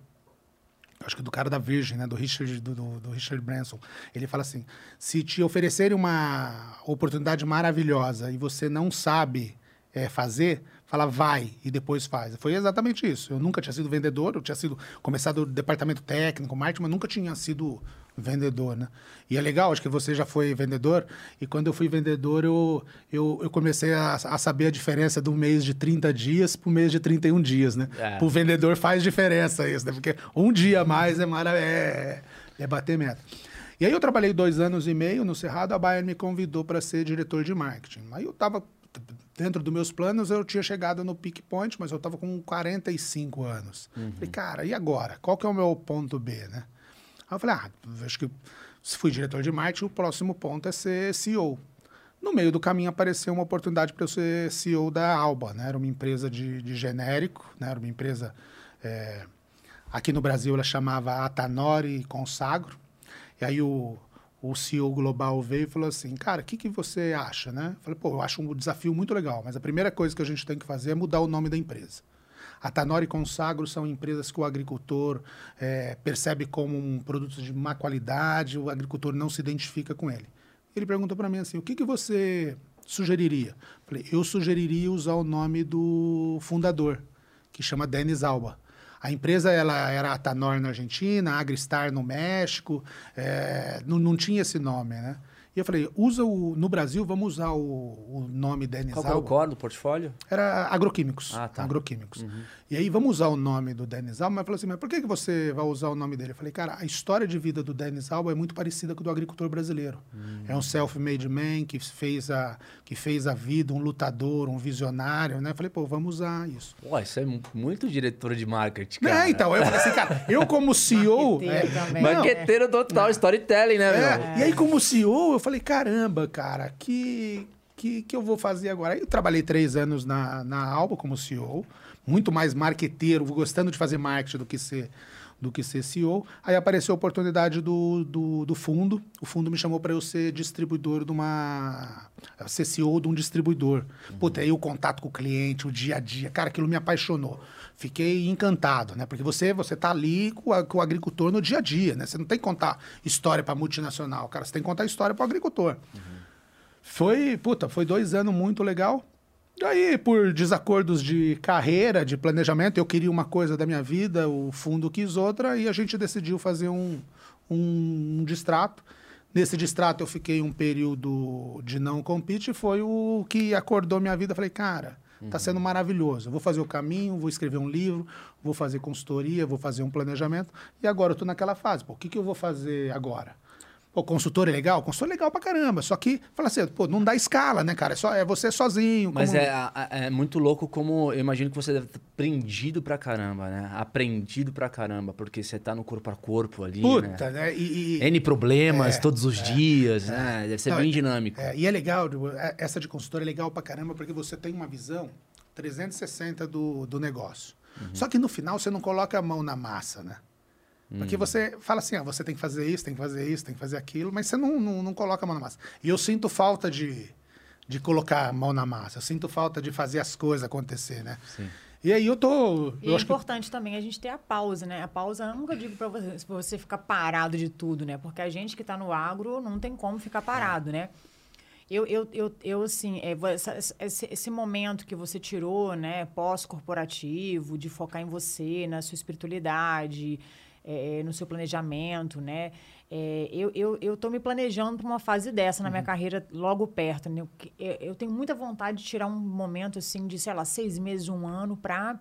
Acho que do cara da Virgem, né? do, Richard, do, do, do Richard Branson. Ele fala assim: se te oferecerem uma oportunidade maravilhosa e você não sabe é, fazer, fala vai e depois faz. Foi exatamente isso. Eu nunca tinha sido vendedor, eu tinha sido começado departamento técnico, marketing, mas nunca tinha sido vendedor, né? E é legal, acho que você já foi vendedor, e quando eu fui vendedor, eu, eu, eu comecei a, a saber a diferença do mês de 30 dias para o mês de 31 dias, né? É. Para o vendedor faz diferença isso, né? Porque um dia a mais é, mara, é, é bater meta. E aí eu trabalhei dois anos e meio no Cerrado, a Bayern me convidou para ser diretor de marketing. Aí eu estava, dentro dos meus planos, eu tinha chegado no peak point, mas eu estava com 45 anos. Uhum. Falei, cara, e agora? Qual que é o meu ponto B, né? Aí eu falei, ah, acho que se fui diretor de marketing, o próximo ponto é ser CEO. No meio do caminho apareceu uma oportunidade para eu ser CEO da Alba, né? Era uma empresa de, de genérico, né? Era uma empresa... É, aqui no Brasil ela chamava Atanori Consagro. E aí o, o CEO global veio e falou assim, cara, o que, que você acha, né? Eu falei, pô, eu acho um desafio muito legal, mas a primeira coisa que a gente tem que fazer é mudar o nome da empresa. A Tanori Consagro são empresas que o agricultor é, percebe como um produto de má qualidade, o agricultor não se identifica com ele. Ele perguntou para mim assim: o que, que você sugeriria? Falei, eu sugeriria usar o nome do fundador, que chama Denis Alba. A empresa ela era a Tanor na Argentina, a Agristar no México, é, não, não tinha esse nome, né? E eu falei, usa o. No Brasil, vamos usar o, o nome Denis Qual é o core do portfólio? Era agroquímicos. Ah, tá. Agroquímicos. Uhum. E aí, vamos usar o nome do Denis Alba. Mas falou assim, mas por que, que você vai usar o nome dele? Eu falei, cara, a história de vida do Denis Alba é muito parecida com a do agricultor brasileiro. Uhum. É um self-made man que fez, a, que fez a vida, um lutador, um visionário, né? Eu falei, pô, vamos usar isso. Pô, isso é muito diretor de marketing, cara. É, então, eu falei assim, cara, eu como CEO... Marqueteiro, é, Marqueteiro total, storytelling, né, é, E aí, como CEO, eu falei, caramba, cara, que, que, que eu vou fazer agora? Eu trabalhei três anos na, na Alba como CEO, muito mais marqueteiro, gostando de fazer marketing do que ser do que ser CEO. Aí apareceu a oportunidade do, do, do fundo. O fundo me chamou para eu ser distribuidor de uma. ser CEO de um distribuidor. Uhum. Puta, aí o contato com o cliente, o dia a dia. Cara, aquilo me apaixonou. Fiquei encantado, né? Porque você você tá ali com, a, com o agricultor no dia a dia, né? Você não tem que contar história para multinacional, cara. Você tem que contar história para o agricultor. Uhum. Foi, puta, foi dois anos muito legal. Daí, por desacordos de carreira, de planejamento, eu queria uma coisa da minha vida, o fundo quis outra, e a gente decidiu fazer um, um, um distrato. Nesse distrato eu fiquei um período de não compete, foi o que acordou minha vida. Falei, cara, tá sendo maravilhoso. vou fazer o caminho, vou escrever um livro, vou fazer consultoria, vou fazer um planejamento. E agora eu tô naquela fase. Pô, o que, que eu vou fazer agora? O consultor é legal? O consultor é legal pra caramba. Só que, fala assim, pô, não dá escala, né, cara? É, só, é você sozinho. Mas como... é, é muito louco como... Eu imagino que você deve ter aprendido pra caramba, né? Aprendido pra caramba. Porque você tá no corpo a corpo ali, Puta, né? né? E, e... N problemas é, todos os é, dias, é. né? Deve ser não, bem dinâmico. É, e é legal, essa de consultor é legal pra caramba porque você tem uma visão 360 do, do negócio. Uhum. Só que no final você não coloca a mão na massa, né? Porque hum. você fala assim, ah, você tem que fazer isso, tem que fazer isso, tem que fazer aquilo, mas você não, não, não coloca a mão na massa. E eu sinto falta de, de colocar a mão na massa. Eu sinto falta de fazer as coisas acontecer, né? Sim. E aí eu tô. E eu é importante que... também a gente ter a pausa, né? A pausa eu nunca digo para você, você ficar parado de tudo, né? Porque a gente que está no agro não tem como ficar parado, é. né? Eu, eu, eu, eu assim, é, esse, esse momento que você tirou, né, pós-corporativo, de focar em você, na sua espiritualidade, é, no seu planejamento, né? É, eu, eu, eu tô me planejando para uma fase dessa na minha uhum. carreira logo perto, né? Eu, eu tenho muita vontade de tirar um momento, assim, de, sei lá, seis meses, um ano, para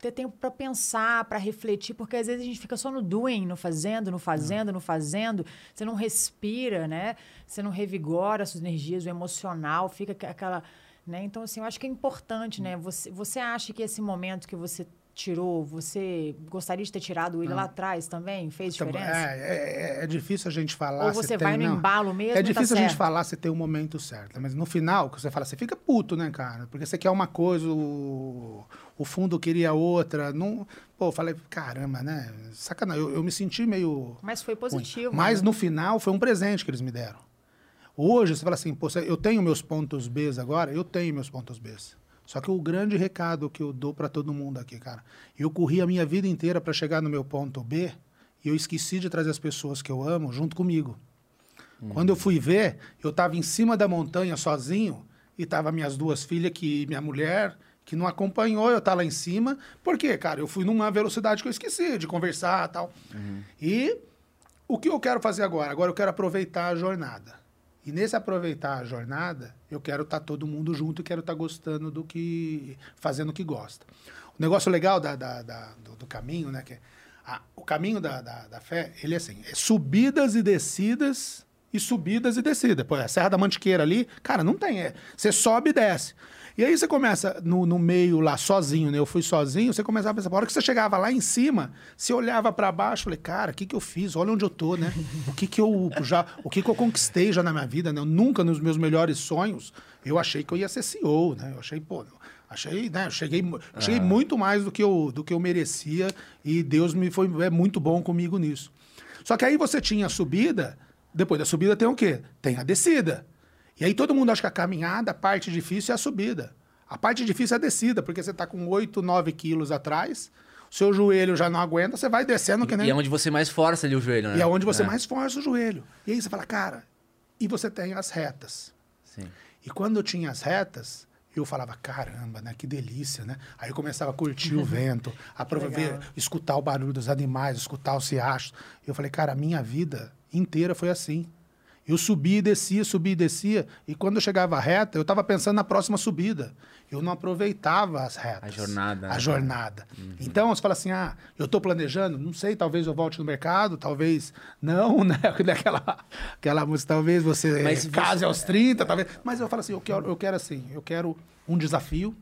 ter tempo para pensar, para refletir, porque às vezes a gente fica só no doing, no fazendo, no fazendo, no fazendo. Você não respira, né? Você não revigora suas energias, o emocional, fica aquela. Né? Então, assim, eu acho que é importante, né? Você, você acha que esse momento que você tirou, você gostaria de ter tirado ele ah. lá atrás também? Fez diferença? É, é, é, difícil a gente falar. Ou você vai tem, no não, embalo mesmo? É difícil tá a gente falar se tem o um momento certo. Mas no final, que você fala, você fica puto, né, cara? Porque você quer uma coisa, o, o fundo queria outra. Não, pô, eu falei, caramba, né? Sacanagem. Eu, eu me senti meio. Mas foi positivo. Ruim. Mas né? no final foi um presente que eles me deram. Hoje, você fala assim, pô, eu tenho meus pontos B agora? Eu tenho meus pontos B. Só que o grande recado que eu dou para todo mundo aqui, cara, eu corri a minha vida inteira para chegar no meu ponto B e eu esqueci de trazer as pessoas que eu amo junto comigo. Uhum. Quando eu fui ver, eu estava em cima da montanha sozinho e tava minhas duas filhas que minha mulher que não acompanhou eu tá lá em cima. Por quê, cara? Eu fui numa velocidade que eu esqueci de conversar tal. Uhum. E o que eu quero fazer agora? Agora eu quero aproveitar a jornada. E nesse aproveitar a jornada, eu quero estar tá todo mundo junto e quero estar tá gostando do que. fazendo o que gosta. O negócio legal da, da, da do, do, caminho, né? Que é, a, o caminho da, da, da, fé, ele é assim: é subidas e descidas e subidas e descidas. Pô, a Serra da Mantiqueira ali, cara, não tem. É, você sobe e desce. E aí você começa no, no meio lá sozinho, né? Eu fui sozinho, você começava a pensar, a hora que você chegava lá em cima, você olhava para baixo, falei, cara, o que que eu fiz? Olha onde eu tô, né? O que que eu já, o que que eu conquistei já na minha vida, né? Eu nunca nos meus melhores sonhos eu achei que eu ia ser CEO, né? Eu achei, pô, achei, né? Eu cheguei, cheguei muito mais do que eu do que eu merecia e Deus me foi é muito bom comigo nisso. Só que aí você tinha a subida, depois da subida tem o quê? Tem a descida. E aí todo mundo acha que a caminhada, a parte difícil é a subida. A parte difícil é a descida, porque você está com 8, 9 quilos atrás, o seu joelho já não aguenta, você vai descendo que nem... E é onde você mais força ali o joelho, né? E é onde você é. mais força o joelho. E aí você fala, cara, e você tem as retas. Sim. E quando eu tinha as retas, eu falava, caramba, né? Que delícia, né? Aí eu começava a curtir o vento, a ver, escutar o barulho dos animais, escutar os riachos. Eu falei, cara, a minha vida inteira foi assim. Eu subia e descia, subia e descia. E quando eu chegava à reta, eu estava pensando na próxima subida. Eu não aproveitava as retas. A jornada. A né? jornada. Uhum. Então, você fala assim, ah, eu estou planejando, não sei, talvez eu volte no mercado, talvez não, né? Aquela, aquela música, talvez você Mas case você... aos 30, talvez. Mas eu falo assim, eu quero, eu quero assim, eu quero um desafio.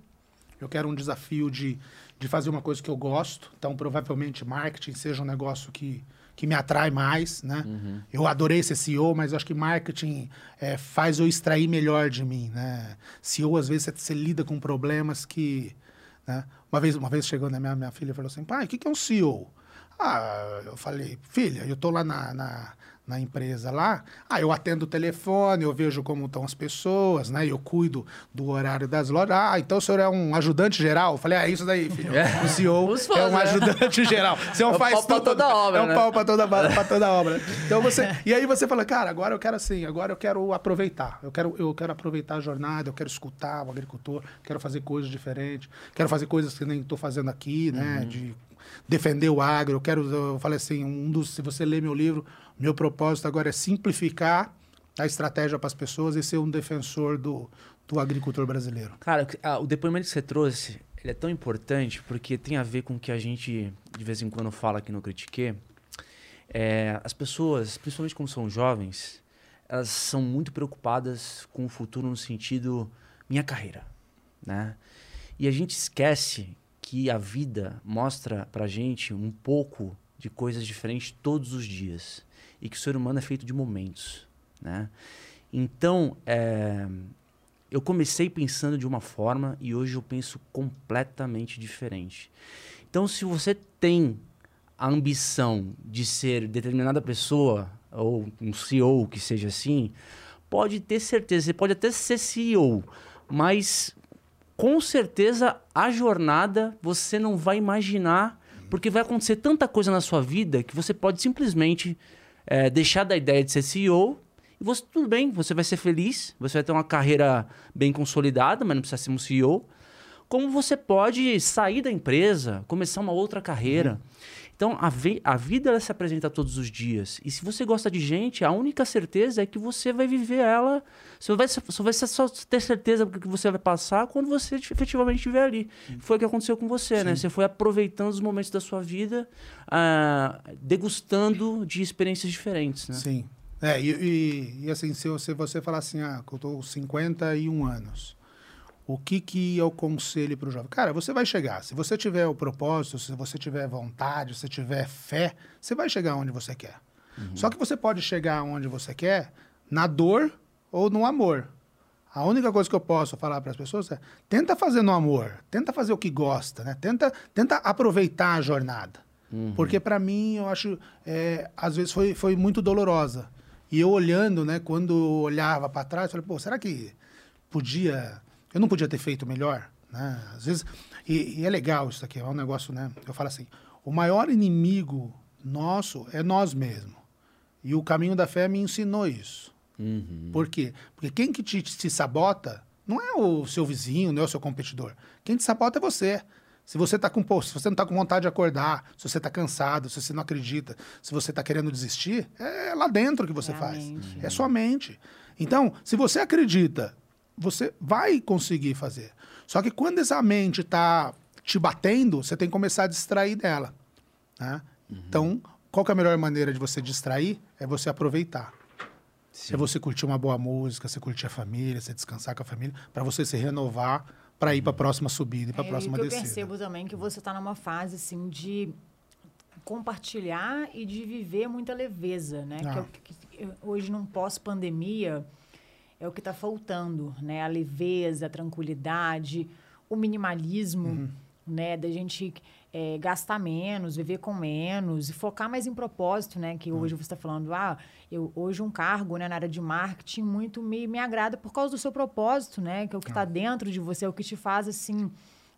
Eu quero um desafio de, de fazer uma coisa que eu gosto. Então, provavelmente, marketing seja um negócio que que me atrai mais, né? Eu adorei ser CEO, mas eu acho que marketing é, faz eu extrair melhor de mim, né? CEO, às vezes, você, você lida com problemas que... Né? Uma, vez, uma vez chegou na minha, minha filha e falou assim, pai, o que, que é um CEO? Ah, eu falei, filha, eu tô lá na, na, na empresa lá, ah, eu atendo o telefone, eu vejo como estão as pessoas, né? Eu cuido do horário das lojas. Ah, então o senhor é um ajudante geral? Eu falei, ah, é isso daí, filho. É. O CEO fãs, é um né? ajudante geral. Você não É um faz pau pra tudo. toda obra, É um né? pau pra toda, pra toda obra. Então você... E aí você fala, cara, agora eu quero assim, agora eu quero aproveitar. Eu quero, eu quero aproveitar a jornada, eu quero escutar o agricultor, quero fazer coisas diferentes, quero fazer coisas que nem estou fazendo aqui, né? Uhum. De defender o agro. Eu quero, eu falei assim, um dos, se você ler meu livro, meu propósito agora é simplificar a estratégia para as pessoas e ser um defensor do, do agricultor brasileiro. Cara, ah, o depoimento que você trouxe, ele é tão importante porque tem a ver com o que a gente de vez em quando fala aqui no Critique. É, as pessoas, principalmente quando são jovens, elas são muito preocupadas com o futuro no sentido minha carreira, né? E a gente esquece que a vida mostra pra gente um pouco de coisas diferentes todos os dias e que o ser humano é feito de momentos, né? Então, é, eu comecei pensando de uma forma e hoje eu penso completamente diferente. Então, se você tem a ambição de ser determinada pessoa ou um CEO que seja assim, pode ter certeza, você pode até ser CEO, mas com certeza a jornada você não vai imaginar, porque vai acontecer tanta coisa na sua vida que você pode simplesmente eh, deixar da ideia de ser CEO e você, tudo bem, você vai ser feliz, você vai ter uma carreira bem consolidada, mas não precisa ser um CEO. Como você pode sair da empresa, começar uma outra carreira. Então, a, a vida ela se apresenta todos os dias. E se você gosta de gente, a única certeza é que você vai viver ela. Você vai, só vai só ter certeza do que você vai passar quando você efetivamente estiver ali. Foi o que aconteceu com você, né? Você foi aproveitando os momentos da sua vida, ah, degustando de experiências diferentes, né? Sim. É, e, e- e assim, se você, você falar assim, ah, eu tô com 51 anos, o que que eu conselho para o jovem? Cara, você vai chegar. Se você tiver o propósito, se você tiver vontade, se você tiver fé, você vai chegar onde você quer. Só que você pode chegar onde você quer na dor ou no amor. A única coisa que eu posso falar para as pessoas é: tenta fazer no amor, tenta fazer o que gosta, né? Tenta, tenta aproveitar a jornada. Porque para mim, eu acho, é, às vezes foi, foi muito dolorosa. E eu olhando, né, quando eu olhava para trás, eu falei, pô, será que podia, eu não podia ter feito melhor, né? Às vezes, e, e é legal isso aqui, é um negócio, né? Eu falo assim, o maior inimigo nosso é nós mesmos. E o caminho da fé me ensinou isso. Uhum. Por quê? Porque quem que te, te sabota não é o seu vizinho, não é o seu competidor. Quem te sabota é você. Se você tá com, se você não está com vontade de acordar, se você está cansado, se você não acredita, se você está querendo desistir, é lá dentro que você É faz. mente. É sua mente. Então, se você acredita, você vai conseguir fazer. Só que quando essa mente está te batendo, você tem que começar a distrair dela. né? Então, qual que é a melhor maneira de você distrair? É você aproveitar. É você curtir uma boa música, você curtir a família, você descansar com a família, para você se renovar para ir para a próxima subida e para a É, próxima e que descida. eu percebo também que você está numa fase assim de compartilhar e de viver muita leveza, né? Que é o Ah. que, que- hoje num pós-pandemia é o que está faltando, né? A leveza, a tranquilidade, o minimalismo, Uhum. né? Da gente é, gastar menos, viver com menos e focar mais em propósito, né? Que hoje você está falando, ah, eu, hoje um cargo né, na área de marketing muito me, me agrada por causa do seu propósito, né? Que é o que está dentro de você, é o que te faz, assim,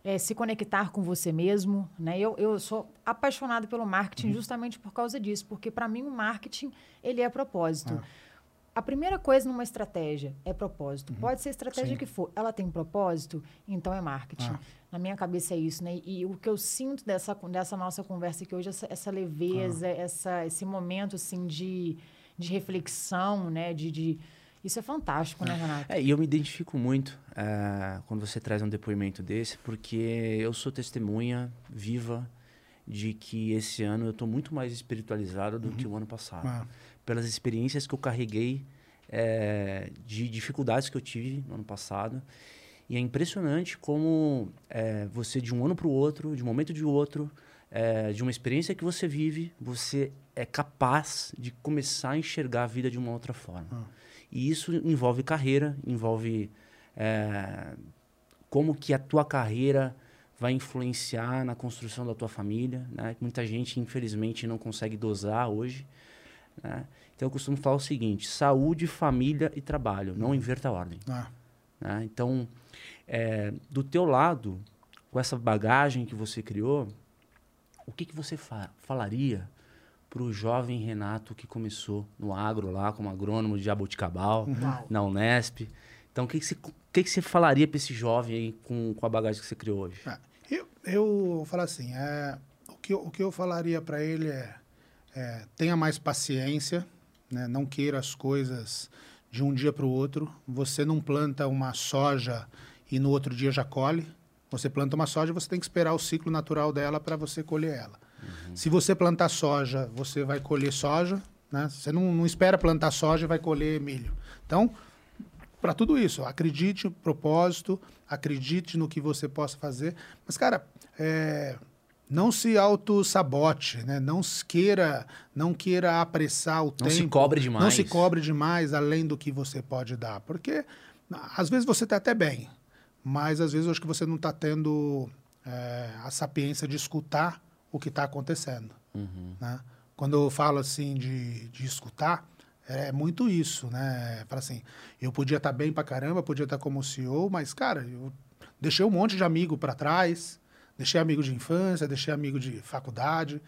é, se conectar com você mesmo, né? Eu, eu sou apaixonada pelo marketing justamente por causa disso, porque para mim o marketing, ele é propósito. A primeira coisa numa estratégia é propósito. Pode ser a estratégia Sim. que for. Ela tem propósito, então é marketing. Ah. Na minha cabeça é isso, né? E o que eu sinto dessa, dessa nossa conversa aqui hoje, essa, essa leveza, essa, esse momento, assim, de, de reflexão, né? De, de... Isso é fantástico, né, Renato? É, e eu me identifico muito eh, quando você traz um depoimento desse, porque eu sou testemunha viva de que esse ano eu estou muito mais espiritualizado do que o ano passado. Ah, Pelas experiências que eu carreguei, eh, de dificuldades que eu tive no ano passado. E é impressionante como é, você, de um ano para o outro, de um momento de outro, é, de uma experiência que você vive, você é capaz de começar a enxergar a vida de uma outra forma. Ah. E isso envolve carreira, envolve é, como que a tua carreira vai influenciar na construção da tua família. Né? Muita gente, infelizmente, não consegue dosar hoje. Né? Então, eu costumo falar o seguinte: saúde, família e trabalho. Não inverta a ordem. Ah, né? Então, é, do teu lado, com essa bagagem que você criou, o que, que você fa falaria para o jovem Renato que começou no agro lá, como agrônomo de Jaboticabal, Uau. na Unesp? Então, o que, que, você, que, que você falaria para esse jovem aí com, com a bagagem que você criou hoje? Ah, eu, eu falo assim, é, o, que, eu- o que eu falaria para ele é, é, tenha mais paciência, né, não queira as coisas de um dia para o outro. Você não planta uma soja e no outro dia já colhe. Você planta uma soja, você tem que esperar o ciclo natural dela para você colher ela. Se você plantar soja, você vai colher soja. Né? Você não, não espera plantar soja e vai colher milho. Então, para tudo isso. Acredite no propósito, acredite no que você possa fazer. Mas, cara, é, não se auto-sabote, né? Não se queira, não queira apressar o Não tempo. se cobre demais. Não se cobre demais além do que você pode dar. Porque, às vezes, você está até bem, mas às vezes eu acho que você não está tendo é, a sapiência de escutar o que está acontecendo. Né? Quando eu falo assim de, de escutar, é muito isso, né? Fala assim, eu podia estar bem pra caramba, podia estar como CEO, mas, cara, eu deixei um monte de amigo para trás, deixei amigo de infância, deixei amigo de faculdade,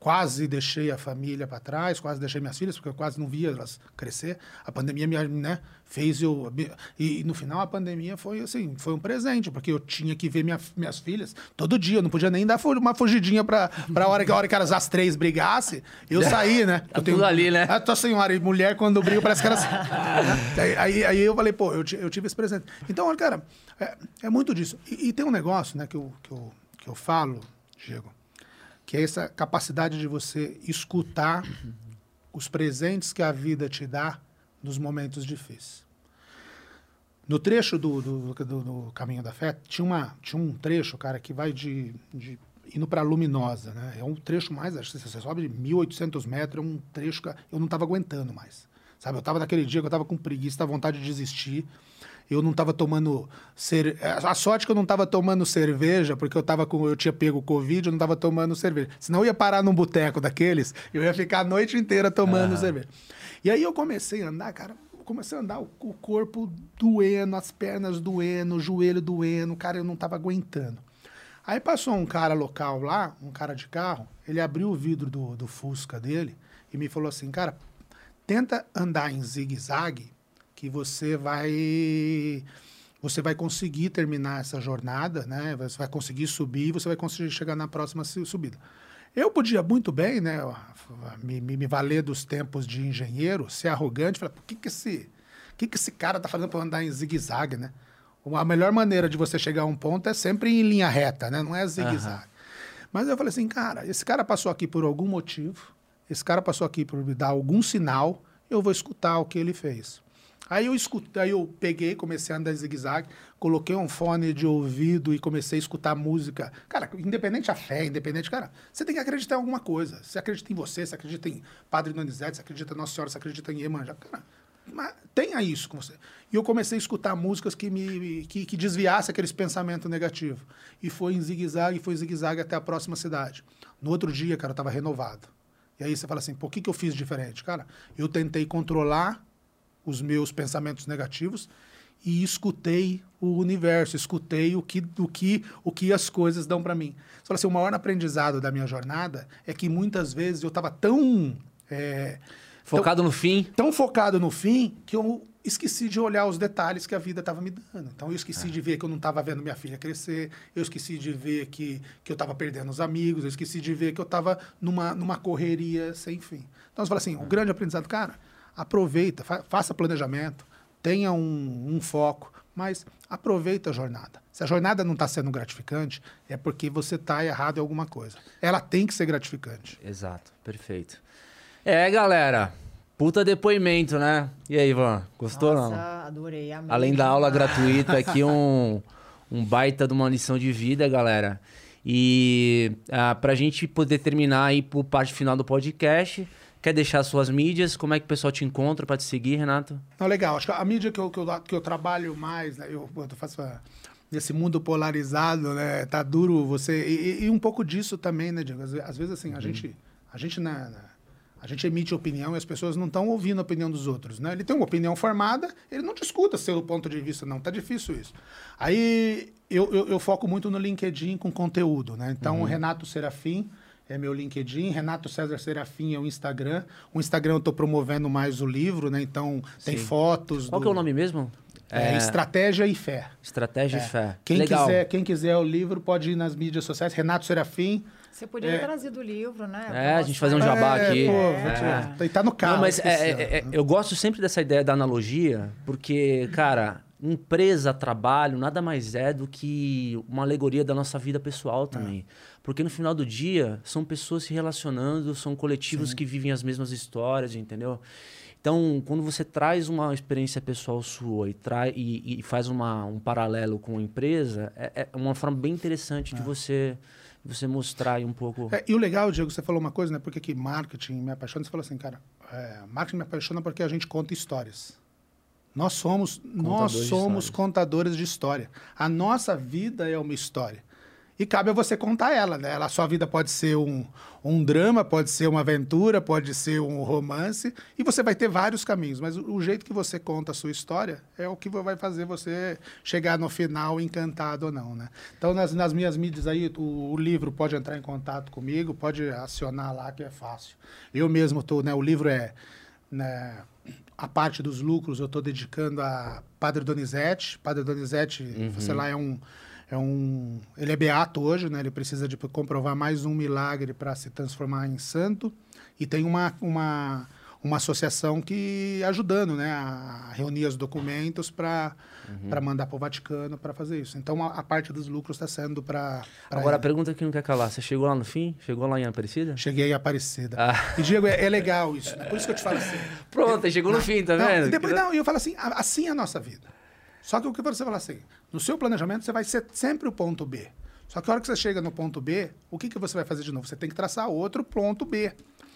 quase deixei a família para trás, quase deixei minhas filhas, porque eu quase não via elas crescer. A pandemia me, né, fez eu... E, no final a pandemia foi assim, foi um presente, porque eu tinha que ver minha, minhas filhas todo dia, eu não podia nem dar uma fugidinha para a hora que a hora que elas as três brigassem, eu saí, né? Tá eu tenho, tudo ali, né? a tua senhora e mulher, quando briga, parece que elas. aí, aí, aí eu falei, pô, eu, eu tive esse presente. Então, olha, cara, é, é muito disso. E, e tem um negócio, né, que eu, que, eu, que eu falo, Diego, que é essa capacidade de você escutar os presentes que a vida te dá nos momentos difíceis. No trecho do, do, do, do Caminho da Fé, tinha, uma, tinha um trecho, cara, que vai de, de indo para Luminosa, né? É um trecho mais, acho que você sobe de 1.800 metros, é um trecho que eu não estava aguentando mais. Sabe, eu estava naquele dia que eu estava com preguiça, vontade de desistir. Eu não estava tomando cer... a sorte que eu não estava tomando cerveja, porque eu tava com eu tinha pego covid, eu não estava tomando cerveja. Senão eu ia parar num boteco daqueles, eu ia ficar a noite inteira tomando cerveja. E aí eu comecei a andar, cara, comecei a andar o, o corpo doendo, as pernas doendo, o joelho doendo, cara, eu não estava aguentando. Aí passou um cara local lá, um cara de carro, ele abriu o vidro do, do Fusca dele e me falou assim, cara, tenta andar em zigue-zague que você vai você vai conseguir terminar essa jornada, né? Você vai conseguir subir, você vai conseguir chegar na próxima su- subida. Eu podia muito bem, né, me, me, me valer dos tempos de engenheiro, ser arrogante, falar, por que que esse, que que esse cara tá fazendo para andar em zigue-zague, né? A melhor maneira de você chegar a um ponto é sempre em linha reta, né? Não é zigue-zague. Mas eu falei assim, cara, esse cara passou aqui por algum motivo, esse cara passou aqui por me dar algum sinal, eu vou escutar o que ele fez. Aí eu escutei, eu peguei, comecei a andar em zigue-zague, coloquei um fone de ouvido e comecei a escutar música. Cara, independente da fé, independente, cara, você tem que acreditar em alguma coisa. Você acredita em você, você acredita em Padre Donizete, você acredita em Nossa Senhora, você acredita em Iemanjá. Cara, tenha isso com você. E eu comecei a escutar músicas que me que, que desviassem aqueles pensamentos negativos. E foi em zigue-zague, foi em zigue-zague até a próxima cidade. No outro dia, cara, eu estava renovado. E aí você fala assim, por que, que eu fiz diferente? Cara, eu tentei controlar os meus pensamentos negativos e escutei o universo, escutei o que, o que, o que as coisas dão para mim. Você fala assim, o maior aprendizado da minha jornada é que muitas vezes eu estava tão... é, Focado no fim. tão focado no fim que eu esqueci de olhar os detalhes que a vida estava me dando. Então eu esqueci de ver que eu não estava vendo minha filha crescer, eu esqueci de ver que, que eu estava perdendo os amigos, eu esqueci de ver que eu estava numa, numa correria sem fim. Então você fala assim, o grande aprendizado, cara, aproveita, fa- faça planejamento, tenha um, um foco, mas aproveita a jornada. Se a jornada não está sendo gratificante, é porque você está errado em alguma coisa. Ela tem que ser gratificante. Exato, perfeito. É, galera. Puta depoimento, né? E aí, Ivan? Gostou Nossa, não? adorei. Amei Além da aula gratuita, aqui um, um baita de uma lição de vida, galera. E ah, pra gente poder terminar aí por parte final do podcast, quer deixar suas mídias? Como é que o pessoal te encontra pra te seguir, Renato? Não, legal. Acho que a mídia que eu, que eu, que eu trabalho mais, né? Eu, eu faço a- nesse mundo polarizado, né? Tá duro você. E, e- um pouco disso também, né, Diego? Às, às vezes, assim, a gente. A gente na, na- a gente emite opinião e as pessoas não estão ouvindo a opinião dos outros, né? Ele tem uma opinião formada, ele não discuta seu ponto de vista, não. Tá difícil isso. Aí eu, eu, eu foco muito no LinkedIn com conteúdo, né? Então, o Renato Serafim é meu LinkedIn, Renato César Serafim é o Instagram. O Instagram eu tô promovendo mais o livro, né? Então, tem Sim. fotos. Qual do- que é o nome mesmo? É, Estratégia e Fé. Estratégia É. e Fé. Quem Legal. quiser, quem quiser o livro pode ir nas mídias sociais. Renato Serafim. Você podia É. ter trazido o livro, né? É, a gente fazer um jabá É, aqui. pô, É. vou te- E tá no carro. Não, mas é- é- é- eu gosto sempre dessa ideia da analogia, porque, cara, empresa, trabalho, nada mais é do que uma alegoria da nossa vida pessoal também. Porque no final do dia, são pessoas se relacionando, são coletivos que vivem as mesmas histórias, entendeu? Então, quando você traz uma experiência pessoal sua e, trai, e, e faz uma, um paralelo com a empresa, é, é uma forma bem interessante de você, de você mostrar aí um pouco. É, e o legal, Diego, você falou uma coisa, né? Porque que marketing me apaixona. Você falou assim, cara, é, marketing me apaixona porque a gente conta histórias. Nós somos, nós de somos histórias. contadores de história. A nossa vida é uma história. E cabe a você contar ela, né? A sua vida pode ser um, um drama, pode ser uma aventura, pode ser um romance, e você vai ter vários caminhos. Mas o, o jeito que você conta a sua história é o que vai fazer você chegar no final encantado ou não, né? Então, nas, nas minhas mídias aí, o, o livro pode entrar em contato comigo, pode acionar lá que é fácil. Eu mesmo tô, né? O livro é né, a parte dos lucros eu estou dedicando a Padre Donizete. Padre Donizete, você lá é um, é um, ele é beato hoje, né? Ele precisa de comprovar mais um milagre para se transformar em santo. E tem uma, uma, uma associação que ajudando, né, a reunir os documentos para para mandar para o Vaticano para fazer isso. Então a, a parte dos lucros está sendo para Agora, a pergunta que não quer calar. Você chegou lá no fim? Chegou lá em Aparecida? cheguei em Aparecida. Ah. E Diego, é, é legal isso. Né? Por isso que eu te falo assim. Pronto, aí chegou no fim, tá Não, vendo? E depois, não, e eu falo assim, assim é a nossa vida. Só que o que você fala assim, no seu planejamento você vai ser sempre o ponto B. Só que a hora que você chega no ponto B, o que, que você vai fazer de novo? Você tem que traçar outro ponto B.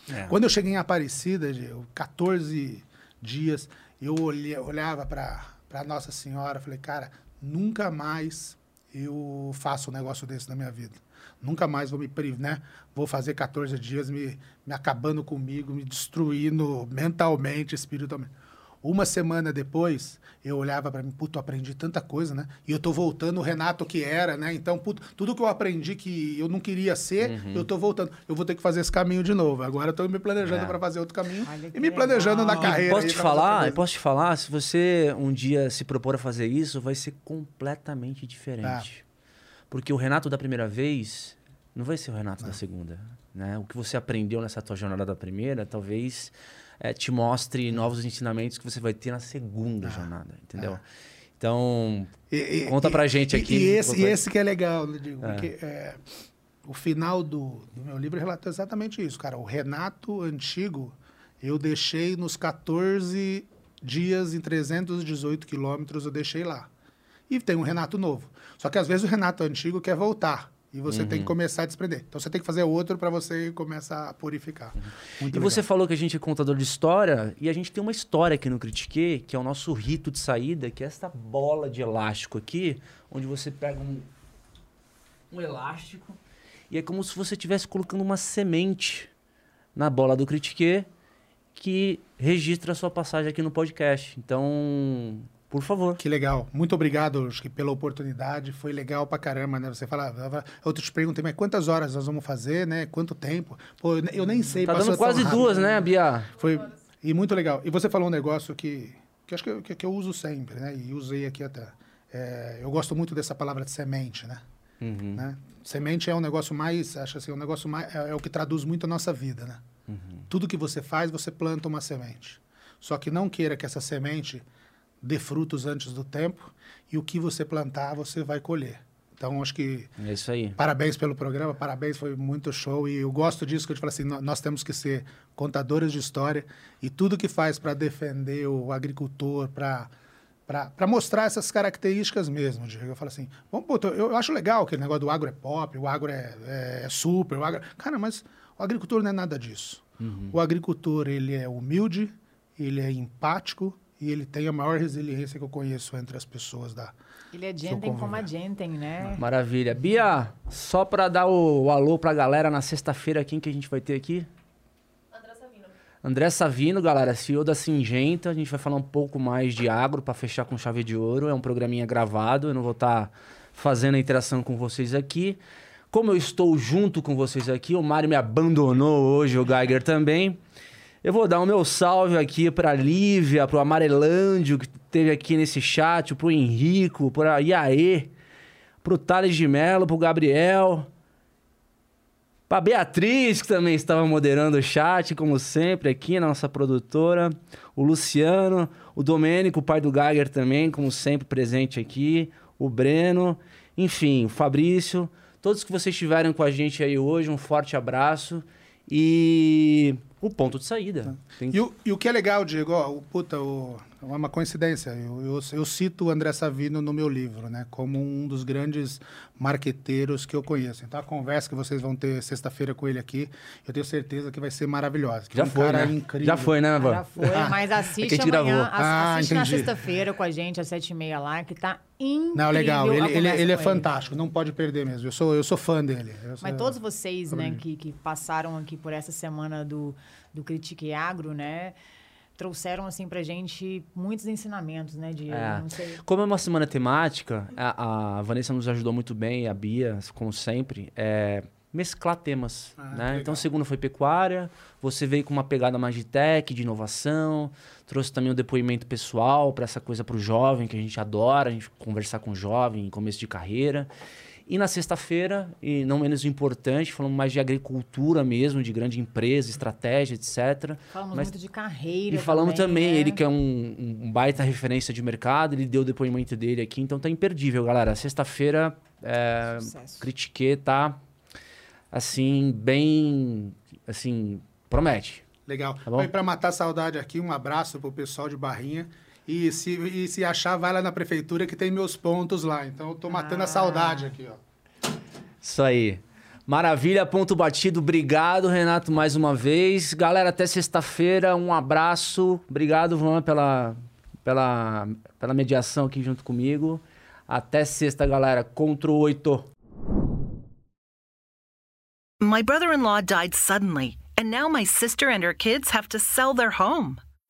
É. Quando eu cheguei em Aparecida, Diego, 14 dias, eu olhava para Nossa Senhora, falei, cara, nunca mais eu faço um negócio desse na minha vida. Nunca mais vou me privar, né? Vou fazer 14 dias me, me acabando comigo, me destruindo mentalmente, espiritualmente. Uma semana depois, eu olhava para mim, puto, eu aprendi tanta coisa, né? E eu tô voltando o Renato que era, né? Então, puto, tudo que eu aprendi que eu não queria ser, Uhum. eu tô voltando. Eu vou ter que fazer esse caminho de novo. Agora eu tô me planejando É. para fazer outro caminho Olha e me planejando legal. na E carreira. posso aí te falar, eu posso te falar, se você um dia se propor a fazer isso, vai ser completamente diferente. Porque o Renato da primeira vez não vai ser o Renato da segunda. Né? O que você aprendeu nessa tua jornada da primeira, talvez eh, te mostre novos ensinamentos que você vai ter na segunda jornada, entendeu? Então, E- Conta e- pra gente e- aqui. E esse, e esse que é legal, né, Diego? É. Porque é, o final do, do meu livro relatou exatamente isso, cara. O Renato antigo, eu deixei nos 14 dias em 318 quilômetros, eu deixei lá. E tem um Renato novo. Só que às vezes o Renato antigo quer voltar. E você tem Uhum. que começar a desprender. Então você tem que fazer outro para você começar a purificar. Muito E você legal. falou que a gente é contador de história, e a gente tem uma história aqui no Critique, que é o nosso rito de saída, que é essa bola de elástico aqui, onde você pega um, um elástico e é como se você estivesse colocando uma semente na bola do Critique que registra a sua passagem aqui no podcast. Então, por favor. Que legal. Muito obrigado que pela oportunidade. Foi legal pra caramba, né? Você fala, eu te perguntei, mas quantas horas nós vamos fazer, né? Quanto tempo? Pô, eu ne- eu nem sei. Tá dando quase duas, né, Bia? Foi e muito legal. E você falou um negócio que, que acho que eu, que, que eu uso sempre, né? E usei aqui até. É, eu gosto muito dessa palavra de semente, né? Uhum. né? Semente é um negócio mais, acho assim, um negócio mais é, é o que traduz muito a nossa vida, né? Uhum. Tudo que você faz, você planta uma semente. Só que não queira que essa semente dê frutos antes do tempo e o que você plantar, você vai colher. Então, acho que É isso aí. Parabéns pelo programa, parabéns, foi muito show. E eu gosto disso que eu te falo assim: nó- nós temos que ser contadores de história e tudo que faz para defender o agricultor, para para mostrar essas características mesmo. Diego. Eu falo assim: vamos, pô, eu, eu acho legal aquele negócio do agro é pop, o agro é, é- é super, o agro. Cara, mas o agricultor não é nada disso. O agricultor, ele é humilde, ele é empático e ele tem a maior resiliência que eu conheço entre as pessoas da. Ele é gentem como a gentem, né? Maravilha. Bia, só pra dar o, o alô pra galera na sexta-feira, quem que a gente vai ter aqui? André Savino. André Savino, galera, CEO da Singenta. A gente vai falar um pouco mais de agro pra fechar com chave de ouro. É um programinha gravado, eu não vou estar fazendo a interação com vocês aqui. Como eu estou junto com vocês aqui, o Mário me abandonou hoje, o Geiger também. Eu vou dar o meu salve aqui pra Lívia, pro Amarelândio, que esteve aqui nesse chat, pro Henrico, pra Iaê, pro Thales de Mello, pro Gabriel, Pra Beatriz, que também estava moderando o chat, como sempre, aqui, nossa produtora. O Luciano, o Domênico, o pai do Geiger também, como sempre, presente aqui. O Breno, enfim, o Fabrício. Todos que vocês estiveram com a gente aí hoje, um forte abraço. E o ponto de saída. Tem- E o, e o que é legal, Diego, ó, o, puta, o, uma coincidência. Eu, eu, eu cito o André Savino no meu livro, né? Como um dos grandes marqueteiros que eu conheço. Então a conversa que vocês vão ter sexta-feira com ele aqui, eu tenho certeza que vai ser maravilhosa. que Já é um foi, cara né? incrível. Já foi, né, Já Van? foi, mas É assiste que a gente amanhã, gravou. Ah, assiste na sexta-feira com a gente, às sete e meia lá, que tá incrível Não, legal. Ele, ele, ele é fantástico, não pode perder mesmo. Eu sou, eu sou fã dele. Eu sou- Mas todos vocês, né, que, que passaram aqui por essa semana do, do Critique Agro, né, trouxeram, assim, pra gente muitos ensinamentos, né, de, É. não sei... Como é uma semana temática, a, a Vanessa nos ajudou muito bem, a Bia, como sempre, é mesclar temas. Ah, né? Então, segunda foi pecuária, você veio com uma pegada mais de tech, de inovação, trouxe também um depoimento pessoal para essa coisa para o jovem, que a gente adora, a gente conversar com o jovem em começo de carreira. E na sexta-feira, e não menos importante, falamos mais de agricultura mesmo, de grande empresa, estratégia, etc. Falamos Mas- muito de carreira E falamos também, né? ele que é um, um baita referência de mercado, ele deu o depoimento dele aqui, então tá imperdível, galera. Sexta-feira, é, critiquei, tá? Assim, bem. Assim, promete. Legal. Tá bom? e para matar a saudade aqui, um abraço pro pessoal de Barrinha. E se, e se achar, vai lá na prefeitura que tem meus pontos lá. Então eu tô matando Ah. a saudade aqui, ó. Isso aí. Maravilha, ponto batido. Obrigado, Renato, mais uma vez. Galera, até sexta-feira. Um abraço. Obrigado, Van, pela, pela, pela mediação aqui junto comigo. Até sexta, galera. Contra o 8. My brother in law died suddenly, and now my sister and her kids have to sell their home.